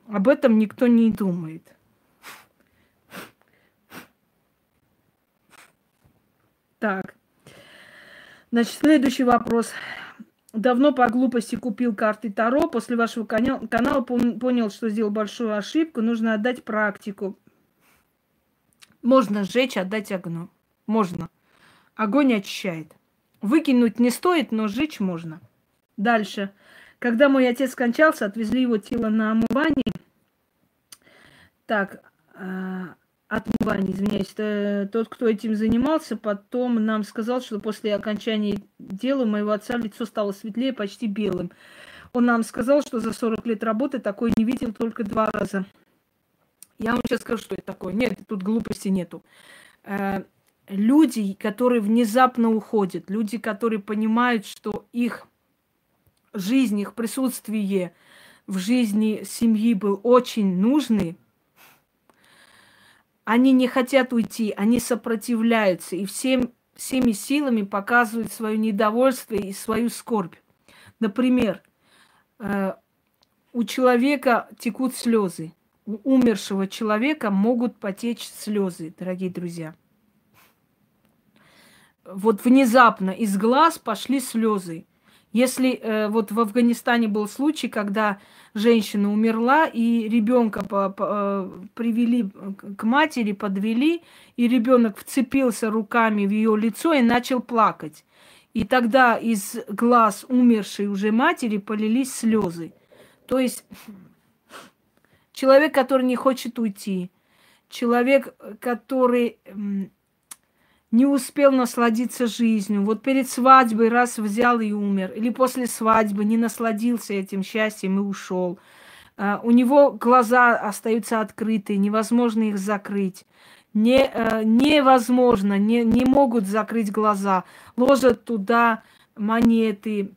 об этом никто не думает. Так. Значит, следующий вопрос. Давно по глупости купил карты Таро. После вашего канала понял, что сделал большую ошибку. Нужно отдать практику. Можно сжечь, отдать огню. Можно. Огонь очищает. Выкинуть не стоит, но сжечь можно. Дальше. Когда мой отец скончался, отвезли его тело на омывание. Так, а, отмывание, извиняюсь, э, тот, кто этим занимался, потом нам сказал, что после окончания дела моего отца лицо стало светлее, почти белым. Он нам сказал, что за 40 лет работы такой не видел только два раза. Я вам сейчас скажу, что это такое. Нет, тут глупости нету. Э, люди, которые внезапно уходят, люди, которые понимают, что их жизнь, их присутствие в жизни семьи был очень нужный, они не хотят уйти, они сопротивляются и всем, всеми силами показывают свое недовольство и свою скорбь. Например, э, у человека текут слезы. У умершего человека могут потечь слезы, дорогие друзья. Вот внезапно из глаз пошли слезы. Если э, вот в Афганистане был случай, когда женщина умерла, и ребенка по, по, э, привели к матери, подвели, и ребенок вцепился руками в ее лицо и начал плакать. И тогда из глаз умершей уже матери полились слезы. То есть человек, который не хочет уйти, человек, который не успел насладиться жизнью. Вот перед свадьбой раз взял и умер. Или после свадьбы не насладился этим счастьем и ушел. Uh, у него глаза остаются открыты, невозможно их закрыть. Не, uh, невозможно, не, не могут закрыть глаза. Ложат туда монеты,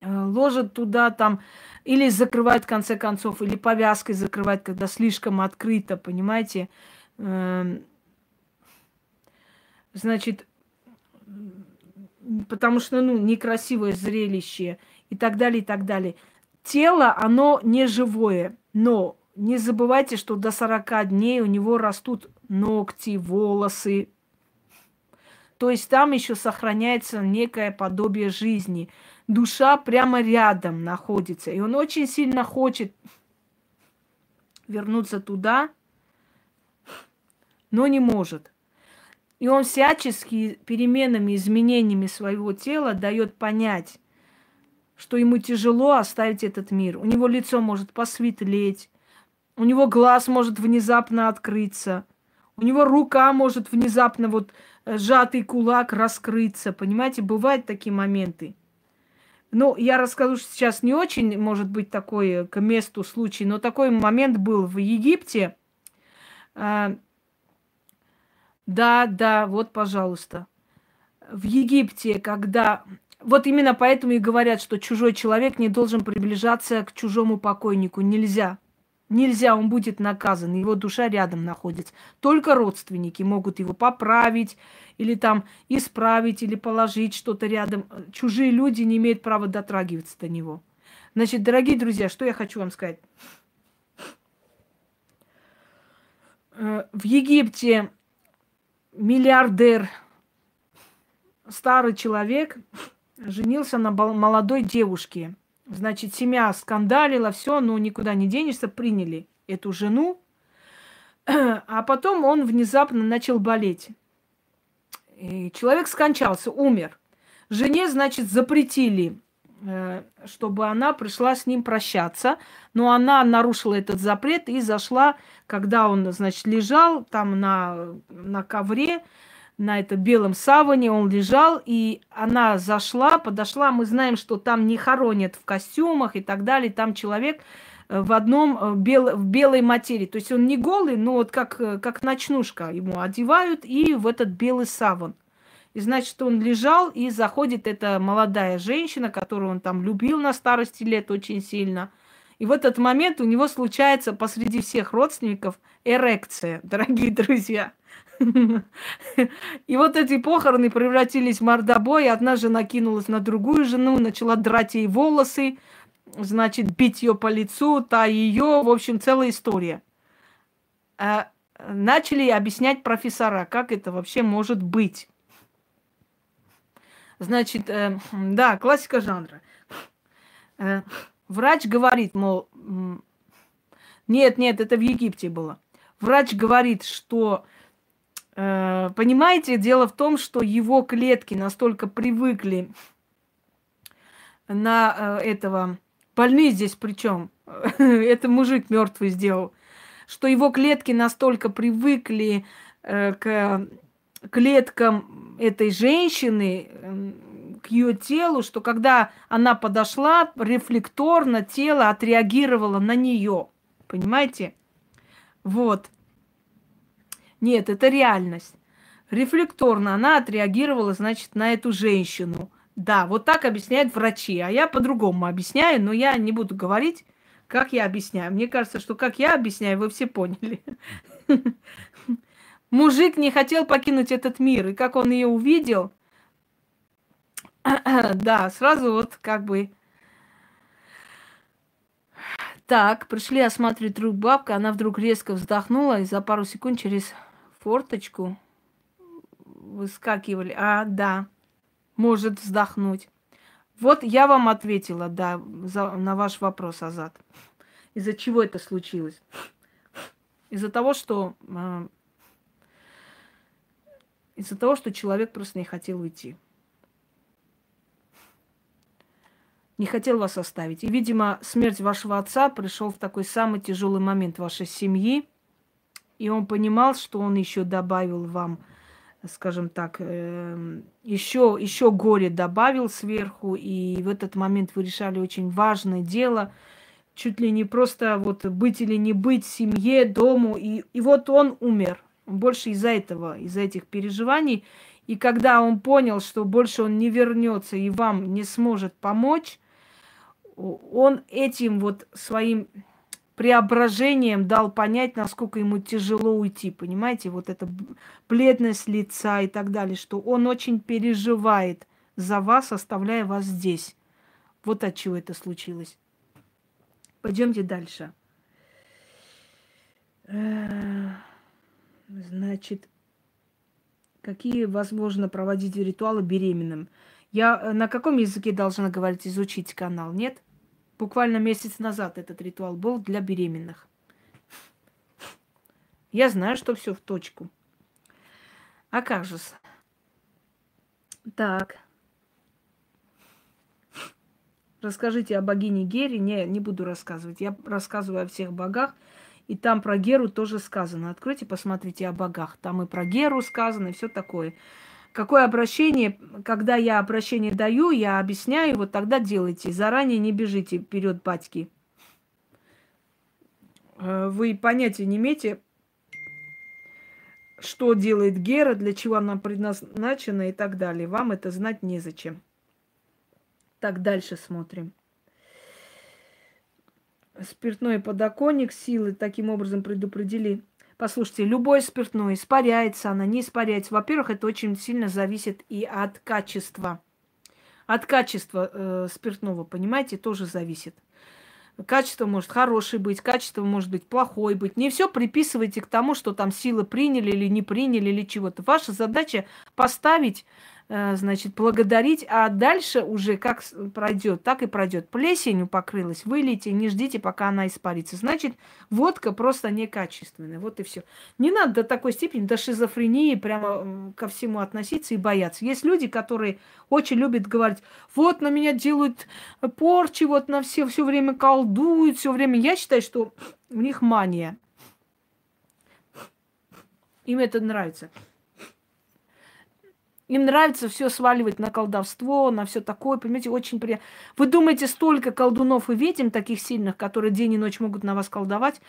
uh, ложат туда там, или закрывают в конце концов, или повязкой закрывают, когда слишком открыто, понимаете? Значит, потому что, ну, некрасивое зрелище и так далее, и так далее. Тело, оно не живое, но не забывайте, что до 40 дней у него растут ногти, волосы. То есть там еще сохраняется некое подобие жизни. Душа прямо рядом находится. И он очень сильно хочет вернуться туда, но не может. И он всячески переменами, изменениями своего тела дает понять, что ему тяжело оставить этот мир. У него лицо может посветлеть, у него глаз может внезапно открыться, у него рука может внезапно вот э, сжатый кулак раскрыться. Понимаете, бывают такие моменты. Ну, я расскажу что сейчас не очень, может быть, такой к месту случай, но такой момент был в Египте. Да, да, вот, пожалуйста. В Египте, когда... Вот именно поэтому и говорят, что чужой человек не должен приближаться к чужому покойнику. Нельзя. Нельзя, он будет наказан, его душа рядом находится. Только родственники могут его поправить или там исправить, или положить что-то рядом. Чужие люди не имеют права дотрагиваться до него. Значит, дорогие друзья, что я хочу вам сказать. Э, в Египте миллиардер, старый человек, женился на молодой девушке. Значит, семья скандалила, все, но никуда не денешься, приняли эту жену. А потом он внезапно начал болеть. И человек скончался, умер. Жене, значит, запретили, чтобы она пришла с ним прощаться. Но она нарушила этот запрет и зашла, когда он, значит, лежал там на, на ковре, на этом белом саване он лежал, и она зашла, подошла. Мы знаем, что там не хоронят в костюмах и так далее. Там человек э, в одном э, бел, в белой материи. То есть он не голый, но вот как, э, как ночнушка ему одевают и в этот белый саван. И значит, он лежал, и заходит эта молодая женщина, которую он там любил на старости лет очень сильно. И в этот момент у него случается посреди всех родственников эрекция, [laughs] дорогие друзья. И вот эти похороны превратились в мордобой. Одна жена кинулась на другую жену, начала драть ей волосы, значит, бить ее по лицу, та ее. В общем, целая история. А, начали объяснять профессора, как это вообще может быть. Значит, э, [laughs] да, классика жанра. Э, врач говорит, мол, нет, нет, это в Египте было. Врач говорит, что Э, понимаете, дело в том, что его клетки настолько привыкли на э, этого больные здесь причем [laughs] это мужик мертвый сделал, что его клетки настолько привыкли э, к клеткам этой женщины, к ее телу, что когда она подошла, рефлекторно тело отреагировало на нее. Понимаете? Вот. Нет, это реальность. Рефлекторно она отреагировала, значит, на эту женщину. Да, вот так объясняют врачи, а я по-другому объясняю, но я не буду говорить, как я объясняю. Мне кажется, что как я объясняю, вы все поняли. [laughs] Мужик не хотел покинуть этот мир, и как он ее увидел, [clears throat] да, сразу вот как бы так, пришли осматривать труп бабка, она вдруг резко вздохнула и за пару секунд через форточку выскакивали. А, да, может вздохнуть. Вот я вам ответила, да, за, на ваш вопрос, Азат. Из-за чего это случилось? Из-за того, что э, из-за того, что человек просто не хотел уйти. не хотел вас оставить. И, видимо, смерть вашего отца пришел в такой самый тяжелый момент вашей семьи. И он понимал, что он еще добавил вам, скажем так, э, еще, еще горе добавил сверху. И в этот момент вы решали очень важное дело. Чуть ли не просто вот быть или не быть семье, дому. И, и вот он умер. Больше из-за этого, из-за этих переживаний. И когда он понял, что больше он не вернется и вам не сможет помочь, он этим вот своим преображением дал понять, насколько ему тяжело уйти, понимаете, вот эта бледность лица и так далее, что он очень переживает за вас, оставляя вас здесь. Вот от чего это случилось. Пойдемте дальше. Значит, какие возможно проводить ритуалы беременным? Я э, на каком языке должна говорить, изучить канал, нет? Буквально месяц назад этот ритуал был для беременных. Я знаю, что все в точку. А как же? Так. Расскажите о богине Гере. Не, не буду рассказывать. Я рассказываю о всех богах. И там про Геру тоже сказано. Откройте, посмотрите о богах. Там и про Геру сказано, и все такое. Какое обращение, когда я обращение даю, я объясняю, вот тогда делайте. Заранее не бежите вперед, батьки. Э, вы понятия не имеете, что делает Гера, для чего она предназначена и так далее. Вам это знать незачем. Так, дальше смотрим. Спиртной подоконник силы таким образом предупредили Послушайте, любое спиртное, испаряется она, не испаряется. Во-первых, это очень сильно зависит и от качества. От качества э, спиртного, понимаете, тоже зависит. Качество может хорошее быть, качество может быть плохое быть. Не все приписывайте к тому, что там силы приняли или не приняли или чего-то. Ваша задача поставить значит, благодарить, а дальше уже как пройдет, так и пройдет. Плесенью покрылась, вылейте, не ждите, пока она испарится. Значит, водка просто некачественная. Вот и все. Не надо до такой степени, до шизофрении прямо ко всему относиться и бояться. Есть люди, которые очень любят говорить, вот на меня делают порчи, вот на все все время колдуют, все время. Я считаю, что у них мания. Им это нравится. Им нравится все сваливать на колдовство, на все такое, понимаете, очень приятно. Вы думаете, столько колдунов и ведьм таких сильных, которые день и ночь могут на вас колдовать,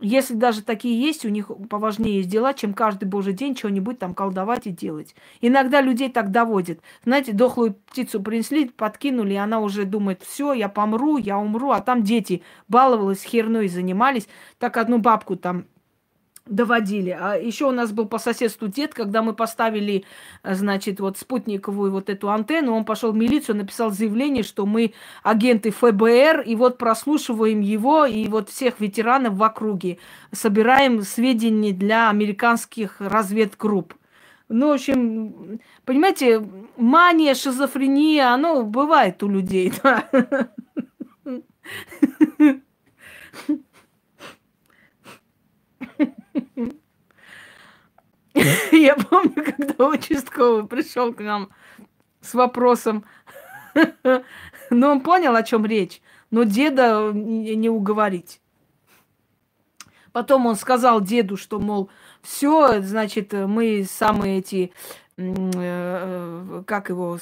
если даже такие есть, у них поважнее есть дела, чем каждый божий день что-нибудь там колдовать и делать. Иногда людей так доводит. Знаете, дохлую птицу принесли, подкинули, и она уже думает, все, я помру, я умру, а там дети баловались, херной занимались. Так одну бабку там доводили. А еще у нас был по соседству дед, когда мы поставили, э, значит, вот спутниковую вот эту антенну, он пошел в милицию, написал заявление, что мы агенты ФБР, и вот прослушиваем его и вот всех ветеранов в округе, собираем сведения для американских разведгрупп. Ну, в общем, понимаете, мания, шизофрения, оно бывает у людей, [laughs] да. [laughs] Я помню, когда участковый пришел к нам с вопросом, [laughs] но он понял, о чем речь, но деда не уговорить. Потом он сказал деду, что, мол, все, значит, мы самые эти, э, как его,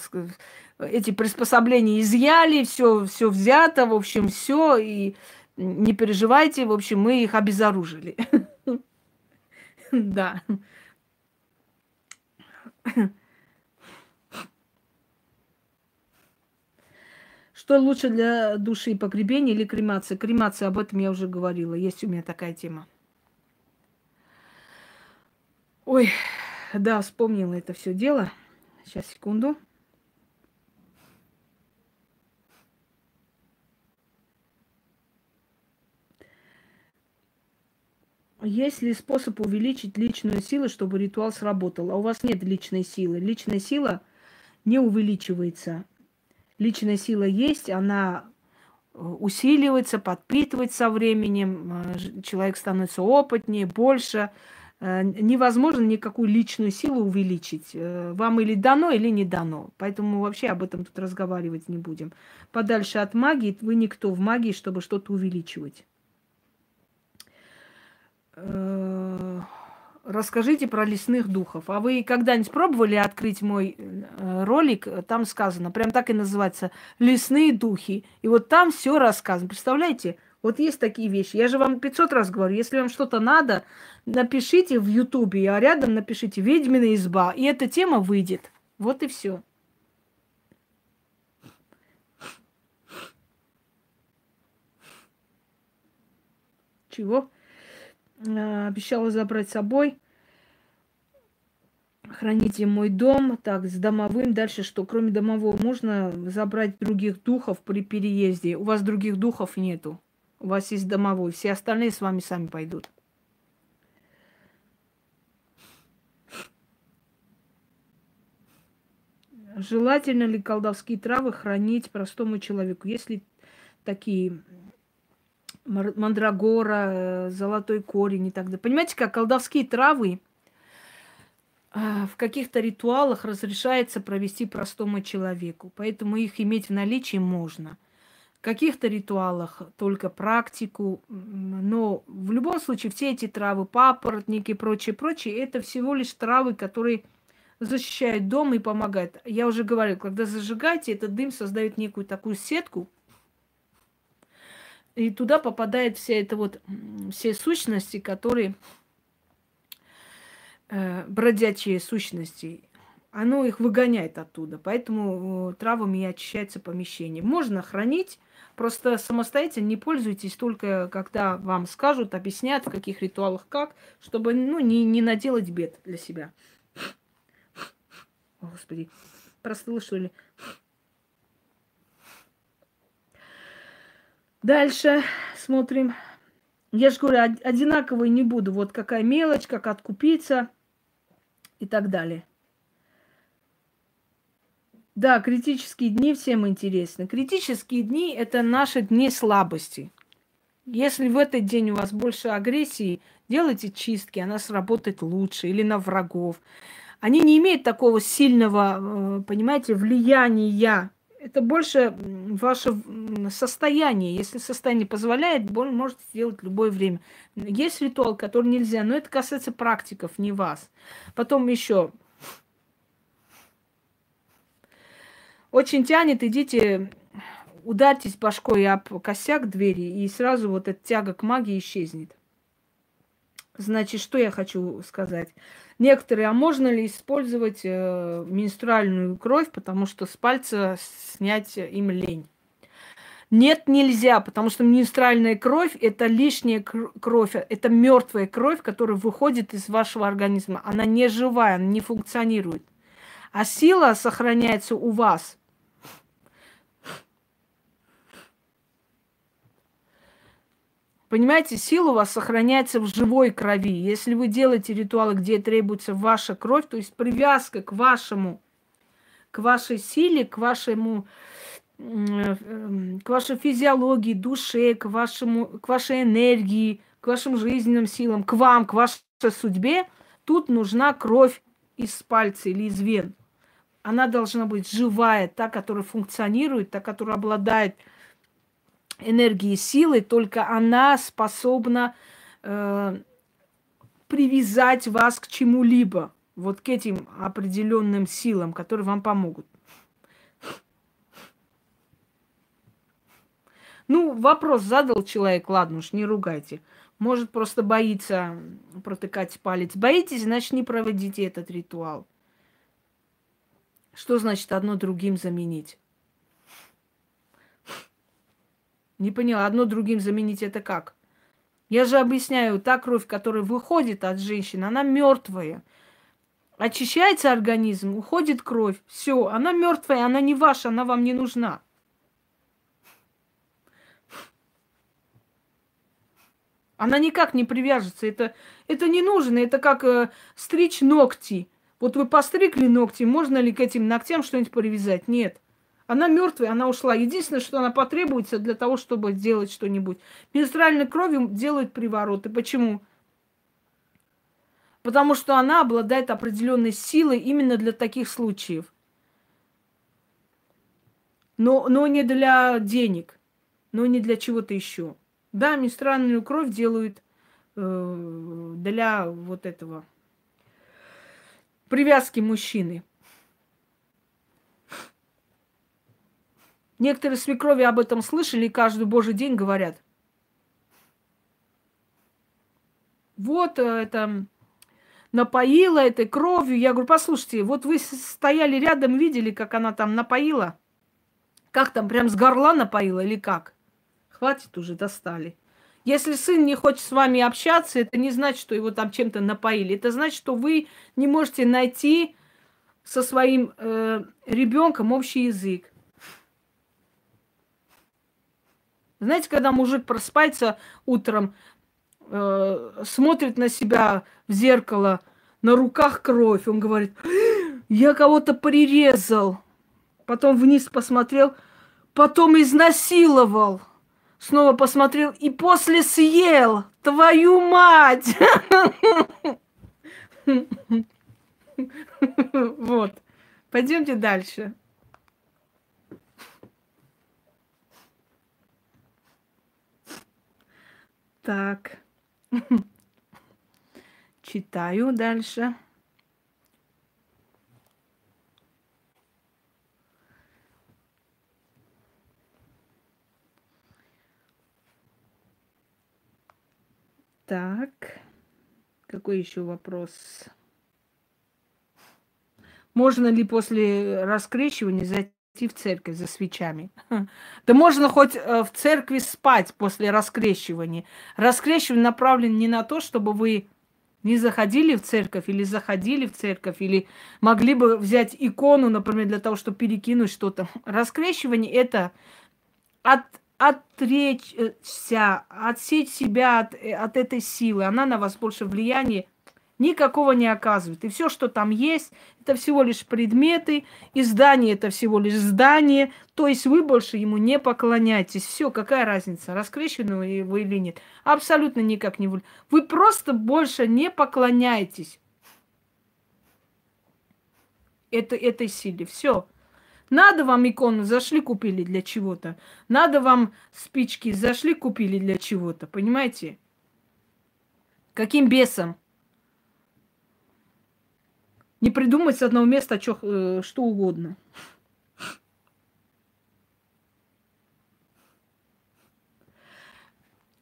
эти приспособления изъяли, все, все взято, в общем, все, и не переживайте, в общем, мы их обезоружили. [laughs] Да. Что лучше для души, погребение или кремация? Кремация, об этом я уже говорила. Есть у меня такая тема. Ой, да, вспомнила это все дело. Сейчас, секунду. Есть ли способ увеличить личную силу, чтобы ритуал сработал? А у вас нет личной силы. Личная сила не увеличивается. Личная сила есть, она э, усиливается, подпитывается со временем, э, человек становится опытнее, больше. Э, невозможно никакую личную силу увеличить. Вам или дано, или не дано. Поэтому вообще об этом тут разговаривать не будем. Подальше от магии, вы никто в магии, чтобы что-то увеличивать. Э, расскажите про лесных духов. А вы когда-нибудь пробовали открыть мой э, ролик? Там сказано, прям так и называется, лесные духи. И вот там все рассказано. Представляете? Вот есть такие вещи. Я же вам 500 раз говорю, если вам что-то надо, напишите в Ютубе, а рядом напишите «Ведьмина изба», и эта тема выйдет. Вот и все. Чего? Э, обещала забрать с собой. Храните мой дом. Так, с домовым. Дальше что? Кроме домового можно забрать других духов при переезде. У вас других духов нету. У вас есть домовой. Все остальные с вами сами пойдут. Желательно ли колдовские травы хранить простому человеку? Если такие мандрагора, э, золотой корень и так далее. Понимаете, как колдовские травы а, в каких-то ритуалах разрешается провести простому человеку. Поэтому их иметь в наличии можно. В каких-то ритуалах только практику, но в любом случае все эти травы, папоротники и прочее, прочее, это всего лишь травы, которые защищают дом и помогают. Я уже говорила, когда зажигаете, этот дым создает некую такую сетку, и туда попадает вся эта вот, все сущности, которые э, бродячие сущности. Оно их выгоняет оттуда. Поэтому э, травами и очищается помещение. Можно хранить, просто самостоятельно не пользуйтесь только, когда вам скажут, объяснят, в каких ритуалах как, чтобы ну, не, не наделать бед для себя. Господи, простыла, что ли? Дальше смотрим. Я же говорю, одинаковые не буду. Вот какая мелочь, как откупиться и так далее. Да, критические дни всем интересны. Критические дни – это наши дни слабости. Если в этот день у вас больше агрессии, делайте чистки, она сработает лучше, или на врагов. Они не имеют такого сильного, э, понимаете, влияния это больше ваше состояние. Если состояние позволяет, боль можете сделать в любое время. Есть ритуал, который нельзя, но это касается практиков, не вас. Потом еще. Очень тянет, идите, ударьтесь башкой об косяк двери, и сразу вот эта тяга к магии исчезнет. Значит, что я хочу сказать? Некоторые, а можно ли использовать э, менструальную кровь, потому что с пальца снять им лень? Нет, нельзя, потому что менструальная кровь – это лишняя кровь, это мертвая кровь, которая выходит из вашего организма. Она не живая, она не функционирует. А сила сохраняется у вас – Понимаете, сила у вас сохраняется в живой крови. Если вы делаете ритуалы, где требуется ваша кровь, то есть привязка к вашему, к вашей силе, к вашему, к вашей физиологии, душе, к, вашему, к вашей энергии, к вашим жизненным силам, к вам, к вашей судьбе, тут нужна кровь из пальца или из вен. Она должна быть живая, та, которая функционирует, та, которая обладает энергии силы, только она способна э, привязать вас к чему-либо, вот к этим определенным силам, которые вам помогут. Ну, вопрос задал человек, ладно уж, не ругайте. Может, просто боится протыкать палец. Боитесь, значит, не проводите этот ритуал. Что значит одно другим заменить? Не поняла, одно другим заменить это как? Я же объясняю, та кровь, которая выходит от женщины, она мертвая. Очищается организм, уходит кровь. Все, она мертвая, она не ваша, она вам не нужна. Она никак не привяжется. Это, это не нужно. Это как э, стричь ногти. Вот вы постригли ногти, можно ли к этим ногтям что-нибудь привязать? Нет. Она мертвая, она ушла. Единственное, что она потребуется для того, чтобы сделать что-нибудь. Менструальной кровью делают привороты. Почему? Потому что она обладает определенной силой именно для таких случаев. Но, но не для денег, но не для чего-то еще. Да, менструальную кровь делают э, для вот этого привязки мужчины. Некоторые свекрови об этом слышали и каждый божий день говорят. Вот э, это напоила этой кровью. Я говорю, послушайте, вот вы стояли рядом, видели, как она там напоила? Как там, прям с горла напоила или как? Хватит уже, достали. Если сын не хочет с вами общаться, это не значит, что его там чем-то напоили. Это значит, что вы не можете найти со своим э, ребенком общий язык. Знаете, когда мужик просыпается утром, э, смотрит на себя в зеркало, на руках кровь, он говорит, я кого-то прирезал. Потом вниз посмотрел, потом изнасиловал снова посмотрел и после съел. Твою мать! [laughs] Вот. Пойдемте дальше. Так. [laughs] Читаю дальше. Так, какой еще вопрос? Можно ли после раскрещивания зайти в церковь за свечами? [laughs] Да можно хоть э, в церкви спать после раскрещивания. Раскрещивание направлено не на то, чтобы вы не заходили в церковь или заходили в церковь, или могли бы взять икону, например, для того, чтобы перекинуть что-то. [laughs] Раскрещивание – это от отречься, отсечь себя от, э, от этой силы. Она на вас больше влияния никакого не оказывает. И все, что там есть, это всего лишь предметы, и здание это всего лишь здание. То есть вы больше ему не поклоняетесь. Все, какая разница, раскрещены вы или нет. Абсолютно никак не вы. Вы просто больше не поклоняетесь это, этой силе. Все. Надо вам икону, зашли, купили для чего-то. Надо вам спички, зашли, купили для чего-то. Понимаете? Каким бесом? Не придумать с одного места чё, э, что угодно.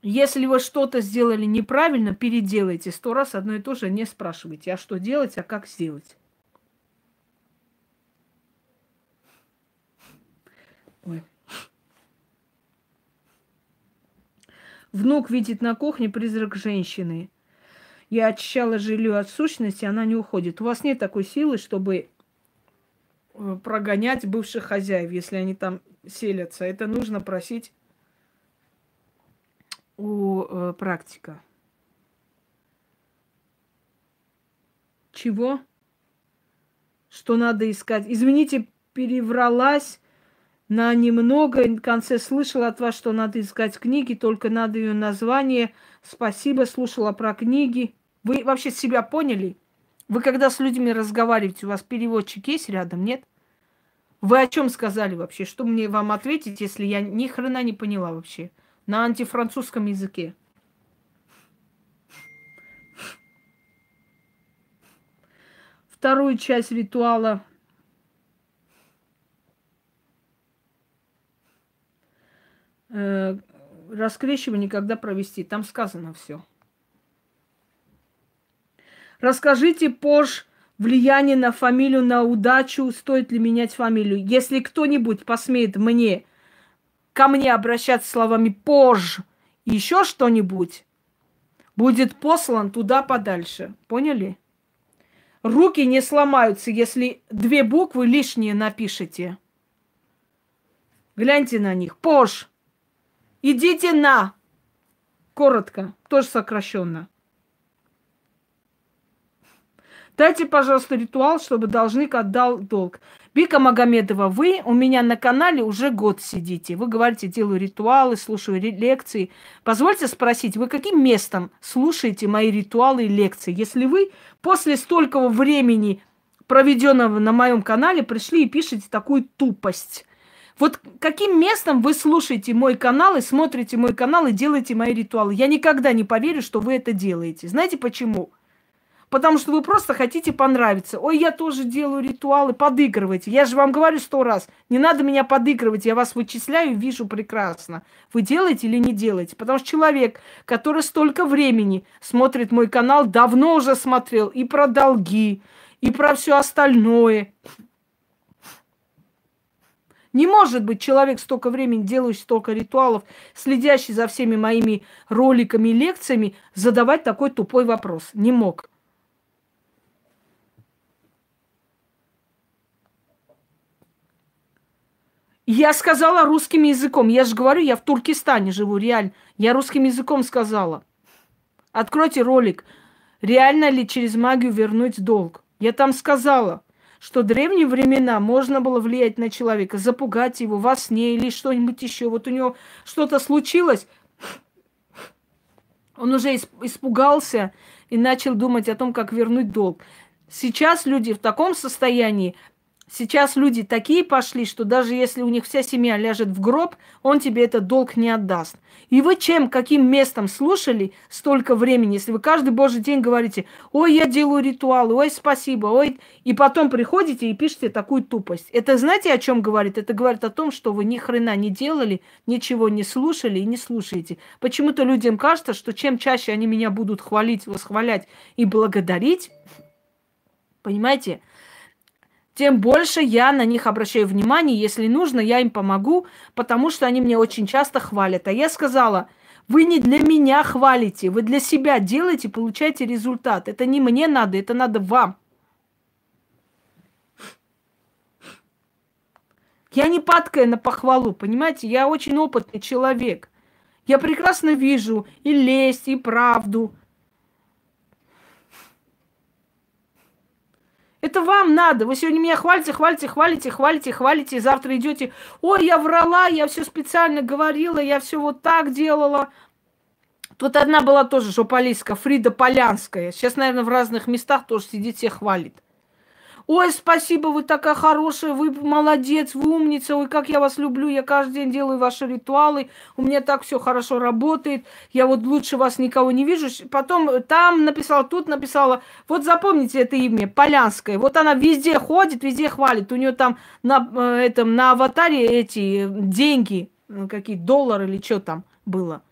Если вы что-то сделали неправильно, переделайте сто раз одно и то же, не спрашивайте, а что делать, а как сделать. Ой. Внук видит на кухне призрак женщины. Я очищала жилье от сущности, она не уходит. У вас нет такой силы, чтобы э, прогонять бывших хозяев, если они там селятся. Это нужно просить у э, практика. Чего? Что надо искать? Извините, перевралась на немного. В конце слышала от вас, что надо искать книги, только надо ее название. Спасибо, слушала про книги. Вы вообще себя поняли? Вы когда с людьми разговариваете, у вас переводчик есть рядом, нет? Вы о чем сказали вообще? Что мне вам ответить, если я ни хрена не поняла вообще? На антифранцузском языке. Вторую часть ритуала э, раскрещивание когда провести. Там сказано все. Расскажите позже влияние на фамилию, на удачу, стоит ли менять фамилию. Если кто-нибудь посмеет мне, ко мне обращаться словами позже, еще что-нибудь, будет послан туда подальше. Поняли? Руки не сломаются, если две буквы лишние напишите. Гляньте на них. Пош. Идите на. Коротко, тоже сокращенно. Дайте, пожалуйста, ритуал, чтобы должник отдал долг. Бика Магомедова, вы у меня на канале уже год сидите. Вы говорите, делаю ритуалы, слушаю лекции. Позвольте спросить, вы каким местом слушаете мои ритуалы и лекции? Если вы после столького времени, проведенного на моем канале, пришли и пишете такую тупость. Вот каким местом вы слушаете мой канал и смотрите мой канал и делаете мои ритуалы? Я никогда не поверю, что вы это делаете. Знаете почему? Потому что вы просто хотите понравиться. Ой, я тоже делаю ритуалы, подыгрывайте. Я же вам говорю сто раз, не надо меня подыгрывать, я вас вычисляю, вижу прекрасно. Вы делаете или не делаете? Потому что человек, который столько времени смотрит мой канал, давно уже смотрел и про долги, и про все остальное. Не может быть человек столько времени, делающий столько ритуалов, следящий за всеми моими роликами и лекциями, задавать такой тупой вопрос. Не мог. Я сказала русским языком. Я же говорю, я в Туркестане живу, реально. Я русским языком сказала. Откройте ролик. Реально ли через магию вернуть долг? Я там сказала, что в древние времена можно было влиять на человека, запугать его во сне или что-нибудь еще. Вот у него что-то случилось, он уже испугался и начал думать о том, как вернуть долг. Сейчас люди в таком состоянии, Сейчас люди такие пошли, что даже если у них вся семья ляжет в гроб, он тебе этот долг не отдаст. И вы чем, каким местом слушали столько времени, если вы каждый божий день говорите, ой, я делаю ритуалы, ой, спасибо, ой, и потом приходите и пишете такую тупость. Это знаете, о чем говорит? Это говорит о том, что вы ни хрена не делали, ничего не слушали и не слушаете. Почему-то людям кажется, что чем чаще они меня будут хвалить, восхвалять и благодарить, понимаете, тем больше я на них обращаю внимание. Если нужно, я им помогу, потому что они мне очень часто хвалят. А я сказала, вы не для меня хвалите, вы для себя делаете, получаете результат. Это не мне надо, это надо вам. Я не падкая на похвалу, понимаете? Я очень опытный человек. Я прекрасно вижу и лесть, и правду. Это вам надо. Вы сегодня меня хвалите, хвалите, хвалите, хвалите, хвалите. И завтра идете, ой, я врала, я все специально говорила, я все вот так делала. Тут одна была тоже журналистка, Фрида Полянская. Сейчас, наверное, в разных местах тоже сидит, всех хвалит. Ой, спасибо, вы такая хорошая, вы молодец, вы умница, ой, как я вас люблю, я каждый день делаю ваши ритуалы, у меня так все хорошо работает, я вот лучше вас никого не вижу. Потом там написала, тут написала, вот запомните это имя, Полянская, вот она везде ходит, везде хвалит, у нее там на, э, этом, на аватаре эти деньги, какие доллары или что там было –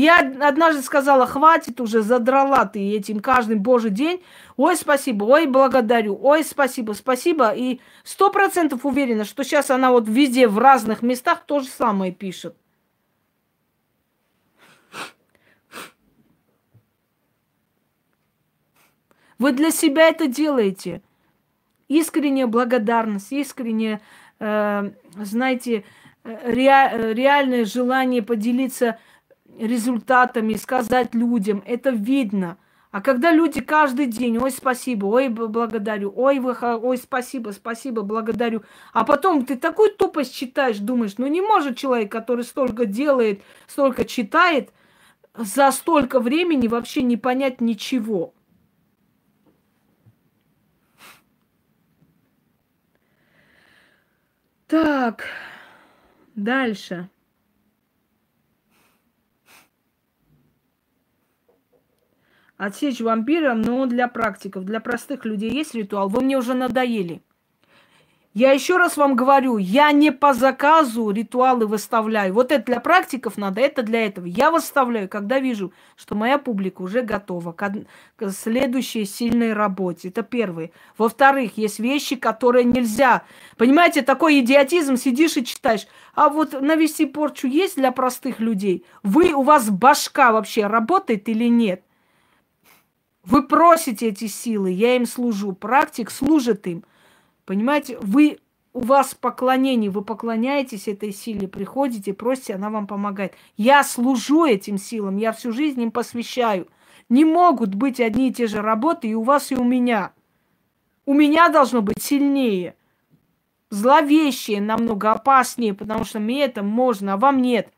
я однажды сказала, хватит уже, задрала ты этим каждый божий день. Ой, спасибо, ой, благодарю, ой, спасибо, спасибо. И сто процентов уверена, что сейчас она вот везде, в разных местах то же самое пишет. Вы для себя это делаете. Искренняя благодарность, искреннее, э, знаете, э, ре, реальное желание поделиться результатами, сказать людям, это видно. А когда люди каждый день, ой, спасибо, ой, благодарю, ой, вы, ой, спасибо, спасибо, благодарю. А потом ты такую тупость читаешь, думаешь, ну не может человек, который столько делает, столько читает, за столько времени вообще не понять ничего. Так, дальше. Отсечь вампира, но для практиков. Для простых людей есть ритуал. Вы мне уже надоели. Я еще раз вам говорю, я не по заказу ритуалы выставляю. Вот это для практиков надо, это для этого. Я выставляю, когда вижу, что моя публика уже готова к, к следующей сильной работе. Это первое. Во-вторых, есть вещи, которые нельзя. Понимаете, такой идиотизм, сидишь и читаешь. А вот навести порчу есть для простых людей? Вы, у вас башка вообще работает или нет? Вы просите эти силы, я им служу. Практик служит им. Понимаете, вы у вас поклонение, вы поклоняетесь этой силе, приходите, просите, она вам помогает. Я служу этим силам, я всю жизнь им посвящаю. Не могут быть одни и те же работы и у вас, и у меня. У меня должно быть сильнее, зловещее, намного опаснее, потому что мне это можно, а вам нет.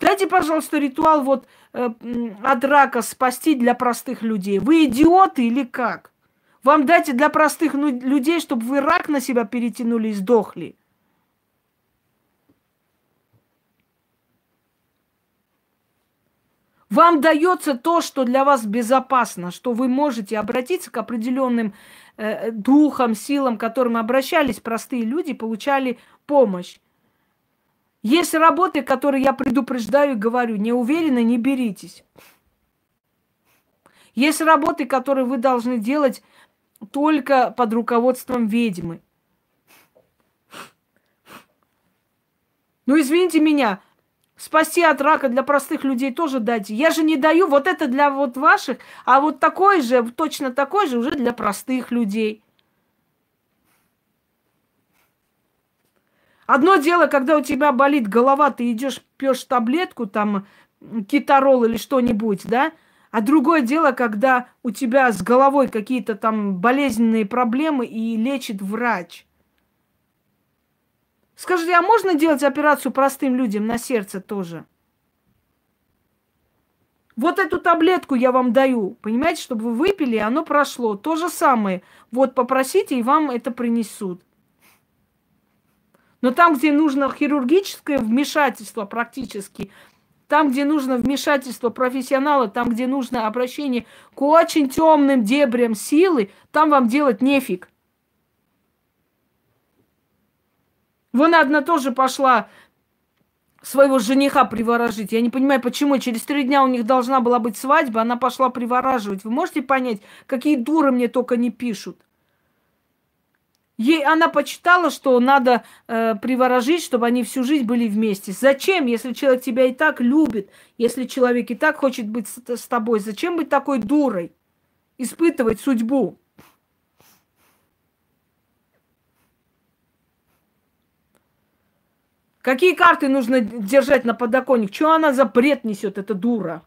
Дайте, пожалуйста, ритуал вот от рака спасти для простых людей. Вы идиоты или как? Вам дайте для простых ну, людей, чтобы вы рак на себя перетянули и сдохли. Вам дается то, что для вас безопасно, что вы можете обратиться к определенным э, духам, силам, к которым обращались простые люди, получали помощь. Есть работы, которые я предупреждаю и говорю, не уверены, не беритесь. Есть работы, которые вы должны делать только под руководством ведьмы. Ну, извините меня, спасти от рака для простых людей тоже дайте. Я же не даю, вот это для вот ваших, а вот такой же, точно такой же уже для простых людей. Одно дело, когда у тебя болит голова, ты идешь, пьешь таблетку, там, китарол или что-нибудь, да, а другое дело, когда у тебя с головой какие-то там болезненные проблемы и лечит врач. Скажите, а можно делать операцию простым людям на сердце тоже? Вот эту таблетку я вам даю, понимаете, чтобы вы выпили, и оно прошло. То же самое. Вот попросите, и вам это принесут. Но там, где нужно хирургическое вмешательство практически, там, где нужно вмешательство профессионала, там, где нужно обращение к очень темным дебрям силы, там вам делать нефиг. Вон одна тоже пошла своего жениха приворожить. Я не понимаю, почему через три дня у них должна была быть свадьба, она пошла привораживать. Вы можете понять, какие дуры мне только не пишут? Ей она почитала, что надо э, приворожить, чтобы они всю жизнь были вместе. Зачем, если человек тебя и так любит, если человек и так хочет быть с, с тобой, зачем быть такой дурой? Испытывать судьбу. Какие карты нужно держать на подоконник? Что она за бред несет, эта дура?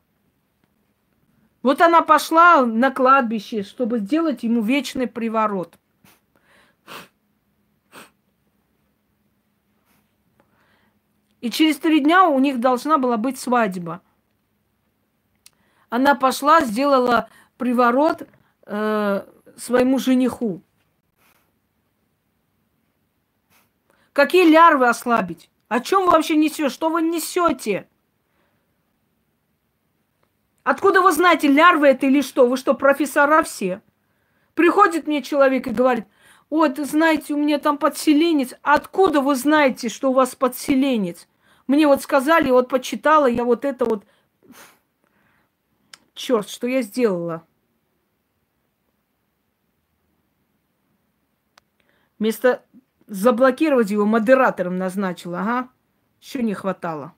Вот она пошла на кладбище, чтобы сделать ему вечный приворот. И через три дня у них должна была быть свадьба. Она пошла, сделала приворот э, своему жениху. Какие лярвы ослабить? О чем вы вообще несете? Что вы несете? Откуда вы знаете, лярвы это или что? Вы что, профессора все? Приходит мне человек и говорит, ой, знаете, у меня там подселенец. Откуда вы знаете, что у вас подселенец? Мне вот сказали, вот почитала, я вот это вот... Черт, что я сделала? Вместо заблокировать его модератором назначила, ага. Еще не хватало.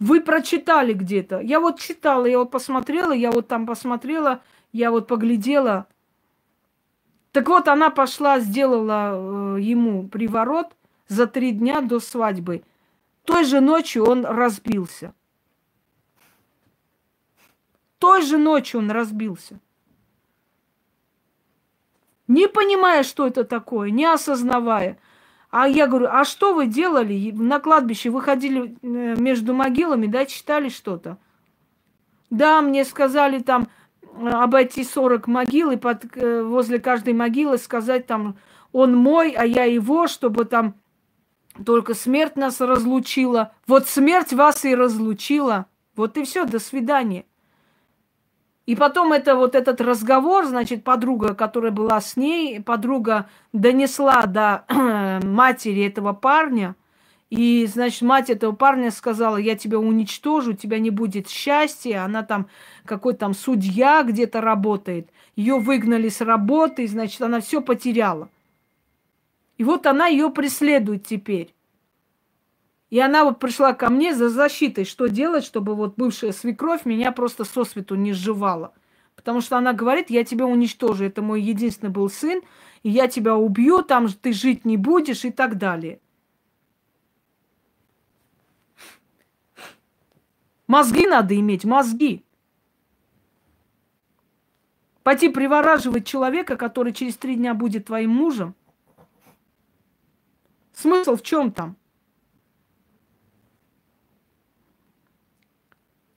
Вы прочитали где-то. Я вот читала, я вот посмотрела, я вот там посмотрела, я вот поглядела. Так вот, она пошла, сделала э, ему приворот за три дня до свадьбы. Той же ночью он разбился. Той же ночью он разбился. Не понимая, что это такое, не осознавая. А я говорю, а что вы делали на кладбище? Вы ходили э, между могилами, да, читали что-то? Да, мне сказали там, обойти 40 могил и под, э, возле каждой могилы сказать там, он мой, а я его, чтобы там только смерть нас разлучила. Вот смерть вас и разлучила. Вот и все, до свидания. И потом это вот этот разговор, значит, подруга, которая была с ней, подруга донесла до [clears throat] матери этого парня, и, значит, мать этого парня сказала, я тебя уничтожу, у тебя не будет счастья. Она там, какой там судья где-то работает. Ее выгнали с работы, значит, она все потеряла. И вот она ее преследует теперь. И она вот пришла ко мне за защитой, что делать, чтобы вот бывшая свекровь меня просто сосвету не сживала. Потому что она говорит, я тебя уничтожу, это мой единственный был сын, и я тебя убью, там ты жить не будешь и так далее. Мозги надо иметь, мозги. Пойти привораживать человека, который через три дня будет твоим мужем. Смысл в чем там?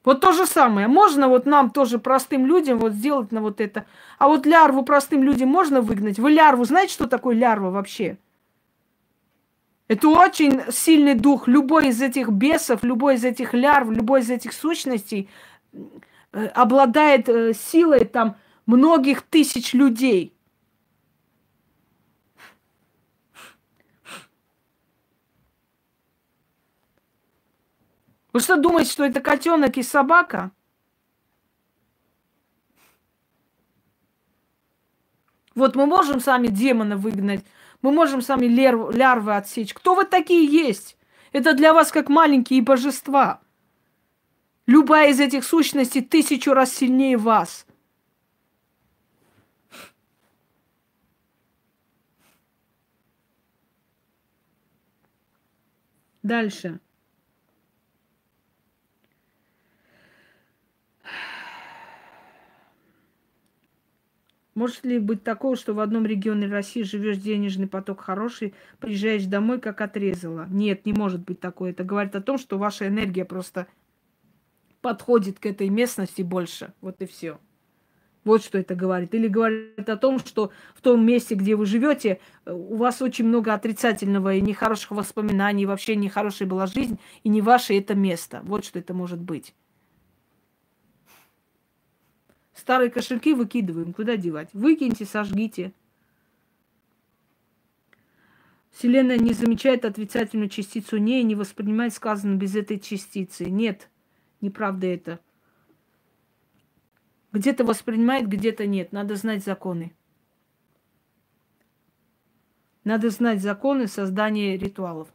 Вот то же самое. Можно вот нам тоже простым людям вот сделать на вот это. А вот лярву простым людям можно выгнать? Вы лярву знаете, что такое лярва вообще? Это очень сильный дух. Любой из этих бесов, любой из этих лярв, любой из этих сущностей э, обладает э, силой там многих тысяч людей. Вы что думаете, что это котенок и собака? Вот мы можем сами демона выгнать, мы можем сами лерв, лярвы отсечь. Кто вы такие есть? Это для вас как маленькие божества. Любая из этих сущностей тысячу раз сильнее вас. Дальше. Может ли быть такого, что в одном регионе России живешь, денежный поток хороший, приезжаешь домой, как отрезала? Нет, не может быть такое. Это говорит о том, что ваша энергия просто подходит к этой местности больше. Вот и все. Вот что это говорит. Или говорит о том, что в том месте, где вы живете, у вас очень много отрицательного и нехороших воспоминаний, вообще нехорошая была жизнь, и не ваше это место. Вот что это может быть. Старые кошельки выкидываем. Куда девать? Выкиньте, сожгите. Вселенная не замечает отрицательную частицу не и не воспринимает сказанное без этой частицы. Нет, неправда это. Где-то воспринимает, где-то нет. Надо знать законы. Надо знать законы создания ритуалов.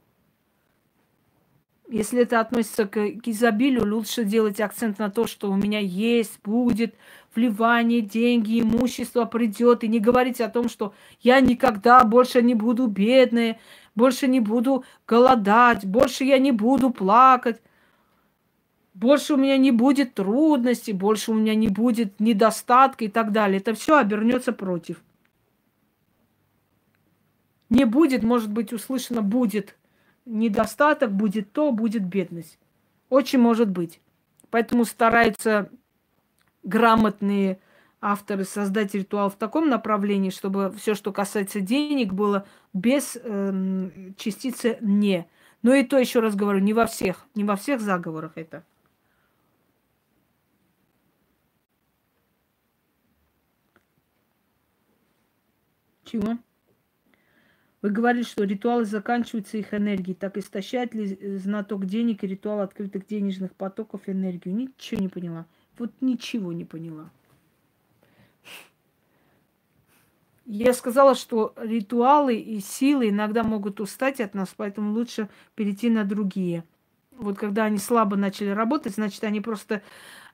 Если это относится к, к изобилию, лучше делать акцент на то, что у меня есть, будет вливание, деньги, имущество придет. И не говорить о том, что я никогда больше не буду бедной, больше не буду голодать, больше я не буду плакать, больше у меня не будет трудностей, больше у меня не будет недостатка и так далее. Это все обернется против. Не будет, может быть, услышано будет недостаток, будет то, будет бедность. Очень может быть. Поэтому стараются грамотные авторы создать ритуал в таком направлении, чтобы все, что касается денег, было без э, частицы не. Но и то еще раз говорю, не во всех, не во всех заговорах это. Чего? Вы говорили, что ритуалы заканчиваются их энергией. Так истощает ли э, знаток денег и ритуал открытых денежных потоков энергию? Ничего не поняла. Вот ничего не поняла. Я сказала, что ритуалы и силы иногда могут устать от нас, поэтому лучше перейти на другие. Вот когда они слабо начали работать, значит, они просто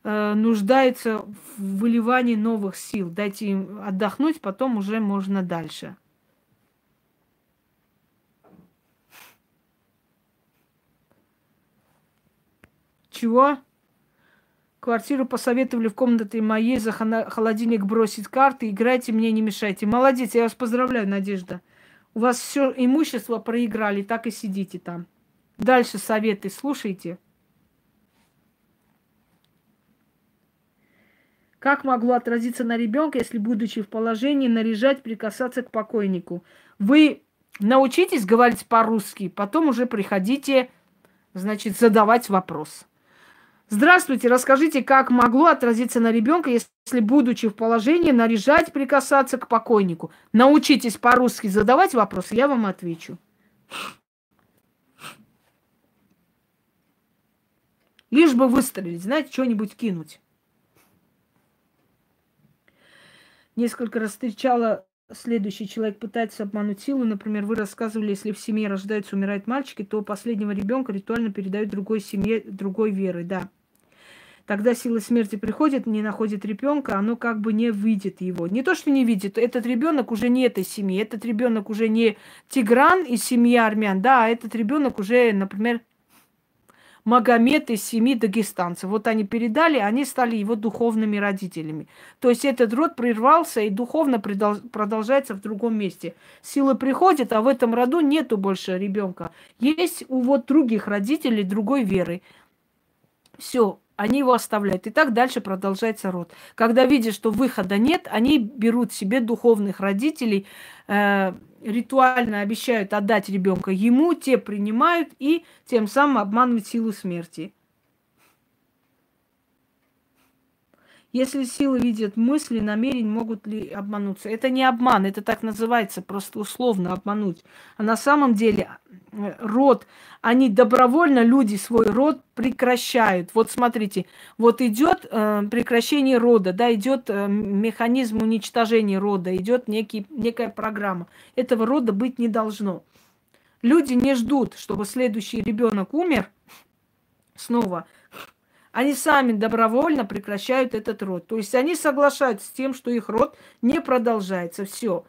э, нуждаются в выливании новых сил. Дайте им отдохнуть, потом уже можно дальше. Чего? Квартиру посоветовали в комнате моей за холодильник бросить карты. Играйте, мне не мешайте. Молодец, я вас поздравляю, Надежда. У вас все имущество проиграли, так и сидите там. Дальше советы слушайте. Как могло отразиться на ребенка, если, будучи в положении, наряжать, прикасаться к покойнику? Вы научитесь говорить по-русски, потом уже приходите, значит, задавать вопрос. Здравствуйте, расскажите, как могло отразиться на ребенка, если, будучи в положении, наряжать, прикасаться к покойнику? Научитесь по-русски задавать вопросы, я вам отвечу. Лишь бы выстрелить, знаете, что-нибудь кинуть. Несколько раз встречала следующий человек пытается обмануть силу. Например, вы рассказывали, если в семье рождаются, умирают мальчики, то последнего ребенка ритуально передают другой семье, другой веры, да. Тогда сила смерти приходит, не находит ребенка, оно как бы не видит его. Не то, что не видит, этот ребенок уже не этой семьи, этот ребенок уже не Тигран из семьи армян, да, а этот ребенок уже, например, Магомед из семи дагестанцев. Вот они передали, они стали его духовными родителями. То есть этот род прервался и духовно продолжается в другом месте. Сила приходит, а в этом роду нету больше ребенка. Есть у вот других родителей другой веры. Все, они его оставляют. И так дальше продолжается род. Когда видят, что выхода нет, они берут себе духовных родителей, э, ритуально обещают отдать ребенка ему, те принимают и тем самым обманывают силу смерти. Если силы видят мысли, намерения, могут ли обмануться? Это не обман, это так называется, просто условно обмануть. А на самом деле э, род, они добровольно, люди свой род прекращают. Вот смотрите, вот идет э, прекращение рода, да, идет э, механизм уничтожения рода, идет некая программа. Этого рода быть не должно. Люди не ждут, чтобы следующий ребенок умер снова они сами добровольно прекращают этот род. То есть они соглашаются с тем, что их род не продолжается. Все.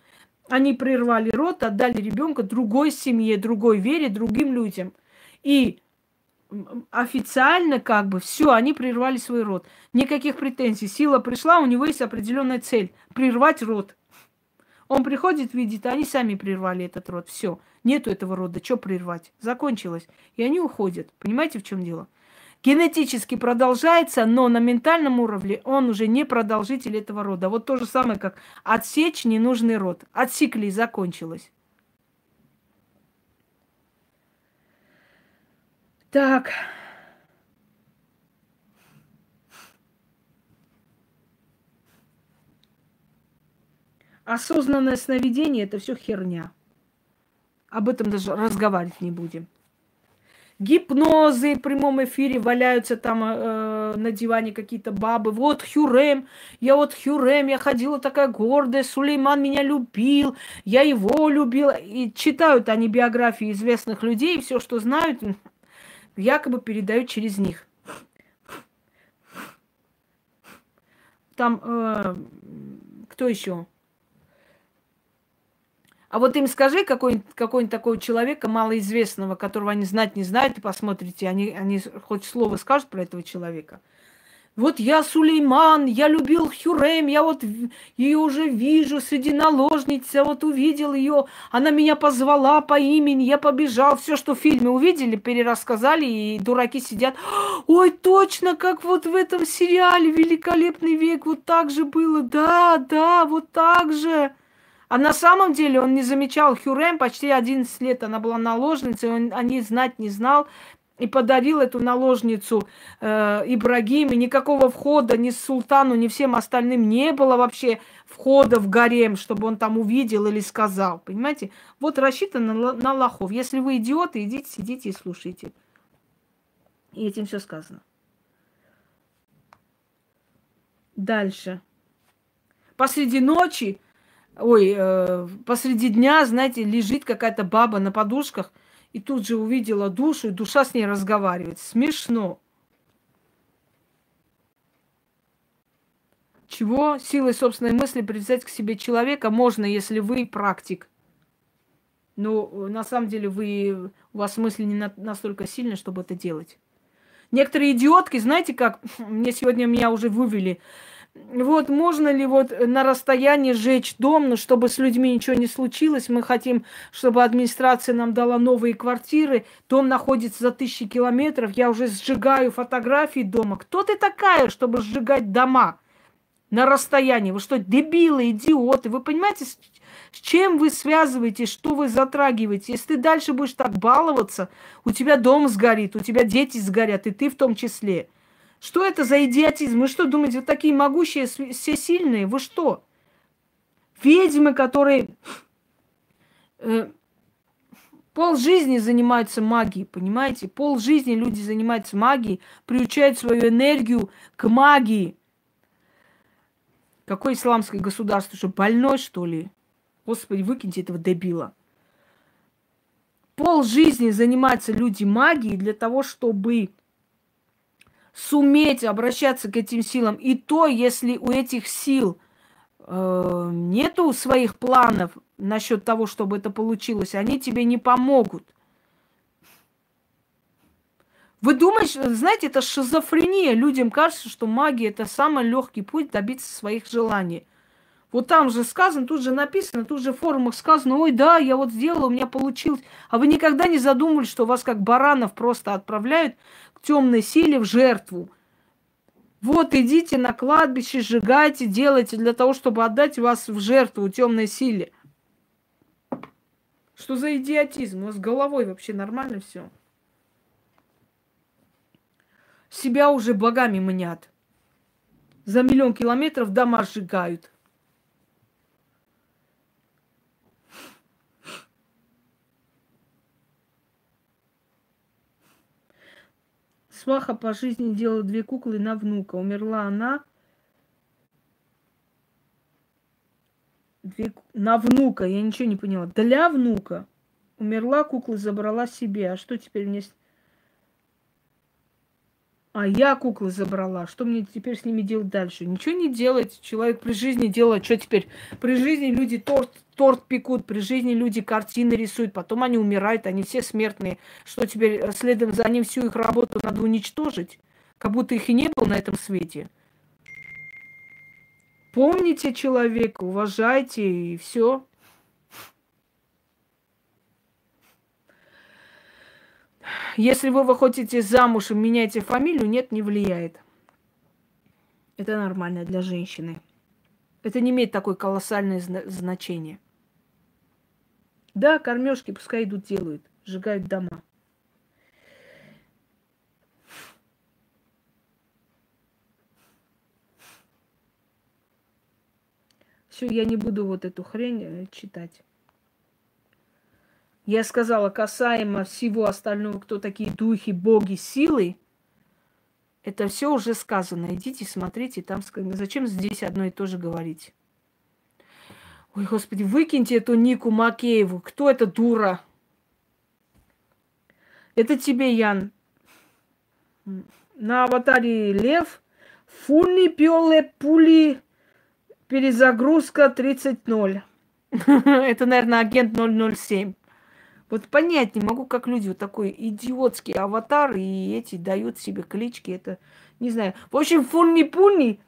Они прервали род, отдали ребенка другой семье, другой вере, другим людям. И официально как бы все, они прервали свой род. Никаких претензий. Сила пришла, у него есть определенная цель – прервать род. Он приходит, видит, они сами прервали этот род. Все, нету этого рода, что прервать? Закончилось. И они уходят. Понимаете, в чем дело? Генетически продолжается, но на ментальном уровне он уже не продолжитель этого рода. Вот то же самое, как отсечь ненужный род. Отсекли, закончилось. Так. Осознанное сновидение – это все херня. Об этом даже разговаривать не будем гипнозы в прямом эфире валяются там э, на диване какие-то бабы. Вот Хюрем, я вот Хюрем, я ходила такая гордая, Сулейман меня любил, я его любила. И читают они биографии известных людей, все, что знают, якобы передают через них. Там э, кто еще? А вот им скажи какой-нибудь какой такого человека малоизвестного, которого они знать не знают, и посмотрите, они, они хоть слово скажут про этого человека. Вот я Сулейман, я любил Хюрем, я вот ее уже вижу среди наложниц, я вот увидел ее, она меня позвала по имени, я побежал, все, что в фильме увидели, перерассказали, и дураки сидят, ой, точно, как вот в этом сериале «Великолепный век», вот так же было, да, да, вот так же. А на самом деле он не замечал Хюрем почти 11 лет. Она была наложницей, он о ней знать не знал. И подарил эту наложницу э, Ибрагим. И никакого входа ни султану, ни всем остальным не было вообще входа в гарем, чтобы он там увидел или сказал. Понимаете? Вот рассчитано на, на лохов. Если вы идиоты, идите, сидите и слушайте. И этим все сказано. Дальше. Посреди ночи ой, э, посреди дня, знаете, лежит какая-то баба на подушках, и тут же увидела душу, и душа с ней разговаривает. Смешно. Чего силой собственной мысли привязать к себе человека можно, если вы практик. Но э, на самом деле вы, у вас мысли не на, настолько сильны, чтобы это делать. Некоторые идиотки, знаете как, [sniffs] мне сегодня меня уже вывели, вот можно ли вот на расстоянии сжечь дом, ну, чтобы с людьми ничего не случилось. Мы хотим, чтобы администрация нам дала новые квартиры. Дом находится за тысячи километров. Я уже сжигаю фотографии дома. Кто ты такая, чтобы сжигать дома на расстоянии? Вы что, дебилы, идиоты? Вы понимаете, с чем вы связываете, что вы затрагиваете? Если ты дальше будешь так баловаться, у тебя дом сгорит, у тебя дети сгорят, и ты в том числе. Что это за идиотизм? Вы что думаете, вот такие могущие, все сильные? Вы что? Ведьмы, которые э, пол жизни занимаются магией, понимаете? Пол жизни люди занимаются магией, приучают свою энергию к магии. Какое исламское государство? Что, больной, что ли? Господи, выкиньте этого дебила. Пол жизни занимаются люди магией для того, чтобы суметь обращаться к этим силам. И то, если у этих сил э, нету своих планов насчет того, чтобы это получилось, они тебе не помогут. Вы думаете, знаете, это шизофрения. Людям кажется, что магия это самый легкий путь добиться своих желаний. Вот там же сказано, тут же написано, тут же в форумах сказано, ой, да, я вот сделала, у меня получилось. А вы никогда не задумывались, что вас как баранов просто отправляют к темной силе в жертву. Вот идите на кладбище, сжигайте, делайте для того, чтобы отдать вас в жертву темной силе. Что за идиотизм? У вас с головой вообще нормально все? Себя уже богами мнят. За миллион километров дома сжигают. Сваха по жизни делала две куклы на внука. Умерла она. Две... На внука, я ничего не поняла. Для внука. Умерла, куклы забрала себе. А что теперь мне... А я куклы забрала. Что мне теперь с ними делать дальше? Ничего не делать. Человек при жизни делает. Что теперь? При жизни люди торт, торт пекут, при жизни люди картины рисуют, потом они умирают, они все смертные. Что теперь следом за ним всю их работу надо уничтожить? Как будто их и не было на этом свете. Помните человека, уважайте и все. Если вы выходите замуж и меняете фамилию, нет, не влияет. Это нормально для женщины. Это не имеет такое колоссальное значение. Да, кормежки пускай идут делают, сжигают дома. Все, я не буду вот эту хрень э, читать. Я сказала касаемо всего остального, кто такие духи, боги, силы, это все уже сказано. Идите, смотрите, там сказано. Зачем здесь одно и то же говорить? Ой, господи, выкиньте эту Нику Макееву. Кто эта дура? Это тебе, Ян. На аватаре лев. Фуни пиоле пули перезагрузка 30.0. [laughs] Это, наверное, агент 007. Вот понять не могу, как люди вот такой идиотский аватар и эти дают себе клички. Это не знаю. В общем, фунни-пунни,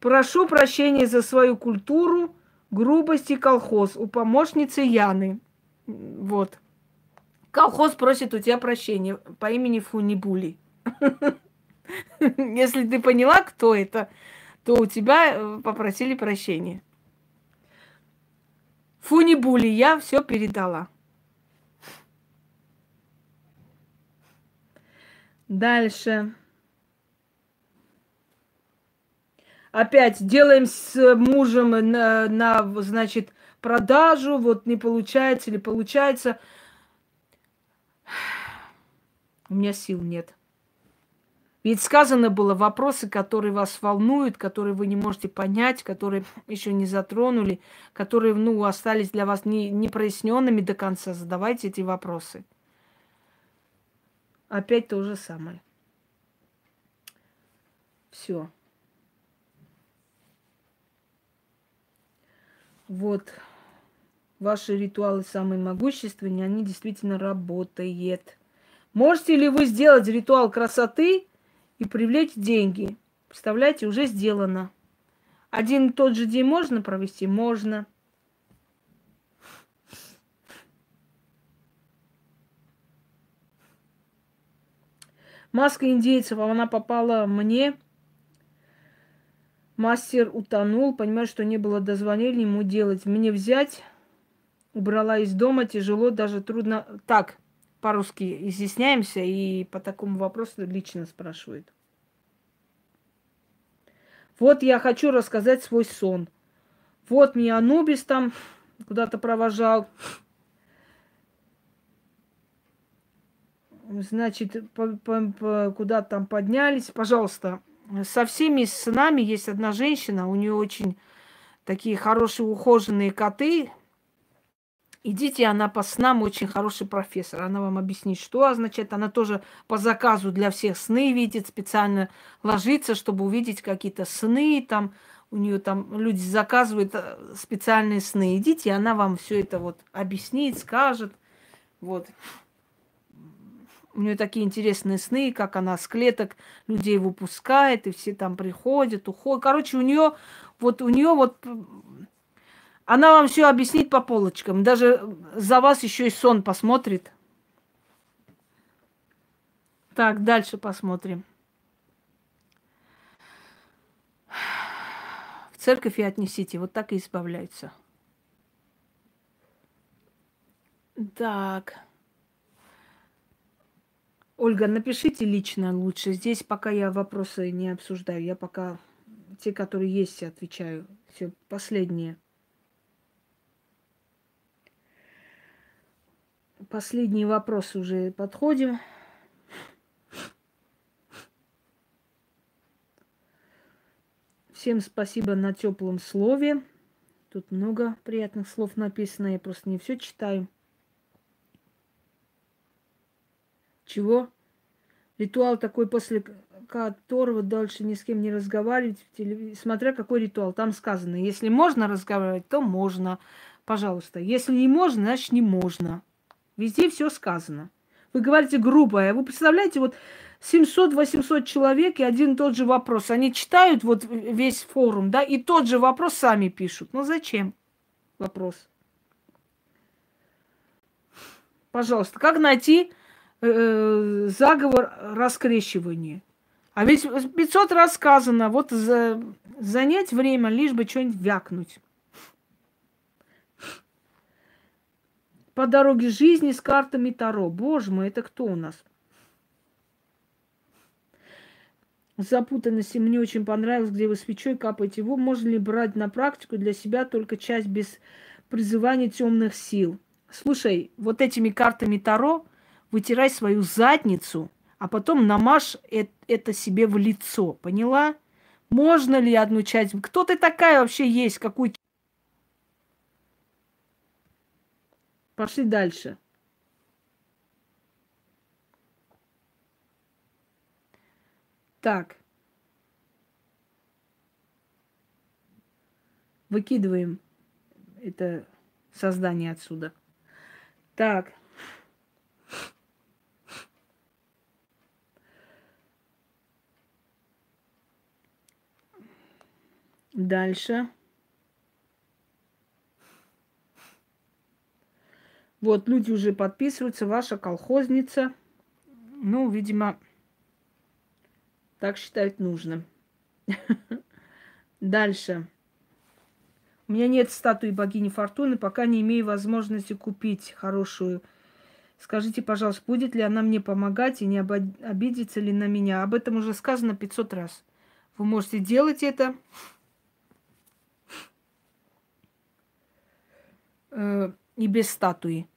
прошу прощения за свою культуру, грубость и колхоз у помощницы Яны. Вот. Колхоз просит у тебя прощения по имени Фунибули. [laughs] Если ты поняла, кто это, то у тебя э, попросили прощения. Фунибули, я все передала. Дальше. Опять делаем с мужем на, на, значит, продажу, вот не получается или получается. У меня сил нет. Ведь сказано было вопросы, которые вас волнуют, которые вы не можете понять, которые еще не затронули, которые, ну, остались для вас не, не проясненными до конца. Задавайте эти вопросы. Опять то же самое. Все. Вот. Ваши ритуалы самые могущественные, они действительно работают. Можете ли вы сделать ритуал красоты и привлечь деньги? Представляете, уже сделано. Один и тот же день можно провести? Можно. Маска индейцев, она попала мне. Мастер утонул, понимаю, что не было дозвонения ему делать. Мне взять, убрала из дома, тяжело, даже трудно. Так, по-русски изъясняемся и по такому вопросу лично спрашивает. Вот я хочу рассказать свой сон. Вот меня Анубис там куда-то провожал. Значит, по, по, по, куда там поднялись. Пожалуйста, со всеми снами есть одна женщина, у нее очень такие хорошие ухоженные коты. Идите, она по снам очень хороший профессор. Она вам объяснит, что означает. Она тоже по заказу для всех сны видит, специально ложится, чтобы увидеть какие-то сны. Там у нее там люди заказывают э, специальные сны. Идите, она вам все это вот объяснит, скажет. Вот. У нее такие интересные сны, как она с клеток людей выпускает, и все там приходят, уходят. Короче, у нее вот у нее вот она вам все объяснит по полочкам. Даже за вас еще и сон посмотрит. Так, дальше посмотрим. В церковь и отнесите. Вот так и избавляются. Так. Ольга, напишите лично лучше. Здесь пока я вопросы не обсуждаю. Я пока те, которые есть, отвечаю. Все последние. Последний вопрос уже подходим. Всем спасибо на теплом слове. Тут много приятных слов написано, я просто не все читаю. Чего? Ритуал такой, после которого дальше ни с кем не разговаривать, смотря какой ритуал. Там сказано, если можно разговаривать, то можно, пожалуйста. Если не можно, значит не можно. Везде все сказано. Вы говорите грубое. Вы представляете, вот 700-800 человек и один и тот же вопрос. Они читают вот весь форум, да, и тот же вопрос сами пишут. Ну зачем вопрос? Пожалуйста, как найти э, заговор раскрещивания? А ведь 500 раз сказано, вот за, занять время, лишь бы что-нибудь вякнуть. по дороге жизни с картами Таро. Боже мой, это кто у нас? Запутанности мне очень понравилось, где вы свечой капаете его. Можно ли брать на практику для себя только часть без призывания темных сил? Слушай, вот этими картами Таро вытирай свою задницу, а потом намажь это себе в лицо. Поняла? Можно ли одну часть? Кто ты такая вообще есть? Какую Пошли дальше. Так. Выкидываем это создание отсюда. Так. Дальше. Вот, люди уже подписываются, ваша колхозница. Ну, видимо, так считать нужно. [laughs] Дальше. У меня нет статуи богини Фортуны, пока не имею возможности купить хорошую. Скажите, пожалуйста, будет ли она мне помогать и не обидится ли на меня? Об этом уже сказано 500 раз. Вы можете делать это. Э, и без статуи.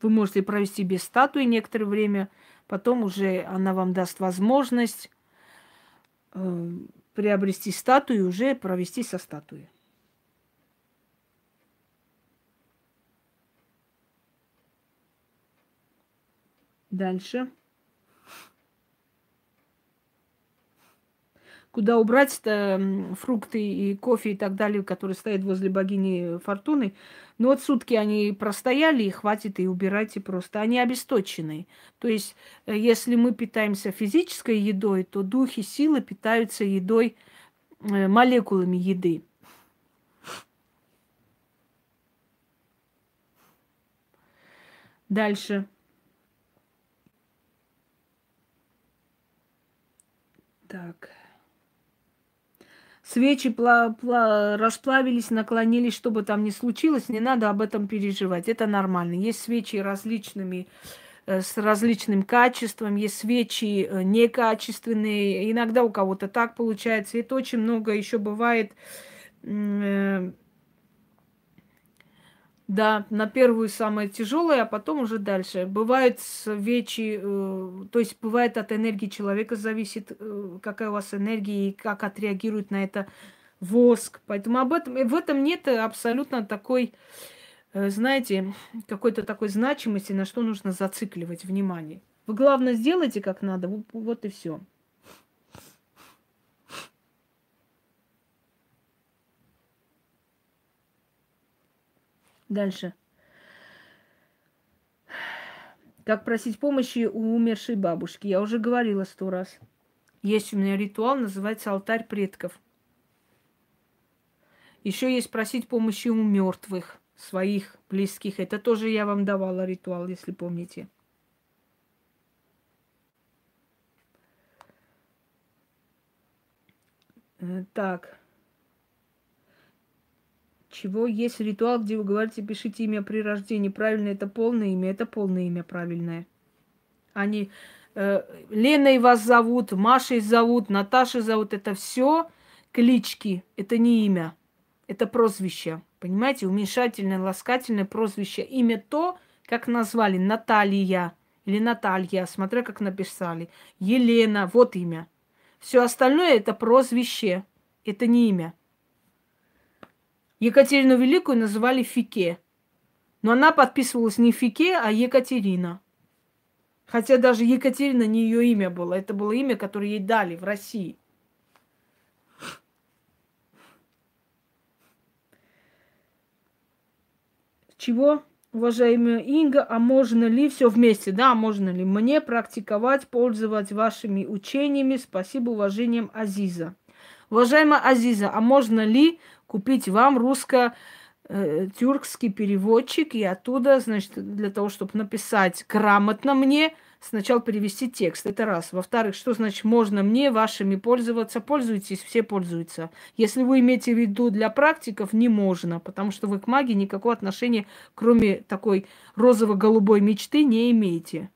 Вы можете провести без статуи некоторое время, потом уже она вам даст возможность э, приобрести статую и уже провести со статуей. Дальше. Куда убрать фрукты и кофе и так далее, которые стоят возле богини Фортуны. Но вот сутки они простояли, и хватит, и убирайте просто. Они обесточенные. То есть, э, если мы питаемся физической едой, то духи силы питаются едой, э, молекулами еды. Дальше. Так. Свечи пла- пла- расплавились, наклонились, что бы там ни случилось, не надо об этом переживать. Это нормально. Есть свечи различными э, с различным качеством, есть свечи э, некачественные, иногда у кого-то так получается. Это очень много еще бывает да, на первую самое тяжелое, а потом уже дальше. Бывает свечи, э, то есть бывает от энергии человека зависит, э, какая у вас энергия и как отреагирует на это воск. Поэтому об этом, в этом нет абсолютно такой, э, знаете, какой-то такой значимости, на что нужно зацикливать внимание. Вы главное сделайте как надо, вот и все. Дальше. Как просить помощи у умершей бабушки? Я уже говорила сто раз. Есть у меня ритуал, называется алтарь предков. Еще есть просить помощи у мертвых, своих близких. Это тоже я вам давала ритуал, если помните. Э, так чего есть ритуал, где вы говорите, пишите имя при рождении. Правильно, это полное имя, это полное имя правильное. Они э, Леной вас зовут, Машей зовут, Наташей зовут. Это все клички, это не имя, это прозвище. Понимаете, уменьшательное, ласкательное прозвище. Имя то, как назвали, Наталья или Наталья, смотря как написали. Елена, вот имя. Все остальное это прозвище, это не имя. Екатерину Великую называли Фике. Но она подписывалась не Фике, а Екатерина. Хотя даже Екатерина не ее имя было. Это было имя, которое ей дали в России. Чего, уважаемая Инга, а можно ли все вместе? Да, можно ли мне практиковать, пользоваться вашими учениями? Спасибо, уважением Азиза. Уважаемая Азиза, а можно ли купить вам русско-тюркский переводчик и оттуда, значит, для того, чтобы написать грамотно мне, сначала перевести текст. Это раз. Во-вторых, что значит можно мне вашими пользоваться? Пользуйтесь, все пользуются. Если вы имеете в виду для практиков, не можно, потому что вы к магии никакого отношения, кроме такой розово-голубой мечты, не имеете.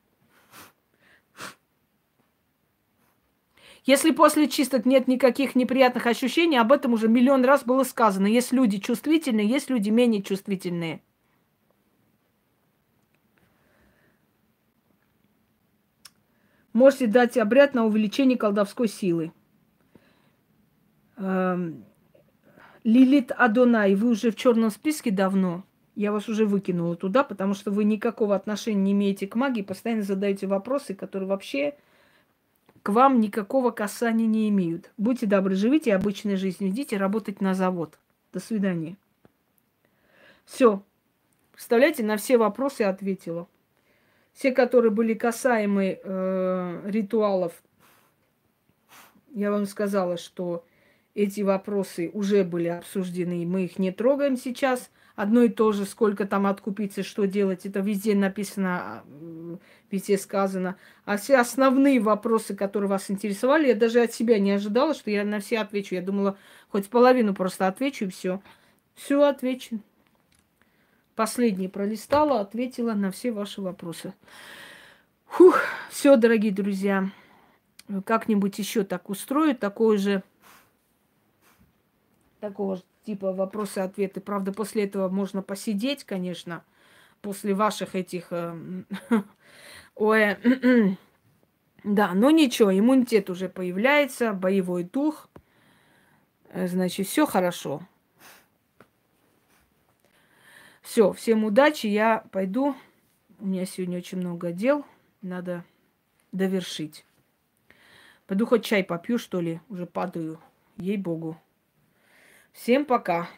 Если после чисток нет никаких неприятных ощущений, об этом уже миллион раз было сказано. Есть люди чувствительные, есть люди менее чувствительные. Можете дать обряд на увеличение колдовской силы. Эм, Лилит Адонай, вы уже в черном списке давно. Я вас уже выкинула туда, потому что вы никакого отношения не имеете к магии, постоянно задаете вопросы, которые вообще к вам никакого касания не имеют. Будьте добры, живите обычной жизнью, идите работать на завод. До свидания. Все. Представляете, на все вопросы ответила. Все, которые были касаемы э, ритуалов, я вам сказала, что эти вопросы уже были обсуждены, мы их не трогаем сейчас. Одно и то же, сколько там откупиться, что делать, это везде написано везде сказано. А все основные вопросы, которые вас интересовали, я даже от себя не ожидала, что я на все отвечу. Я думала, хоть половину просто отвечу и все. Все отвечу. Последнее пролистала, ответила на все ваши вопросы. Фух, все, дорогие друзья. Как-нибудь еще так устрою, такой же, такого же типа вопросы-ответы. Правда, после этого можно посидеть, конечно, после ваших этих э, [laughs] Ой, [clears throat] да, но ничего, иммунитет уже появляется, боевой дух. Э, значит, все хорошо. Все, всем удачи, я пойду. У меня сегодня очень много дел, надо довершить. Пойду хоть чай попью, что ли, уже падаю. Ей-богу. Всем пока.